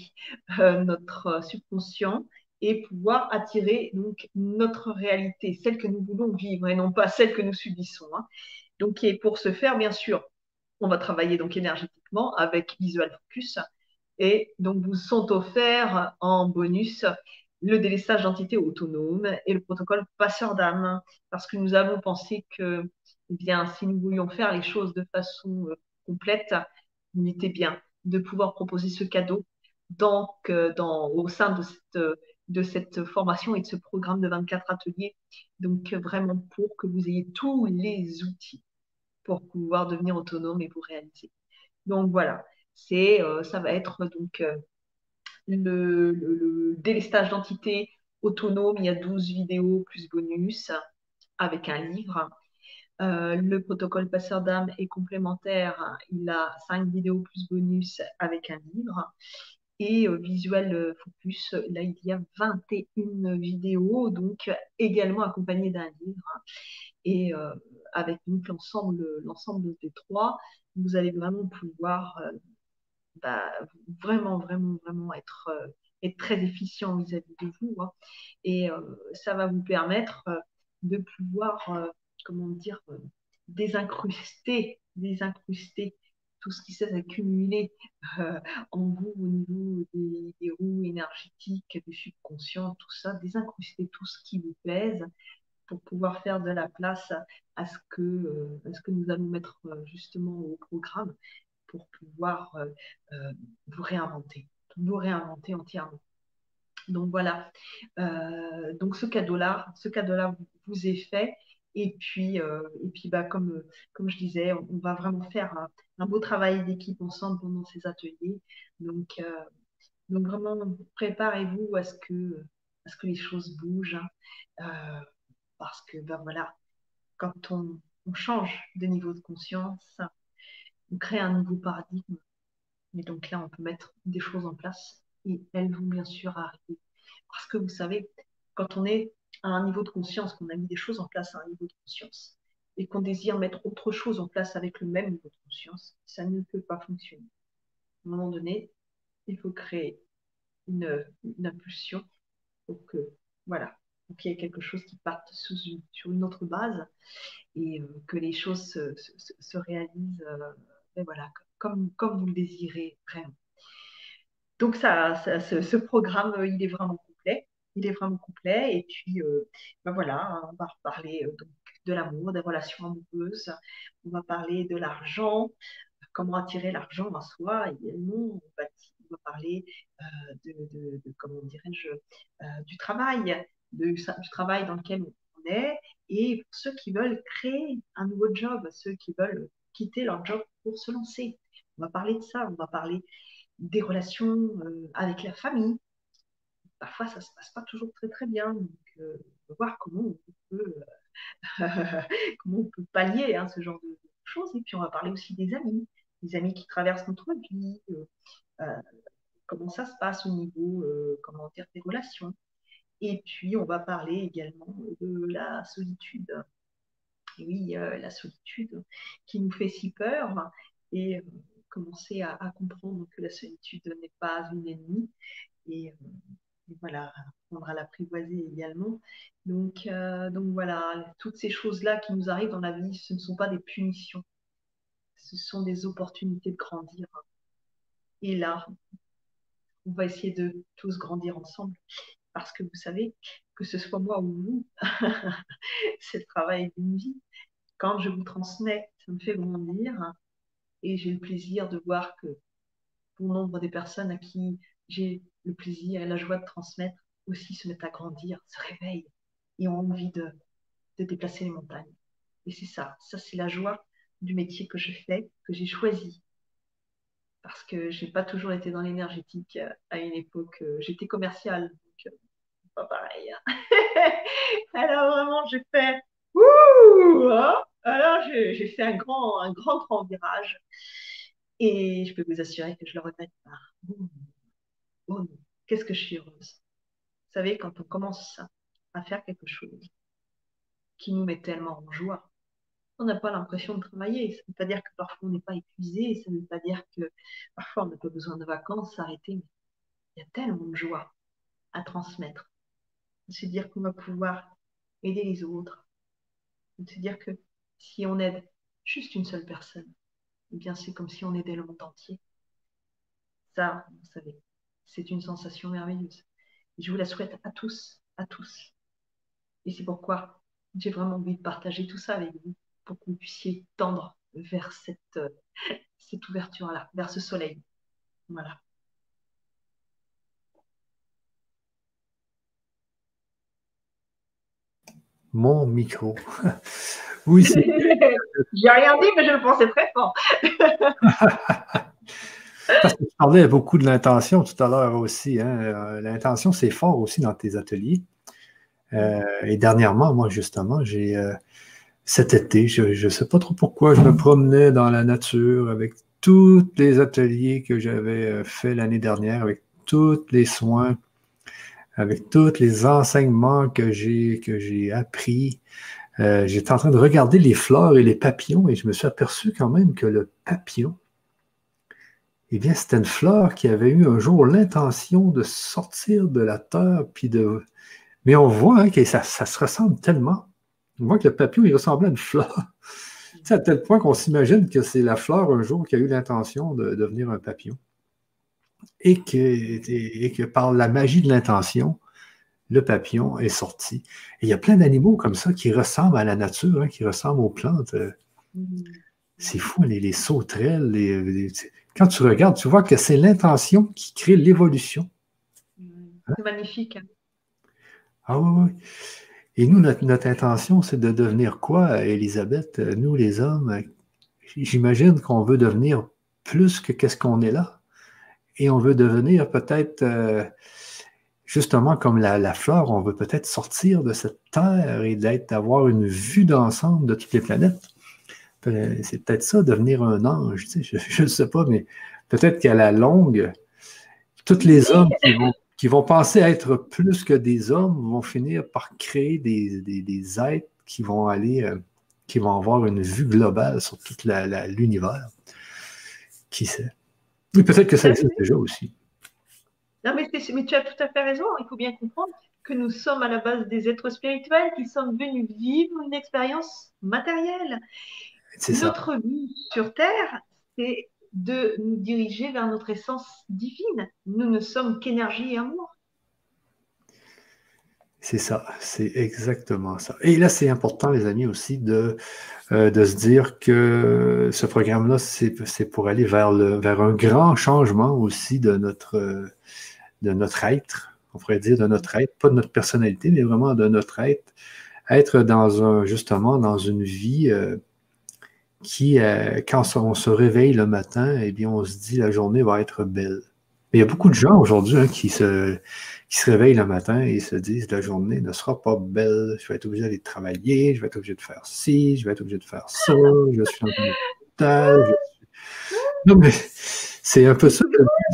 euh, notre subconscient et pouvoir attirer donc notre réalité, celle que nous voulons vivre et non pas celle que nous subissons. Hein. Donc, et pour ce faire, bien sûr, on va travailler donc énergétiquement avec Visual Focus et donc vous sont offerts en bonus le délestage d'entité autonome et le protocole passeur d'âme parce que nous avons pensé que eh bien si nous voulions faire les choses de façon euh, complète, il était bien de pouvoir proposer ce cadeau donc, euh, dans, au sein de cette, de cette formation et de ce programme de 24 ateliers. Donc, vraiment pour que vous ayez tous les outils pour pouvoir devenir autonome et vous réaliser. Donc, voilà, euh, ça va être donc euh, le, le, délestage d'entité autonome. Il y a 12 vidéos plus bonus avec un livre. le protocole passeur d'âme est complémentaire. Il a 5 vidéos plus bonus avec un livre et euh, Visual euh, Focus. Là, il y a 21 vidéos, donc également accompagnées d'un livre. Et euh, avec l'ensemble, l'ensemble des trois, vous allez vraiment pouvoir bah, vraiment, vraiment, vraiment être, être très efficient vis-à-vis de vous. Hein. Et ça va vous permettre de pouvoir, comment dire, désincruster, désincruster tout ce qui s'est accumulé euh, en vous au niveau des, roues énergétiques, du subconscient, tout ça, désincruster tout ce qui vous pèse pour pouvoir faire de la place à ce que, euh, ce que nous allons mettre euh, justement au programme pour pouvoir vous réinventer, vous réinventer entièrement. Donc voilà. donc ce cadeau-là, ce cadeau-là vous est fait. Et puis, euh, et puis bah, comme, comme je disais, on, va vraiment faire un, beau travail d'équipe ensemble pendant ces ateliers. Donc, euh, donc vraiment, préparez-vous à, ce que, à ce que les choses bougent. Hein. Euh, parce que bah, voilà, quand on, on, change de niveau de conscience, on crée un nouveau paradigme. Et donc là, on peut mettre des choses en place et elles vont bien sûr arriver. Parce que vous savez, quand on est à un niveau de conscience, qu'on a mis des choses en place à un niveau de conscience, et qu'on désire mettre autre chose en place avec le même niveau de conscience, ça ne peut pas fonctionner. À un moment donné, il faut créer une, impulsion pour que, voilà, qu'il y ait quelque chose qui parte sur une autre base et euh, que les choses se, réalisent euh, voilà, comme, vous le désirez vraiment. Donc ça, ce, programme, il est vraiment il est vraiment complet. Et puis, euh, ben voilà, on va reparler euh, de l'amour, des relations amoureuses. On va parler de l'argent, comment attirer l'argent à soi également. On va, on va parler euh, de, comment dirais-je, du travail, du travail dans lequel on est. Et pour ceux qui veulent créer un nouveau job, ceux qui veulent quitter leur job pour se lancer. On va parler de ça, on va parler des relations avec la famille, parfois ça se passe pas toujours très très bien. Donc, euh, on va voir comment on peut, euh, comment on peut pallier hein, ce genre de, choses. Et puis on va parler aussi des amis, des amis qui traversent notre vie, euh, comment ça se passe au niveau, comment dire, des relations. Et puis on va parler également de la solitude. oui, la solitude qui nous fait si peur et commencer à, comprendre que la solitude n'est pas une ennemie et voilà, apprendre à l'apprivoiser également. Donc, euh, donc voilà, toutes ces choses-là qui nous arrivent dans la vie, ce ne sont pas des punitions, ce sont des opportunités de grandir. Et là, on va essayer de tous grandir ensemble. Parce que vous savez, que ce soit moi ou vous, c'est le travail d'une vie. Quand je vous transmets, ça me fait grandir. Et j'ai le plaisir de voir que pour nombre des personnes à qui j'ai le plaisir et la joie de transmettre aussi se mettent à grandir, se réveillent et ont envie de, déplacer les montagnes. Et c'est ça, ça c'est la joie du métier que je fais, que j'ai choisi. Parce que je n'ai pas toujours été dans l'énergétique euh, à une époque, euh, j'étais commerciale, donc euh, pas pareil. Hein. Alors vraiment, j'ai fait, ouh, hein. alors j'ai fait un grand, un grand, grand virage. Et je peux vous assurer que je le regrette pas. Oh, qu'est-ce que je suis heureuse. Vous savez, quand on commence à faire quelque chose qui nous met tellement en joie, on n'a pas l'impression de travailler. Ça ne veut pas dire que parfois on n'est pas épuisé, ça ne veut pas dire que parfois on n'a pas besoin de vacances, s'arrêter. Il y a tellement de joie à transmettre. De se dire qu'on va pouvoir aider les autres. De se dire que si on aide juste une seule personne, eh bien c'est comme si on aidait le monde entier. Ça, vous savez, c'est une sensation merveilleuse. je vous la souhaite à tous, à tous. Et c'est pourquoi j'ai vraiment envie de partager tout ça avec vous, pour que vous puissiez tendre vers cette, euh, cette ouverture-là, vers ce soleil. Voilà. Mon micro. oui, c'est. J'ai rien dit, mais je le pensais très fort. Parce que tu parlais beaucoup de l'intention tout à l'heure aussi. Hein. Euh, l'intention, c'est fort aussi dans tes ateliers. Euh, et dernièrement, moi, justement, j'ai euh, cet été, je ne sais pas trop pourquoi, je me promenais dans la nature avec tous les ateliers que j'avais fait l'année dernière, avec tous les soins, avec tous les enseignements que j'ai que j'ai appris. J'étais en train de regarder les fleurs et les papillons et je me suis aperçu quand même que le papillon, eh bien, c'était une fleur qui avait eu un jour l'intention de sortir de la terre, puis de. Mais on voit hein, que ça, se ressemble tellement. On voit que le papillon, il ressemblait à une fleur. C'est à tel point qu'on s'imagine que c'est la fleur un jour qui a eu l'intention de devenir un papillon. Et que, et que par la magie de l'intention, le papillon est sorti. Et il y a plein d'animaux comme ça qui ressemblent à la nature, hein, qui ressemblent aux plantes. Mm-hmm. C'est fou, les, les sauterelles, les, quand tu regardes, tu vois que c'est l'intention qui crée l'évolution. Hein? C'est magnifique. Ah oui, oui. Et nous, notre, intention, c'est de devenir quoi, Elisabeth? Nous, les hommes, j'imagine qu'on veut devenir plus que qu'est-ce qu'on est là. Et on veut devenir peut-être, euh, justement comme la, la, fleur, on veut peut-être sortir de cette terre et d'être, d'avoir une vue d'ensemble de toutes les planètes. C'est peut-être ça, devenir un ange. je ne sais pas, mais peut-être qu'à la longue, tous les hommes qui vont, penser être plus que des hommes vont finir par créer des, des, êtres qui vont aller, euh, qui vont avoir une vue globale sur tout l'univers. Qui sait? Oui, peut-être que ça existe déjà aussi. Non, mais, mais, tu as tout à fait raison. Il faut bien comprendre que nous sommes à la base des êtres spirituels qui sommes venus vivre une expérience matérielle. Notre vie sur Terre, c'est de nous diriger vers notre essence divine. Nous ne sommes qu'énergie et amour. C'est ça, c'est exactement ça. Et là, c'est important, les amis, aussi de, euh, de se dire que ce programme-là, c'est pour aller vers, le, vers un grand changement aussi de notre, de notre être, on pourrait dire de notre être, pas de notre personnalité, mais vraiment de notre être. Être dans un, justement, dans une vie euh, qui, euh, quand on se réveille le matin, eh bien, on se dit la journée va être belle. Mais il y a beaucoup de gens aujourd'hui hein, qui, se, qui se réveillent le matin et se disent la journée ne sera pas belle, je vais être obligé d'aller travailler, je vais être obligé de faire ci, je vais être obligé de faire ça, je suis dans un hôpital. Non, mais c'est un peu ça,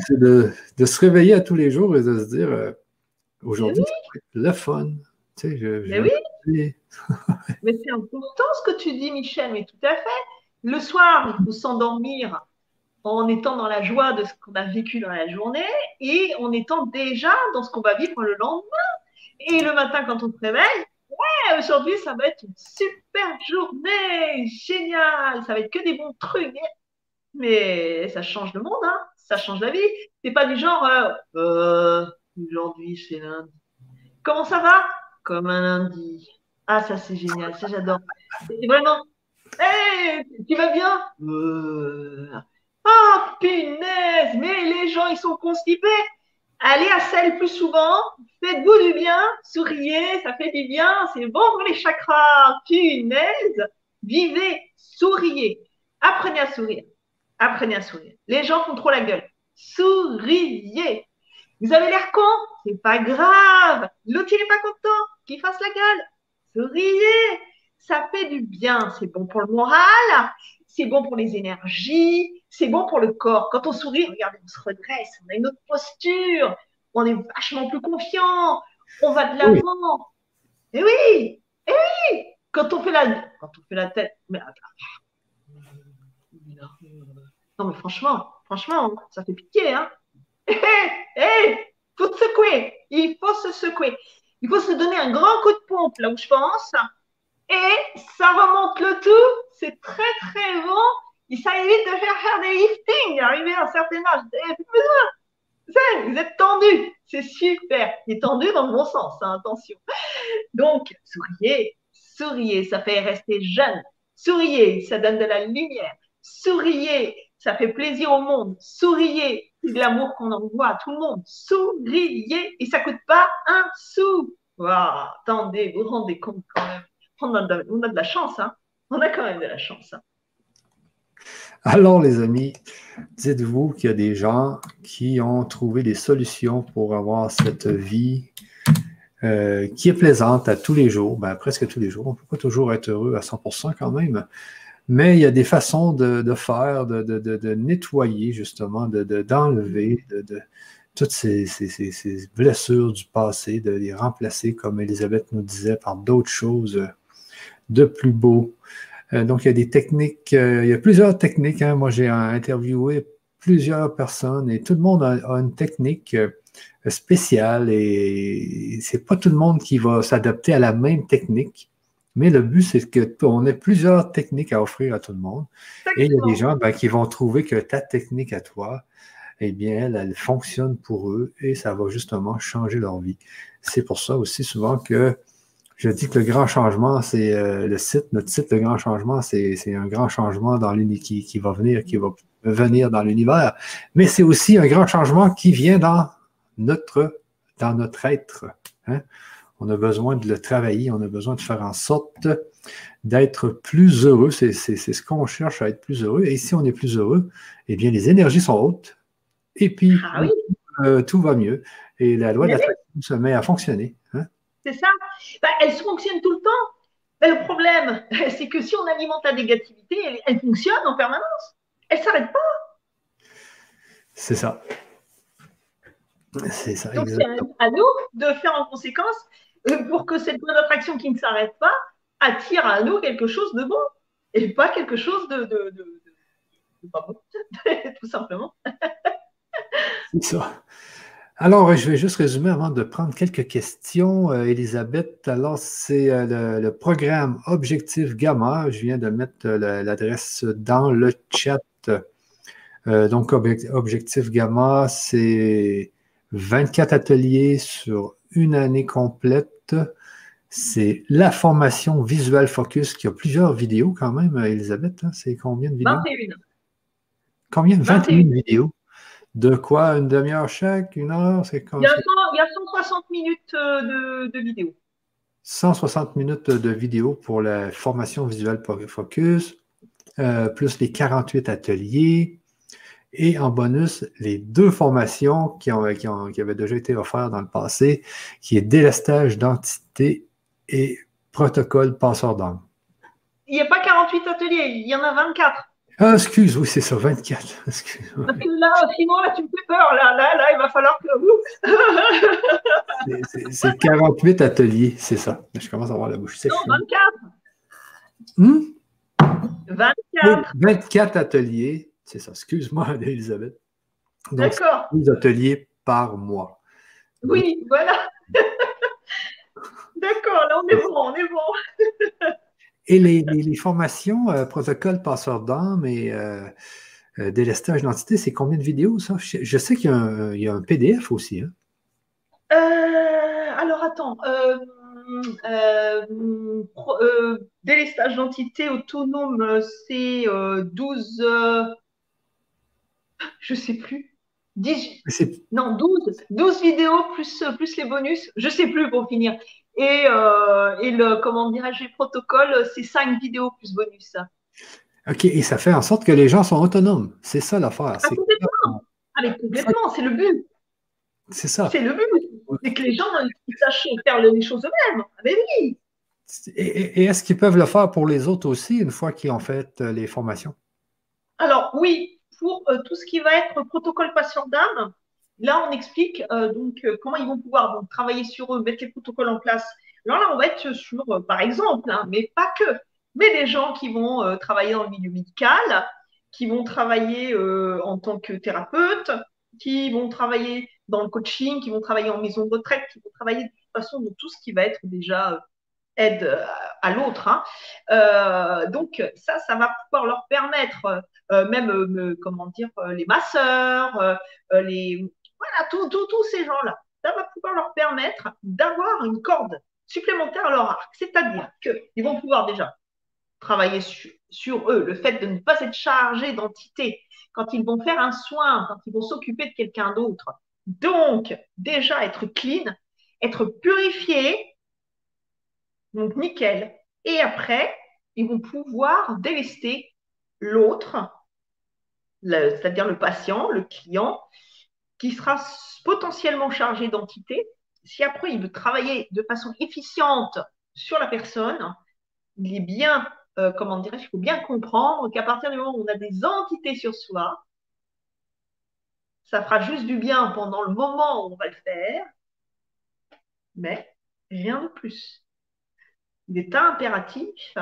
c'est de, de, se réveiller à tous les jours et de se dire euh, aujourd'hui, c'est le fun. Tu sais, je, mais oui. mais c'est important ce que tu dis, Michel, mais tout à fait. Le soir, il faut s'endormir en étant dans la joie de ce qu'on a vécu dans la journée et en étant déjà dans ce qu'on va vivre le lendemain. Et le matin, quand on se réveille, ouais, aujourd'hui, ça va être une super journée, génial, ça va être que des bons trucs. Mais ça change le monde, hein ça change la vie. C'est pas du genre, euh, euh, aujourd'hui, c'est lundi. Comment ça va? Comme un lundi. Ah, ça, c'est génial, ça, j'adore. C'est vraiment, Hé, tu vas bien? Euh... Oh, punaise, mais les gens, ils sont constipés. Allez à celle plus souvent, faites-vous du bien, souriez, ça fait du bien, c'est bon pour les chakras. Punaise, vivez, souriez, apprenez à sourire, apprenez à sourire. Les gens font trop la gueule. Souriez. Vous avez l'air con, c'est pas grave. L'autre, n'est pas content, qu'il fasse la gueule. Souriez ça fait du bien. C'est bon pour le moral, c'est bon pour les énergies, c'est bon pour le corps. Quand on sourit, regardez, on se redresse, on a une autre posture, on est vachement plus confiant, on va de l'avant. Et oui, et oui, quand on fait la, quand on fait la tête, mais non mais franchement, franchement, ça fait pitié, hein. Hé, hé, faut se secouer. Il faut se secouer. Il faut se donner un grand coup de pompe là où je pense. Et ça remonte le tout. C'est très, très bon. Et ça évite de faire faire des liftings, arriver à un certain âge. Vous avez plus besoin. Vous êtes tendu. C'est super. Est tendu dans le bon sens, hein, attention. Donc, souriez, souriez, ça fait rester jeune. Souriez, ça donne de la lumière. Souriez, ça fait plaisir au monde. Souriez, c'est de l'amour qu'on envoie à tout le monde. Souriez, et ça coûte pas un sou. Wow, attendez, vous vous rendez compte quand même. On a de, la chance, hein. On a quand même de la chance. Hein. Alors, les amis, dites-vous qu'il y a des gens qui ont trouvé des solutions pour avoir cette vie euh, qui est plaisante à tous les jours, ben, presque tous les jours. On ne peut pas toujours être heureux à 100% quand même, mais il y a des façons de, faire, de, nettoyer justement, d'enlever de, toutes ces, blessures du passé, de les remplacer, comme Elisabeth nous disait, par d'autres choses de plus beau. Euh, donc, il y a des techniques, euh, il y a plusieurs techniques. Hein. Moi, j'ai interviewé plusieurs personnes et tout le monde a, une technique euh, spéciale et c'est pas tout le monde qui va s'adapter à la même technique. Mais le but, c'est qu'on ait plusieurs techniques à offrir à tout le monde. Et il y a des gens ben, qui vont trouver que ta technique à toi, eh bien, elle, elle, fonctionne pour eux et ça va justement changer leur vie. C'est pour ça aussi souvent que je dis que le grand changement, c'est euh, le site, notre site, le grand changement, c'est un grand changement dans qui, qui va venir, qui va venir dans l'univers. Mais c'est aussi un grand changement qui vient dans notre, dans notre être. Hein. On a besoin de le travailler, on a besoin de faire en sorte d'être plus heureux. C'est ce qu'on cherche à être plus heureux. Et si on est plus heureux, eh bien, les énergies sont hautes. Et puis, ah euh, tout va mieux. Et la loi de l'attraction se met à fonctionner. Hein. C'est ça. Ben, elles fonctionnent tout le temps. Ben, le problème, c'est que si on alimente la négativité, elle, fonctionne en permanence. Elle ne s'arrête pas. C'est ça. C'est ça. Donc, c'est à nous de faire en conséquence euh, pour que cette bonne attraction qui ne s'arrête pas attire à nous quelque chose de bon et pas quelque chose de, de, de, de pas bon, tout simplement. c'est ça. Alors, je vais juste résumer avant de prendre quelques questions, euh, Elisabeth. Alors, c'est euh, le, programme Objectif Gamma. Je viens de mettre euh, l'adresse dans le chat. donc, Objectif Gamma, c'est 24 ateliers sur une année complète. C'est la formation Visual Focus qui a plusieurs vidéos quand même, Elisabeth. Hein. C'est combien de vidéos? 21. Combien? 21 vidéos. De quoi Une demi-heure chaque Une heure C'est il, y a 160 minutes euh, de, vidéo. 160 minutes de vidéo pour la formation visuelle Focus, euh, plus les 48 ateliers. Et en bonus, les deux formations qui, ont, qui, avaient déjà été offertes dans le passé, qui est délestage d'entité et protocole passeur d'âme. Il n'y a pas 48 ateliers, il y en a 24. Ah, excuse, oui, c'est ça, 24. Excuse, Parce que là, sinon, là, tu me fais peur. Là, là, là, il va falloir que vous. c'est 48 ateliers, c'est ça. Je commence à avoir la bouche sèche. Non, 24. Hmm? 24. 24 ateliers, c'est ça. Excuse-moi, Elisabeth. D'accord. 12 ateliers par mois. Oui, voilà. D'accord, là, on est bon, on est bon. Et les, formations euh, protocole passeur d'âme et euh, euh, délestage d'identité, c'est combien de vidéos ça? Je, sais qu'il y, a un PDF aussi. Hein? alors attends. délestage d'identité autonome, c'est 12. je ne sais plus. 10, non, 12, 12 vidéos plus, plus les bonus. Je ne sais plus pour finir. Et, euh, et le, comment dirais-je, protocole, c'est cinq vidéos plus bonus. OK, et ça fait en sorte que les gens sont autonomes. C'est ça l'affaire. Ah, complètement. Ah, complètement, c'est le but. C'est ça. C'est le but. C'est que les gens sachent faire les choses eux-mêmes. Ah, mais oui. Et, est-ce qu'ils peuvent le faire pour les autres aussi une fois qu'ils ont fait euh, les formations? Alors, oui, pour euh, tout ce qui va être protocole patient d'âme, Là, on explique euh, donc euh, comment ils vont pouvoir travailler sur eux, mettre les protocoles en place. Alors là, on va être sur, euh, par exemple, hein, mais pas que, mais des gens qui vont travailler dans le milieu médical, qui vont travailler en tant que thérapeute, qui vont travailler dans le coaching, qui vont travailler en maison de retraite, qui vont travailler de toute façon dans tout ce qui va être déjà aide à l'autre. Hein. Donc ça, ça va pouvoir leur permettre, même, comment dire, les masseurs, les, voilà, tous ces gens-là, ça va pouvoir leur permettre d'avoir une corde supplémentaire à leur arc. C'est-à-dire qu'ils vont pouvoir déjà travailler sur, eux, le fait de ne pas être chargé d'entité quand ils vont faire un soin, quand ils vont s'occuper de quelqu'un d'autre. Donc, déjà être clean, être purifié, donc nickel. Et après, ils vont pouvoir délester l'autre, c'est-à-dire le patient, le client, qui sera potentiellement chargé d'entité. Si après il veut travailler de façon efficiente sur la personne, il est bien euh, comment dirais il faut bien comprendre qu'à partir du moment où on a des entités sur soi, ça fera juste du bien pendant le moment où on va le faire, mais rien de plus. Il est impératif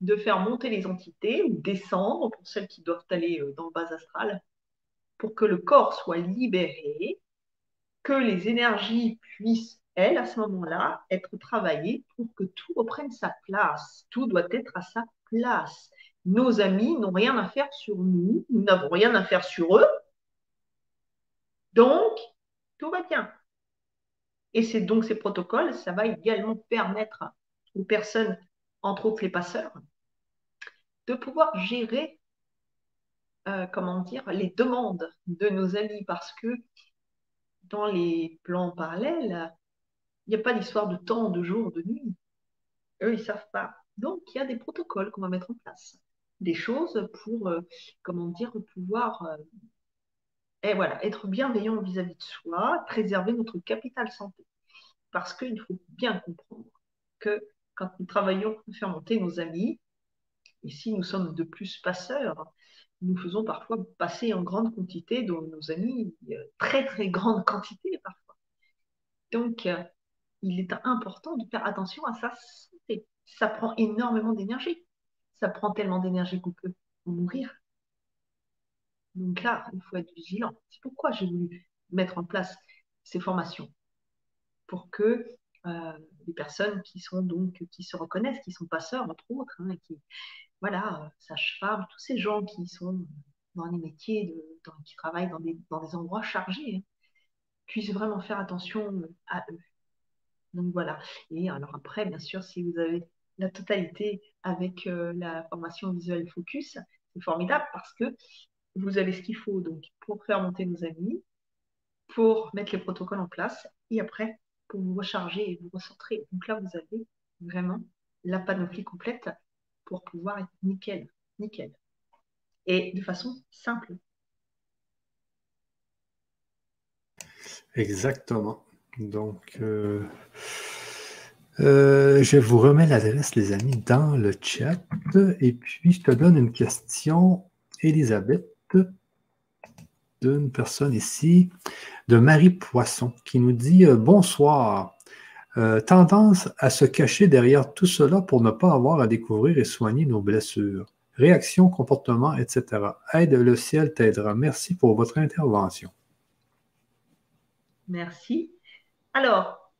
de faire monter les entités ou descendre pour celles qui doivent aller euh, dans le bas astral pour que le corps soit libéré, que les énergies puissent elle, à ce moment-là, être travaillée pour que tout reprenne sa place. Tout doit être à sa place. Nos amis n'ont rien à faire sur nous, nous n'avons rien à faire sur eux. Donc, tout va bien. Et c'est donc ces protocoles, ça va également permettre aux personnes, entre autres les passeurs, de pouvoir gérer, euh, comment dire, les demandes de nos amis parce que dans les plans parallèles, il n'y a pas d'histoire de temps, de jour, de nuit. Eux, ils ne savent pas. Donc, il y a des protocoles qu'on va mettre en place. Des choses pour, euh, comment dire, pouvoir euh, voilà, être bienveillant vis-à-vis de soi, préserver notre capital santé. Parce qu'il faut bien comprendre que quand nous travaillons pour faire monter nos amis, et si nous sommes de plus passeurs, nous faisons parfois passer en grande quantité de nos amis, euh, très très grande quantité parfois. Donc, il est important de faire attention à sa santé. Ça prend énormément d'énergie. Ça prend tellement d'énergie qu'on peut mourir. Donc là, il faut être vigilant. C'est pourquoi j'ai voulu mettre en place ces formations pour que euh, les personnes qui sont donc qui se reconnaissent, qui sont passeurs entre autres, hein, qui voilà, euh, sages-femmes, tous ces gens qui sont dans les métiers, qui travaillent dans des, endroits chargés, hein, puissent vraiment faire attention à eux. Donc voilà. Et alors après, bien sûr, si vous avez la totalité avec euh, la formation visuelle focus, c'est formidable parce que vous avez ce qu'il faut donc pour faire monter nos amis, pour mettre les protocoles en place et après pour vous recharger et vous recentrer. Donc là, vous avez vraiment la panoplie complète pour pouvoir être nickel, nickel. Et de façon simple. Exactement. Donc, euh, euh, je vous remets l'adresse, les amis, dans le chat. Et puis, je te donne une question, Elisabeth, d'une personne ici, de Marie Poisson, qui nous dit euh, Bonsoir. Tendance à se cacher derrière tout cela pour ne pas avoir à découvrir et soigner nos blessures. Réaction, comportement, etc. Aide, le ciel t'aidera. Merci pour votre intervention. Merci. Alors,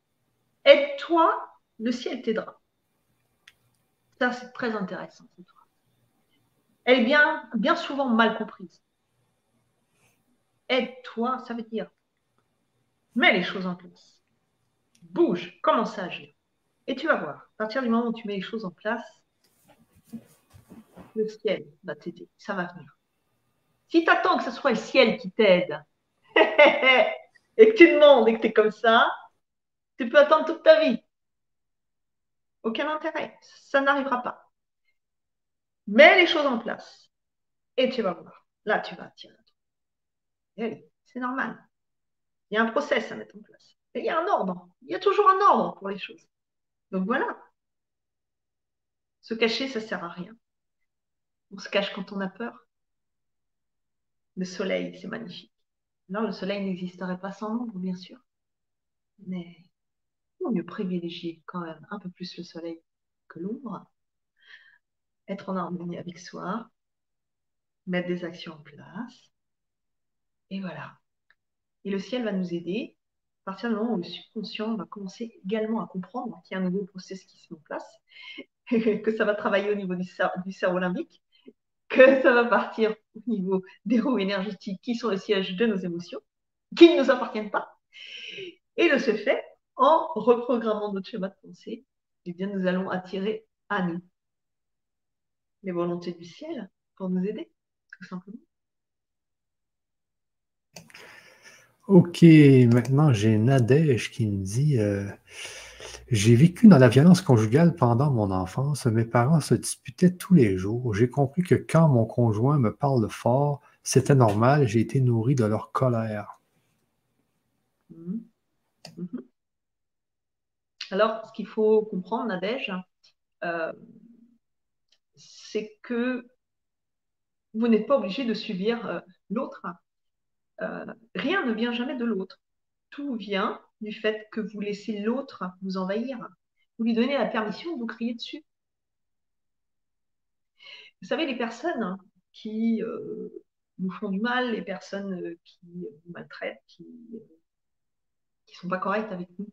aide-toi, le ciel t'aidera. Ça, c'est très intéressant. Elle est bien, bien souvent mal comprise. Aide-toi, ça veut dire mets les choses en place. Bouge, commence à agir. Et tu vas voir, à partir du moment où tu mets les choses en place, le ciel va t'aider, ça va venir. Si tu attends que ce soit le ciel qui t'aide et que tu demandes et que tu es comme ça, tu peux attendre toute ta vie. Aucun intérêt. Ça n'arrivera pas. Mets les choses en place. Et tu vas voir. Là, tu vas attirer. C'est normal. Il y a un process à mettre en place. Il y a un ordre. Il y a toujours un ordre pour les choses. Donc voilà. Se cacher, ça sert à rien. On se cache quand on a peur. Le soleil, c'est magnifique. Non, le soleil n'existerait pas sans l'ombre, bien sûr. Mais il vaut mieux privilégier quand même un peu plus le soleil que l'ombre, être en harmonie avec soi, mettre des actions en place. Et voilà. Et le ciel va nous aider à partir du moment où le subconscient va commencer également à comprendre qu'il y a un nouveau processus qui se met en place, que ça va travailler au niveau du, cerveau limbique, que ça va partir au niveau des roues énergétiques qui sont le siège de nos émotions, qui ne nous appartiennent pas. Et de ce fait, en reprogrammant notre schéma de pensée, eh bien, nous allons attirer à nous les volontés du ciel pour nous aider, tout simplement. Ok, maintenant j'ai Nadège qui me dit euh, J'ai vécu dans la violence conjugale pendant mon enfance. Mes parents se disputaient tous les jours. J'ai compris que quand mon conjoint me parle fort, c'était normal. J'ai été nourri de leur colère. Mhm. Mhm. Alors, ce qu'il faut comprendre, Nadège, euh, c'est que vous n'êtes pas obligé de subir euh, l'autre. Euh, rien ne vient jamais de l'autre. Tout vient du fait que vous laissez l'autre vous envahir. Vous lui donnez la permission vous crier dessus. Vous savez, les personnes qui euh, nous font du mal, les personnes qui nous maltraitent, qui ne sont pas correctes avec nous,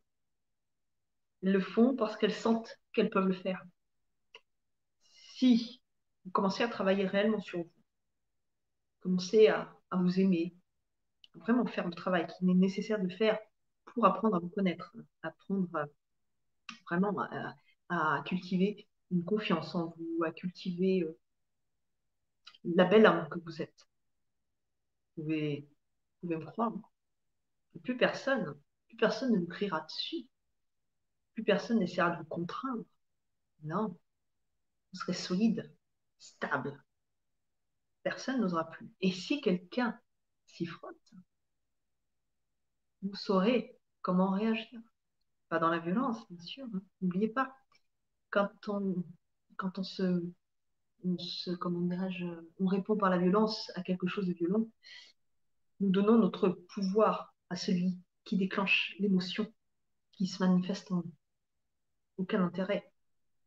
elles le font parce qu'elles sentent qu'elles peuvent le faire. Si vous commencez à travailler réellement sur vous, commencez à vous aimer, vraiment faire le travail qu'il est nécessaire de faire pour apprendre à vous connaître, apprendre vraiment à, cultiver une confiance en vous, à cultiver euh, la belle âme que vous êtes. Vous pouvez, me croire. Plus personne, plus personne ne vous criera dessus. Plus personne n'essaiera de vous contraindre. Non. Vous serez solide, stable. Personne n'osera plus. Et si quelqu'un s'y frotte, vous saurez comment réagir. Pas dans la violence, bien sûr. Hein. N'oubliez pas, quand on, quand on se, comment dirais-je, on répond par la violence à quelque chose de violent, nous donnons notre pouvoir à celui qui déclenche l'émotion qui se manifeste en nous. Aucun intérêt.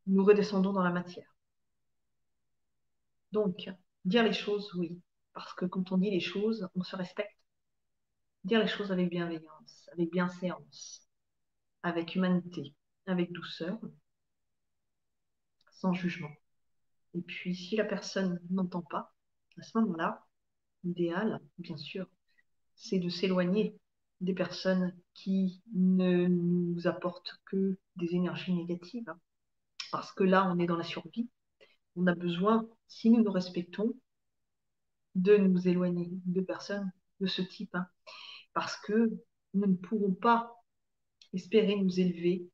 Nous redescendons dans la matière. Donc, dire les choses, oui. Parce que quand on dit les choses, on se respecte dire les choses avec bienveillance, avec bienséance, avec humanité, avec douceur, sans jugement. Et puis, si la personne n'entend pas, à ce moment-là, l'idéal, bien sûr, c'est de s'éloigner des personnes qui ne nous apportent que des énergies négatives. Parce que là, on est dans la survie. On a besoin, si nous nous respectons, de nous éloigner de personnes de ce type. Hein parce que nous ne pourrons pas espérer nous élever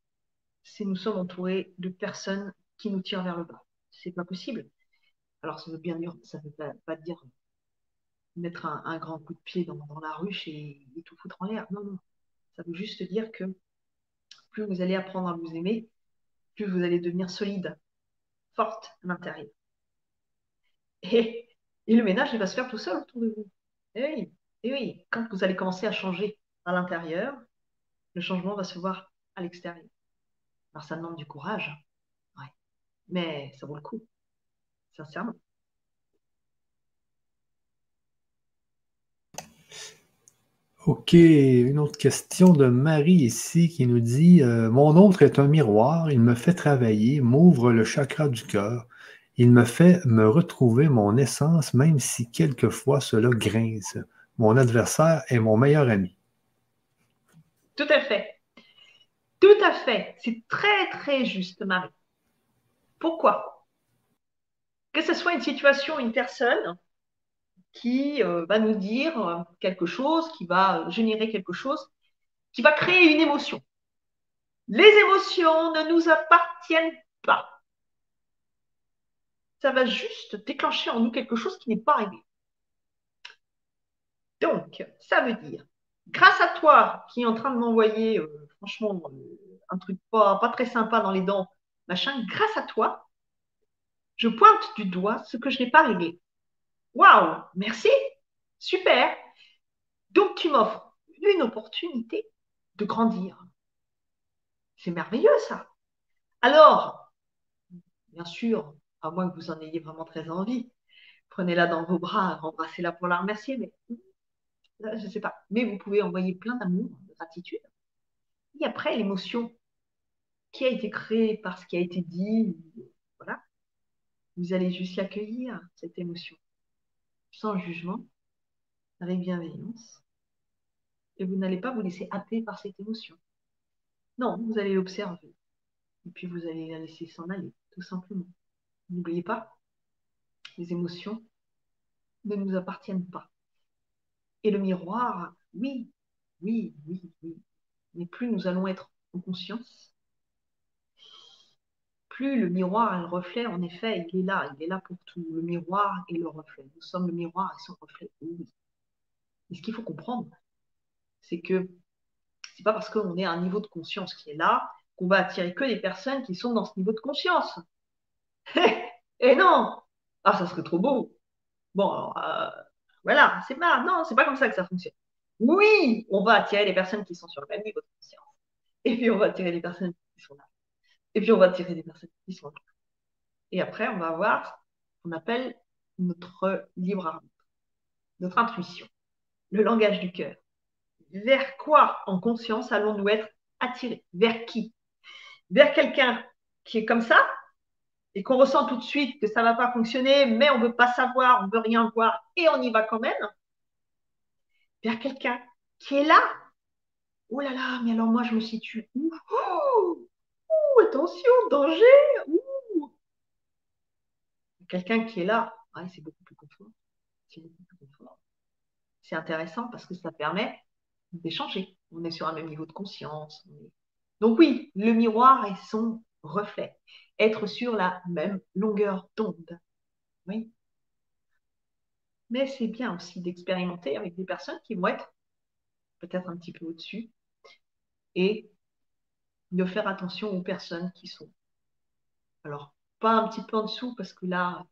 si nous sommes entourés de personnes qui nous tirent vers le bas. C'est pas possible. Alors ça veut bien dire, ça veut pas, dire mettre un, grand coup de pied dans, la ruche et, tout foutre en l'air. Non, non. Ça veut juste dire que plus vous allez apprendre à vous aimer, plus vous allez devenir solide, forte à l'intérieur. Et, et, le ménage, il va se faire tout seul autour de vous. Et eh oui, et oui, quand vous allez commencer à changer à l'intérieur, le changement va se voir à l'extérieur. Alors ça demande du courage, mais ça vaut le coup, sincèrement. Ok, une autre question de Marie ici qui nous dit euh, Mon autre est un miroir, il me fait travailler, m'ouvre le chakra du cœur, il me fait me retrouver mon essence, même si quelquefois cela grince mon adversaire est mon meilleur ami. Tout à fait. Tout à fait. C'est très, très juste, Marie. Pourquoi? Que ce soit une situation, une personne qui euh, va nous dire quelque chose, qui va générer quelque chose, qui va créer une émotion. Les émotions ne nous appartiennent pas. Ça va juste déclencher en nous quelque chose qui n'est pas arrivé. Donc, ça veut dire, grâce à toi qui est en train de m'envoyer, euh, franchement, euh, un truc pas, pas très sympa dans les dents, machin, grâce à toi, je pointe du doigt ce que je n'ai pas réglé. Waouh, merci, super. Donc, tu m'offres une opportunité de grandir. C'est merveilleux, ça. Alors, bien sûr, à moins que vous en ayez vraiment très envie, prenez-la dans vos bras, embrassez-la pour la remercier, mais je ne sais pas. Mais vous pouvez envoyer plein d'amour, de gratitude. Et après, l'émotion qui a été créée par ce qui a été dit, voilà, vous allez juste l'accueillir, cette émotion, sans jugement, avec bienveillance. Et vous n'allez pas vous laisser happer par cette émotion. Non, vous allez l'observer. Et puis vous allez la laisser s'en aller, tout simplement. N'oubliez pas, les émotions ne nous appartiennent pas. Et le miroir, oui, oui, oui, oui. Mais plus nous allons être en conscience, plus le miroir et le reflet, en effet, il est là, il est là pour tout. Le miroir et le reflet. Nous sommes le miroir et son reflet, oui. Et ce qu'il faut comprendre, c'est que c'est pas parce qu'on est à un niveau de conscience qui est là qu'on va attirer que des personnes qui sont dans ce niveau de conscience. et non Ah, ça serait trop beau. Bon, alors, euh, voilà, c'est pas, non, c'est pas comme ça que ça fonctionne. Oui, on va attirer les personnes qui sont sur le même niveau de conscience. Et puis on va attirer les personnes qui sont là. Et puis on va attirer les personnes qui sont là. Et après, on va avoir ce qu'on appelle notre libre arbitre, notre intuition, le langage du cœur. Vers quoi en conscience allons-nous être attirés? Vers qui? Vers quelqu'un qui est comme ça? Et qu'on ressent tout de suite que ça ne va pas fonctionner, mais on ne veut pas savoir, on ne veut rien voir et on y va quand même, vers quelqu'un qui est là. Oh là là, mais alors moi je me situe où? Oh, Attention, danger Quelqu'un qui est là, c'est beaucoup plus confort. C'est beaucoup plus confort. C'est intéressant parce que ça permet d'échanger. On est sur un même niveau de conscience. Donc oui, le miroir est son reflet être sur la même longueur d'onde. Oui. Mais c'est bien aussi d'expérimenter avec des personnes qui vont être peut-être un petit peu au-dessus et de faire attention aux personnes qui sont. Alors, pas un petit peu en dessous parce que là,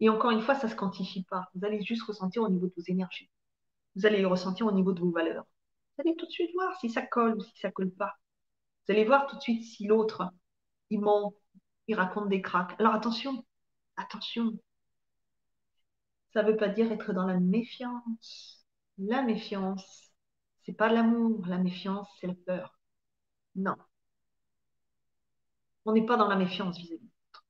et encore une fois, ça ne se quantifie pas. Vous allez juste ressentir au niveau de vos énergies. Vous allez le ressentir au niveau de vos valeurs. Vous allez tout de suite voir si ça colle ou si ça colle pas. Vous allez voir tout de suite si l'autre, il ment il raconte des cracks. Alors attention, attention. Ça ne veut pas dire être dans la méfiance. La méfiance, c'est pas l'amour. La méfiance, c'est la peur. Non. On n'est pas dans la méfiance vis-à-vis de l'autre.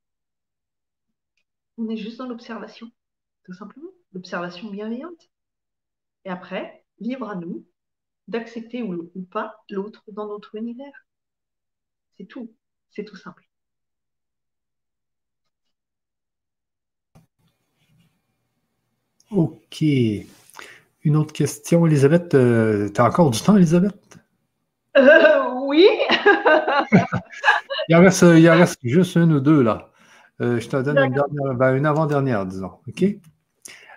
On est juste dans l'observation, tout simplement. L'observation bienveillante. Et après, libre à nous d'accepter ou pas l'autre dans notre univers. C'est tout. C'est tout simple. OK. Une autre question, Elisabeth. Euh, tu as encore du temps, Elisabeth? Euh, oui. il, en reste, juste une ou deux, là. Euh, je te donne une, ben, une avant-dernière, disons. OK?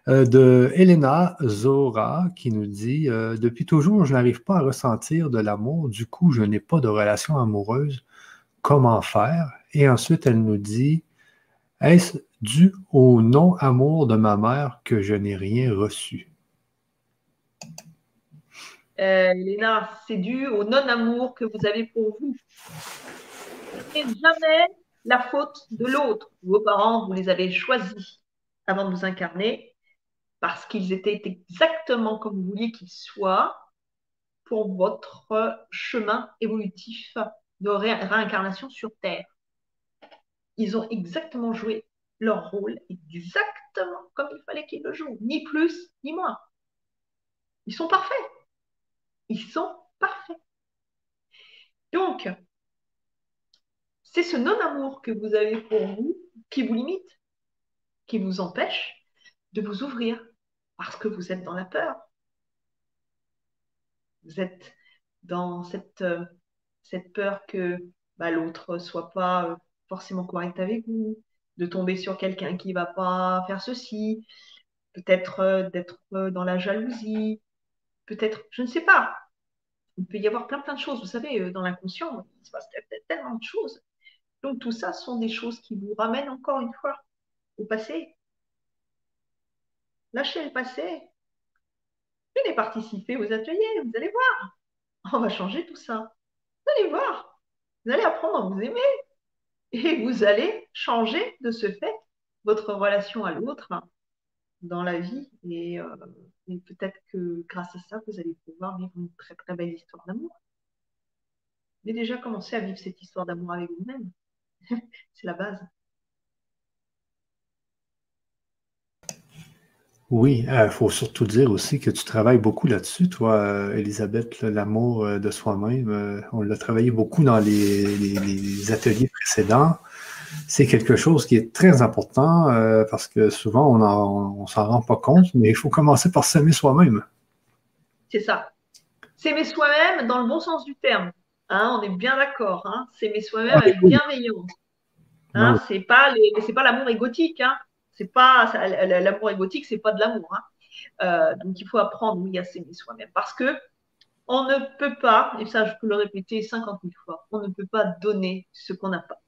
de Elena Zora qui nous dit Depuis toujours, je n'arrive pas à ressentir de l'amour, du coup, je n'ai pas de relation amoureuse. Comment faire Et ensuite, elle nous dit Est-ce dû au non-amour de ma mère que je n'ai rien reçu. Euh, Léna, c'est dû au non-amour que vous avez pour vous. Ce n'est jamais la faute de l'autre. Vos parents, vous les avez choisis avant de vous incarner parce qu'ils étaient exactement comme vous vouliez qu'ils soient pour votre chemin évolutif de réincarnation sur Terre. Ils ont exactement joué leur rôle exactement comme il fallait qu'ils le jouent, ni plus ni moins. Ils sont parfaits. Ils sont parfaits. Donc, c'est ce non-amour que vous avez pour vous qui vous limite, qui vous empêche de vous ouvrir parce que vous êtes dans la peur. Vous êtes dans cette, euh, cette peur que bah, l'autre soit pas euh, forcément correct avec vous, de tomber sur quelqu'un qui va pas faire ceci, peut-être euh, d'être euh, dans la jalousie, peut-être, je ne sais pas. Il peut y avoir plein plein de choses. Vous savez, euh, dans l'inconscient, il se passe tellement de choses. Donc tout ça sont des choses qui vous ramènent encore une fois au passé. Lâchez le passé. Venez participer aux ateliers, vous allez voir. On va changer tout ça. Vous allez voir. Vous allez apprendre à vous aimer et vous allez changer de ce fait votre relation à l'autre dans la vie et, euh, et peut-être que grâce à ça, vous allez pouvoir vivre une très très belle histoire d'amour. Mais déjà commencé à vivre cette histoire d'amour avec vous-même. C'est la base. Oui, il euh, faut surtout dire aussi que tu travailles beaucoup là-dessus, toi, euh, Elisabeth, l'amour euh, de soi-même. on l'a travaillé beaucoup dans les, ateliers précédents. C'est quelque chose qui est très important parce que souvent on ne s'en rend pas compte, mais il faut commencer par s'aimer soi-même. C'est ça. S'aimer soi-même dans le bon sens du terme. Hein, on est bien d'accord. Hein. S'aimer soi-même avec bienveillance. Hein, c'est pas pas l'amour égotique. Hein. C'est pas l'amour égotique, c'est pas de l'amour. Hein. Euh, donc il faut apprendre oui à s'aimer soi-même parce que on ne peut pas, et ça je peux le répéter 50 000 fois, on ne peut pas donner ce qu'on n'a pas.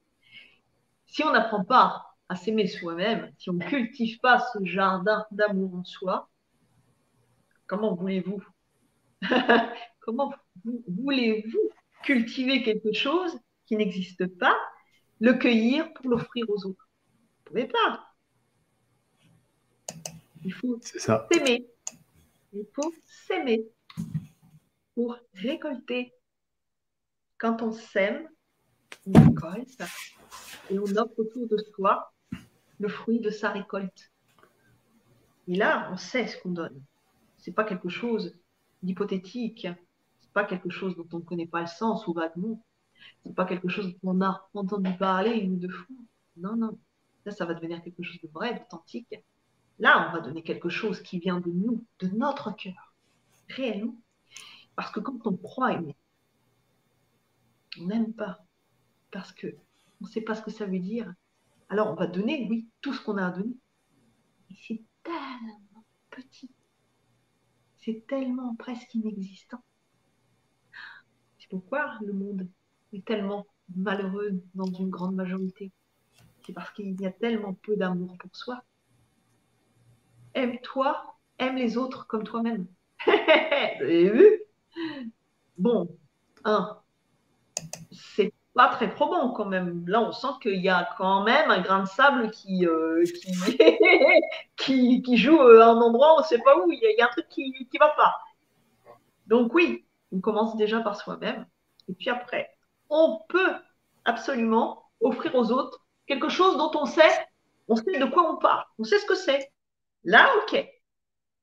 Si on n'apprend pas à s'aimer soi-même, si on ne cultive pas ce jardin d'amour en soi, comment voulez-vous? Comment voulez-vous cultiver quelque chose qui n'existe pas, le cueillir pour l'offrir aux autres? Vous ne pouvez pas. Il faut s'aimer. Il faut s'aimer pour récolter. Quand on s'aime, on récolte et on offre autour de soi le fruit de sa récolte. Et là, on sait ce qu'on donne. Ce n'est pas quelque chose d'hypothétique. Ce n'est pas quelque chose dont on ne connaît pas le sens ou vaguement. Ce n'est pas quelque chose dont on a entendu parler une ou deux fois. Non, non. Là, ça va devenir quelque chose de vrai, d'authentique. Là, on va donner quelque chose qui vient de nous, de notre cœur, réellement. Parce que quand on croit aimer, on n'aime pas, parce qu'on ne sait pas ce que ça veut dire. Alors on va donner, oui, tout ce qu'on a à donner. Mais c'est tellement petit. C'est tellement presque inexistant. C'est pourquoi le monde est tellement malheureux dans une grande majorité. C'est parce qu'il y a tellement peu d'amour pour soi aime-toi, aime les autres comme toi-même. Vous avez vu Bon, un, c'est pas très probant quand même. Là, on sent qu'il y a quand même un grain de sable qui, euh, qui, qui, joue à un endroit, on ne sait pas où, il y, a, un truc qui ne va pas. Donc oui, on commence déjà par soi-même. Et puis après, on peut absolument offrir aux autres quelque chose dont on sait, on sait de quoi on parle, on sait ce que c'est. Là, ok.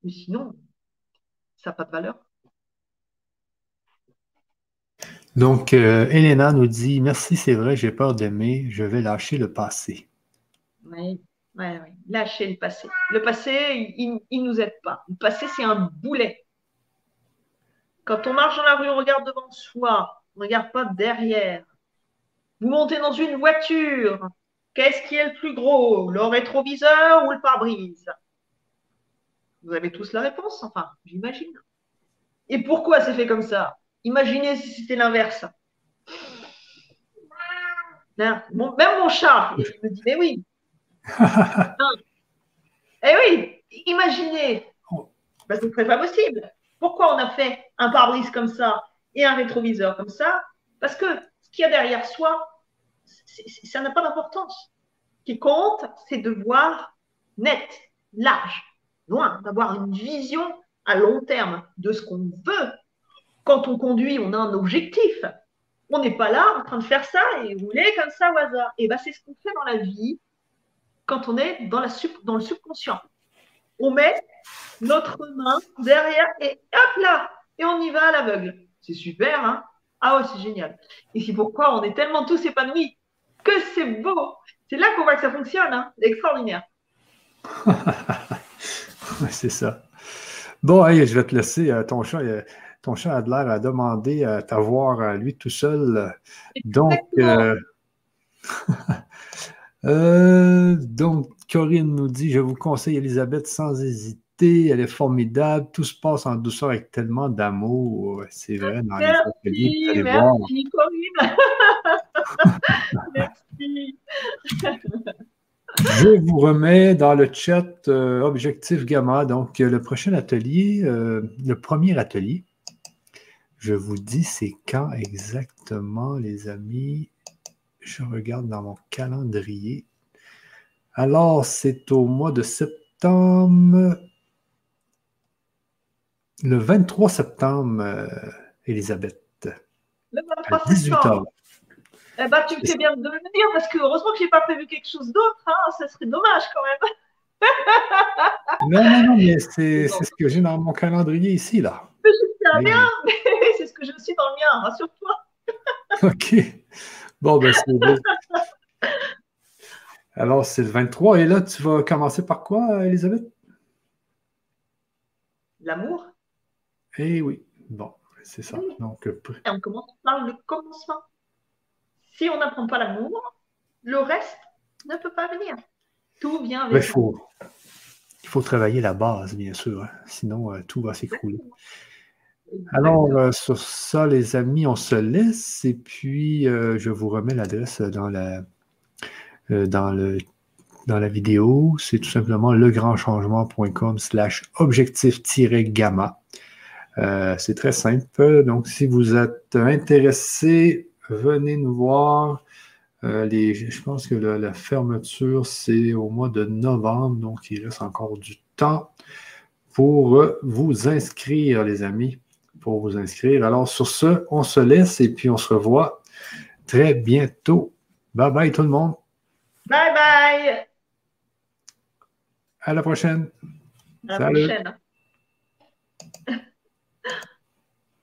Mais sinon, ça n'a pas de valeur. Donc, euh, Elena nous dit Merci, c'est vrai, j'ai peur d'aimer, je vais lâcher le passé. Oui, oui, oui. Lâcher le passé. Le passé, il ne nous aide pas. Le passé, c'est un boulet. Quand on marche dans la rue, on regarde devant soi, on ne regarde pas derrière. Vous montez dans une voiture, qu'est-ce qui est le plus gros, le rétroviseur ou le pare-brise? Vous avez tous la réponse, enfin, j'imagine. Et pourquoi c'est fait comme ça? Imaginez si c'était l'inverse. même mon chat, il me dit, mais oui. Eh oui, imaginez. Ben, ce ne serait pas possible. Pourquoi on a fait un pare-brise comme ça et un rétroviseur comme ça? Parce que ce qu'il y a derrière soi, ça n'a pas d'importance. Ce qui compte, c'est de voir net, large loin, d'avoir une vision à long terme de ce qu'on veut. Quand on conduit, on a un objectif. On n'est pas là en train de faire ça et rouler comme ça au hasard. Et ben, c'est ce qu'on fait dans la vie quand on est dans, le subconscient. On met notre main derrière et hop là, et on y va à l'aveugle. C'est super, hein? Ah ouais, c'est génial. Et c'est pourquoi on est tellement tous épanouis que c'est beau. C'est là qu'on voit que ça fonctionne. Hein? C'est extraordinaire. c'est ça. Bon, je vais te laisser. Euh, ton chat, euh, ton chat a l'air à demander à t'avoir euh, lui tout seul. Donc, donc, Corinne nous dit Je vous conseille Elisabeth sans hésiter. Elle est formidable. Tout se passe en douceur avec tellement d'amour. C'est vrai, dans merci, les Merci, Corinne. merci. Je vous remets dans le chat euh, Objectif Gamma. Donc, euh, le prochain atelier, euh, le premier atelier, je vous dis c'est quand exactement, les amis? Je regarde dans mon calendrier. Alors, c'est au mois de septembre. Le 23 septembre, euh, Elisabeth. Le 23 septembre. Eh ben, tu fais bien de me le dire parce que heureusement que je n'ai pas prévu quelque chose d'autre. Hein, ça serait dommage quand même. non, non, non, mais c'est ce que j'ai dans mon calendrier ici, là. Bien, mais c'est ce que je suis dans le mien, rassure-toi. OK. Bon, ben c'est bon. Alors, c'est le 23. Et là, tu vas commencer par quoi, Elisabeth? L'amour. Eh oui. Bon, c'est ça. Donc, euh, on commence par le commencement. Si on n'apprend pas l'amour, le reste ne peut pas venir. Tout vient avec. il, faut, il faut travailler la base, bien sûr. Hein. Sinon, euh, tout va s'écrouler. Alors, euh, sur ça, les amis, on se laisse et puis euh, je vous remets l'adresse dans la, dans, le, dans la vidéo. C'est tout simplement legrandchangement.com slash objectif-gamma. c'est très simple. Donc, si vous êtes intéressé, venez nous voir. Les, je pense que la fermeture, c'est au mois de novembre, donc il reste encore du temps pour vous inscrire, les amis pour vous inscrire. Alors, sur ce, on se laisse et puis on se revoit très bientôt. Bye bye tout le monde. Bye bye. À la prochaine. À la prochaine.